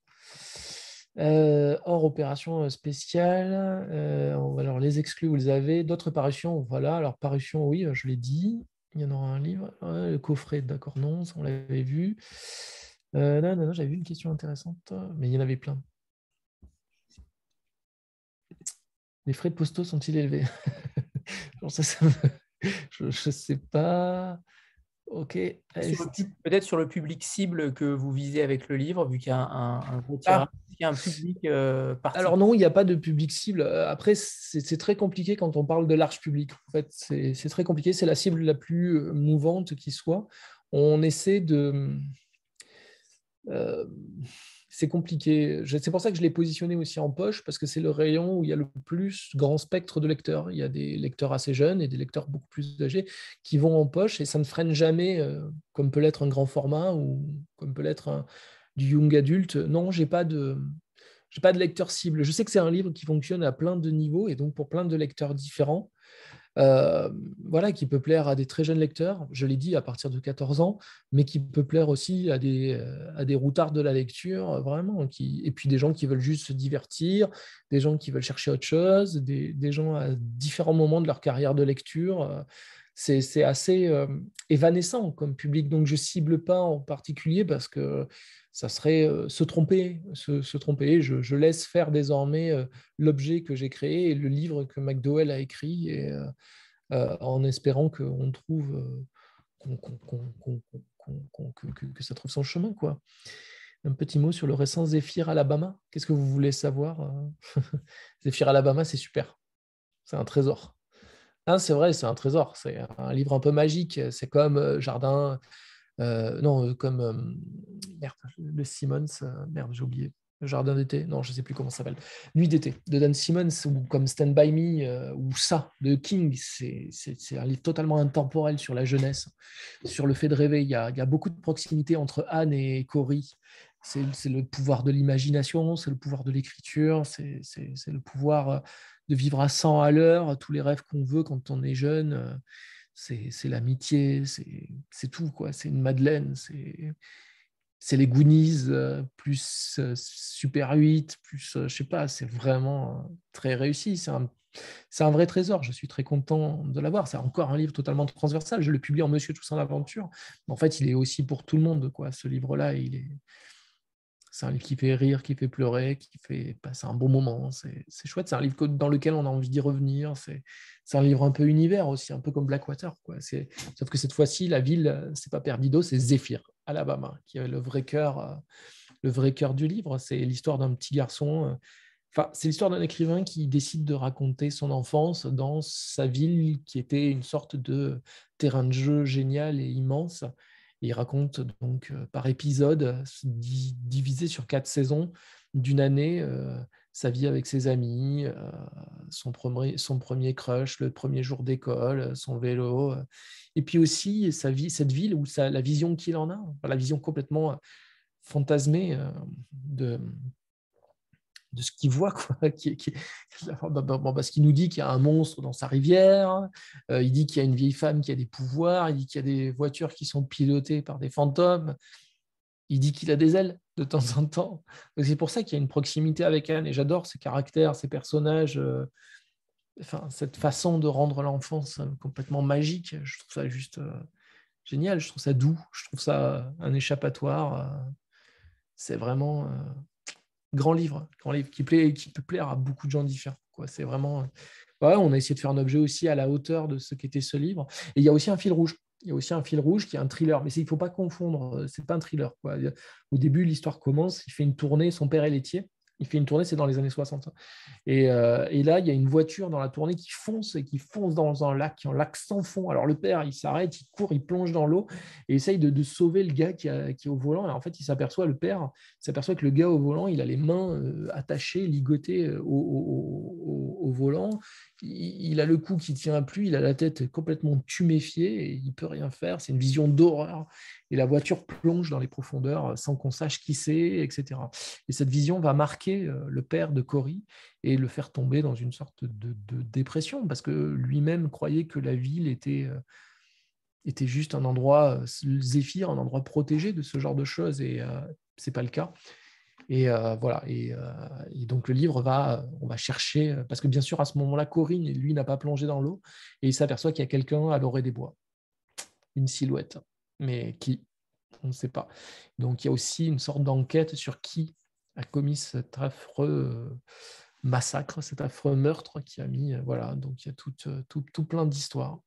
[SPEAKER 2] hors opération spéciale, alors les exclus, vous les avez. D'autres parutions, voilà. Alors, parution, oui, je l'ai dit. Il y en aura un livre. le coffret, d'accord, non, ça on l'avait vu. non, non, non, j'avais vu une question intéressante, mais il y en avait plein. Les frais de postaux sont-ils élevés? <laughs> <laughs> Je ne sais pas. Ok.
[SPEAKER 1] Peut-être sur le public cible que vous visez avec le livre, vu qu'il y a un, ah. il y a un public euh,
[SPEAKER 2] Alors non, il n'y a pas de public cible. Après, c'est très compliqué quand on parle de large public. En fait, c'est très compliqué. C'est la cible la plus euh, mouvante qui soit. On essaie de... Euh, c'est compliqué. C'est pour ça que je l'ai positionné aussi en poche, parce que c'est le rayon où il y a le plus grand spectre de lecteurs. Il y a des lecteurs assez jeunes et des lecteurs beaucoup plus âgés qui vont en poche et ça ne freine jamais, euh, comme peut l'être un grand format ou comme peut l'être du young adulte. Non, j'ai pas de. pas de lecteur cible. Je sais que c'est un livre qui fonctionne à plein de niveaux et donc pour plein de lecteurs différents. Euh, voilà, qui peut plaire à des très jeunes lecteurs, je l'ai dit, à partir de 14 ans, mais qui peut plaire aussi à des, euh, à des routards de la lecture, euh, vraiment, qui, et puis des gens qui veulent juste se divertir, des gens qui veulent chercher autre chose, des, des gens à différents moments de leur carrière de lecture. C'est assez évanescent comme public, donc je cible pas en particulier parce que ça serait euh, se tromper, se, tromper. Je, laisse faire désormais euh, l'objet que j'ai créé et le livre que McDowell a écrit, euh, en espérant qu'on trouve, que, ça trouve son chemin. Quoi. Un petit mot sur le récent Zephyr Alabama. Qu'est-ce que vous voulez savoir <laughs> Zephyr Alabama, c'est super. C'est un trésor. Ah, c'est vrai, c'est un trésor. C'est un livre un peu magique. C'est comme Jardin euh, non, euh, comme euh, merde, le Simmons, merde, j'ai oublié. Jardin d'été, non, je ne sais plus comment ça s'appelle. Nuit d'été de Dan Simmons, ou comme Stand By Me, ou ça, de King. C'est un livre totalement intemporel sur la jeunesse, sur le fait de rêver. Il y a, il y a beaucoup de proximité entre Anne et Cory. C'est le pouvoir de l'imagination, c'est le pouvoir de l'écriture, c'est le pouvoir de vivre à 100 à l'heure, tous les rêves qu'on veut quand on est jeune c'est l'amitié, c'est tout, quoi. C'est une Madeleine, c'est les Goonies euh, plus euh, Super 8, plus, euh, je sais pas, c'est vraiment très réussi. C'est un, un, vrai trésor. Je suis très content de l'avoir. C'est encore un livre totalement transversal. Je le publie en Monsieur Toussaint l'Aventure. En fait, il est aussi pour tout le monde, quoi. Ce livre-là, il est. C'est un livre qui fait rire, qui fait pleurer, qui fait passer un bon moment. C'est chouette. C'est un livre dans lequel on a envie d'y revenir. C'est un livre un peu univers aussi, un peu comme Blackwater. Quoi. Sauf que cette fois-ci, la ville, c'est pas Perdido, c'est Zephyr, Alabama, qui est le vrai cœur, euh, le vrai cœur du livre. C'est l'histoire d'un petit garçon. Euh, enfin, c'est l'histoire d'un écrivain qui décide de raconter son enfance dans sa ville, qui était une sorte de terrain de jeu génial et immense il raconte donc euh, par épisode, divisé sur quatre saisons d'une année, euh, sa vie avec ses amis, euh, son, premier, son premier crush, le premier jour d'école, son vélo, et puis aussi sa vie, cette ville où la vision qu'il en a, la vision complètement fantasmée de, de ce qu'il voit. Quoi, <laughs> qui, qui, <laughs> bon, parce qu'il nous dit qu'il y a un monstre dans sa rivière, euh, il dit qu'il y a une vieille femme qui a des pouvoirs, il dit qu'il y a des voitures qui sont pilotées par des fantômes, il dit qu'il a des ailes de temps en temps. C'est pour ça qu'il y a une proximité avec Anne, et j'adore ses caractères, ses personnages. Euh, enfin, cette façon de rendre l'enfance complètement magique, je trouve ça juste euh, génial, je trouve ça doux, je trouve ça un échappatoire. c'est vraiment grand livre, grand livre qui, plaît, qui peut plaire à beaucoup de gens différents. C'est vraiment. Ouais, on a essayé de faire un objet aussi à la hauteur de ce qu'était ce livre. Et il y a aussi un fil rouge. Il y a aussi un fil rouge qui est un thriller, mais il ne faut pas confondre. C'est pas un thriller. Au début, l'histoire commence. Il fait une tournée. Son père est laitier il fait une tournée, c'est dans les années 60. Euh, et, là, il y a une voiture dans la tournée qui fonce et qui fonce dans un lac, un lac sans fond. Alors le père, il s'arrête, il court, il plonge dans l'eau et essaye de, sauver le gars qui, est au volant. Et en fait, il s'aperçoit, le père s'aperçoit que le gars au volant, il a les mains euh, attachées, ligotées euh, au, volant. Il, a le cou qui ne tient plus, il a la tête complètement tuméfiée et il peut rien faire. C'est une vision d'horreur et la voiture plonge dans les profondeurs sans qu'on sache qui c'est, etc. Et cette vision va marquer euh, le père de Cory et le faire tomber dans une sorte de, dépression, parce que lui-même croyait que la ville était, euh, était juste un endroit, zéphyr, un endroit protégé de ce genre de choses, et ce n'est pas le cas. Et voilà. Et, donc le livre va, on va chercher, parce que bien sûr à ce moment-là, Corinne, lui, n'a pas plongé dans l'eau, et il s'aperçoit qu'il y a quelqu'un à l'orée des bois, une silhouette mais qui On ne sait pas. Donc il y a aussi une sorte d'enquête sur qui a commis cet affreux euh, massacre, cet affreux meurtre qui a mis. Euh, voilà, donc il y a tout, euh, tout, tout plein d'histoires.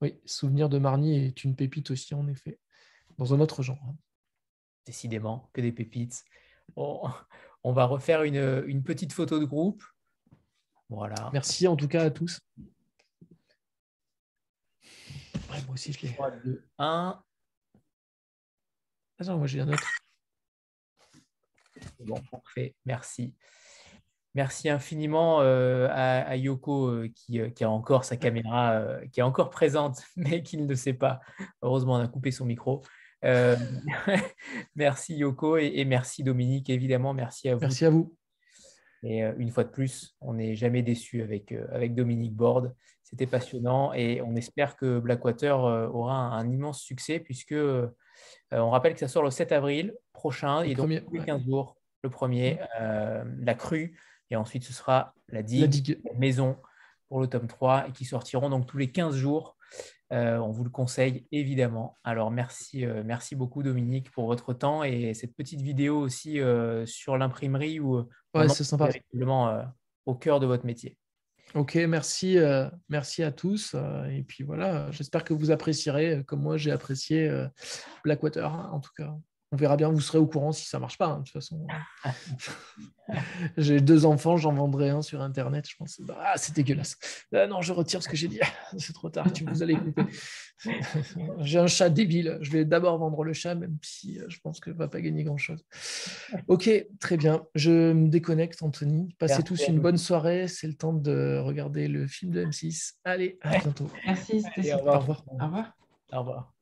[SPEAKER 2] Oui, Souvenir de Marny est une pépite aussi, en effet, dans un autre genre. Hein.
[SPEAKER 1] Décidément, que des pépites. on <laughs> va refaire une, une petite photo de groupe. Voilà.
[SPEAKER 2] Merci en tout cas à tous. moi aussi, je l'ai.
[SPEAKER 1] 3, 2, 1.
[SPEAKER 2] Attends, moi j'ai un autre.
[SPEAKER 1] Bon, parfait, merci. Merci infiniment euh, à, Yoko euh, euh, qui, a encore sa caméra, qui est encore présente, <laughs> mais qui ne le sait pas. Heureusement, on a coupé son micro. <laughs> merci Yoko et, merci Dominique, évidemment. Merci à vous.
[SPEAKER 2] Merci à vous.
[SPEAKER 1] Et une fois de plus, on n'est jamais déçu avec, avec Dominique Borde. C'était passionnant et on espère que Blackwater aura un immense succès puisque on rappelle que ça sort le 7 avril prochain, et donc tous les 15 jours, le premier, euh, la crue, et ensuite ce sera la digue, la, maison pour le tome 3, et qui sortiront donc tous les 15 jours. Euh, on vous le conseille évidemment. Alors merci, merci beaucoup Dominique pour votre temps et cette petite vidéo aussi sur l'imprimerie où
[SPEAKER 2] ouais, c'est sympa.
[SPEAKER 1] au cœur de votre métier.
[SPEAKER 2] Ok, merci, euh, merci à tous. Euh, et puis voilà, j'espère que vous apprécierez, euh, comme moi j'ai apprécié Blackwater, hein, en tout cas on verra bien, vous serez au courant si ça marche pas. Hein, de toute façon, <laughs> j'ai deux enfants, j'en vendrai un sur Internet. Je pense, ah, c'est dégueulasse. Ah, non, je retire ce que j'ai dit. <laughs> c'est trop tard. Tu vous allez couper. <laughs> j'ai un chat débile. Je vais d'abord vendre le chat, même si euh, je pense que va pas gagner grand chose. Ok, très bien. Je me déconnecte, Anthony. Passez tous une bonne soirée. C'est le temps de regarder le film de M6. Allez, à bientôt.
[SPEAKER 4] Merci.
[SPEAKER 2] au revoir.
[SPEAKER 4] Au revoir.
[SPEAKER 1] Au revoir.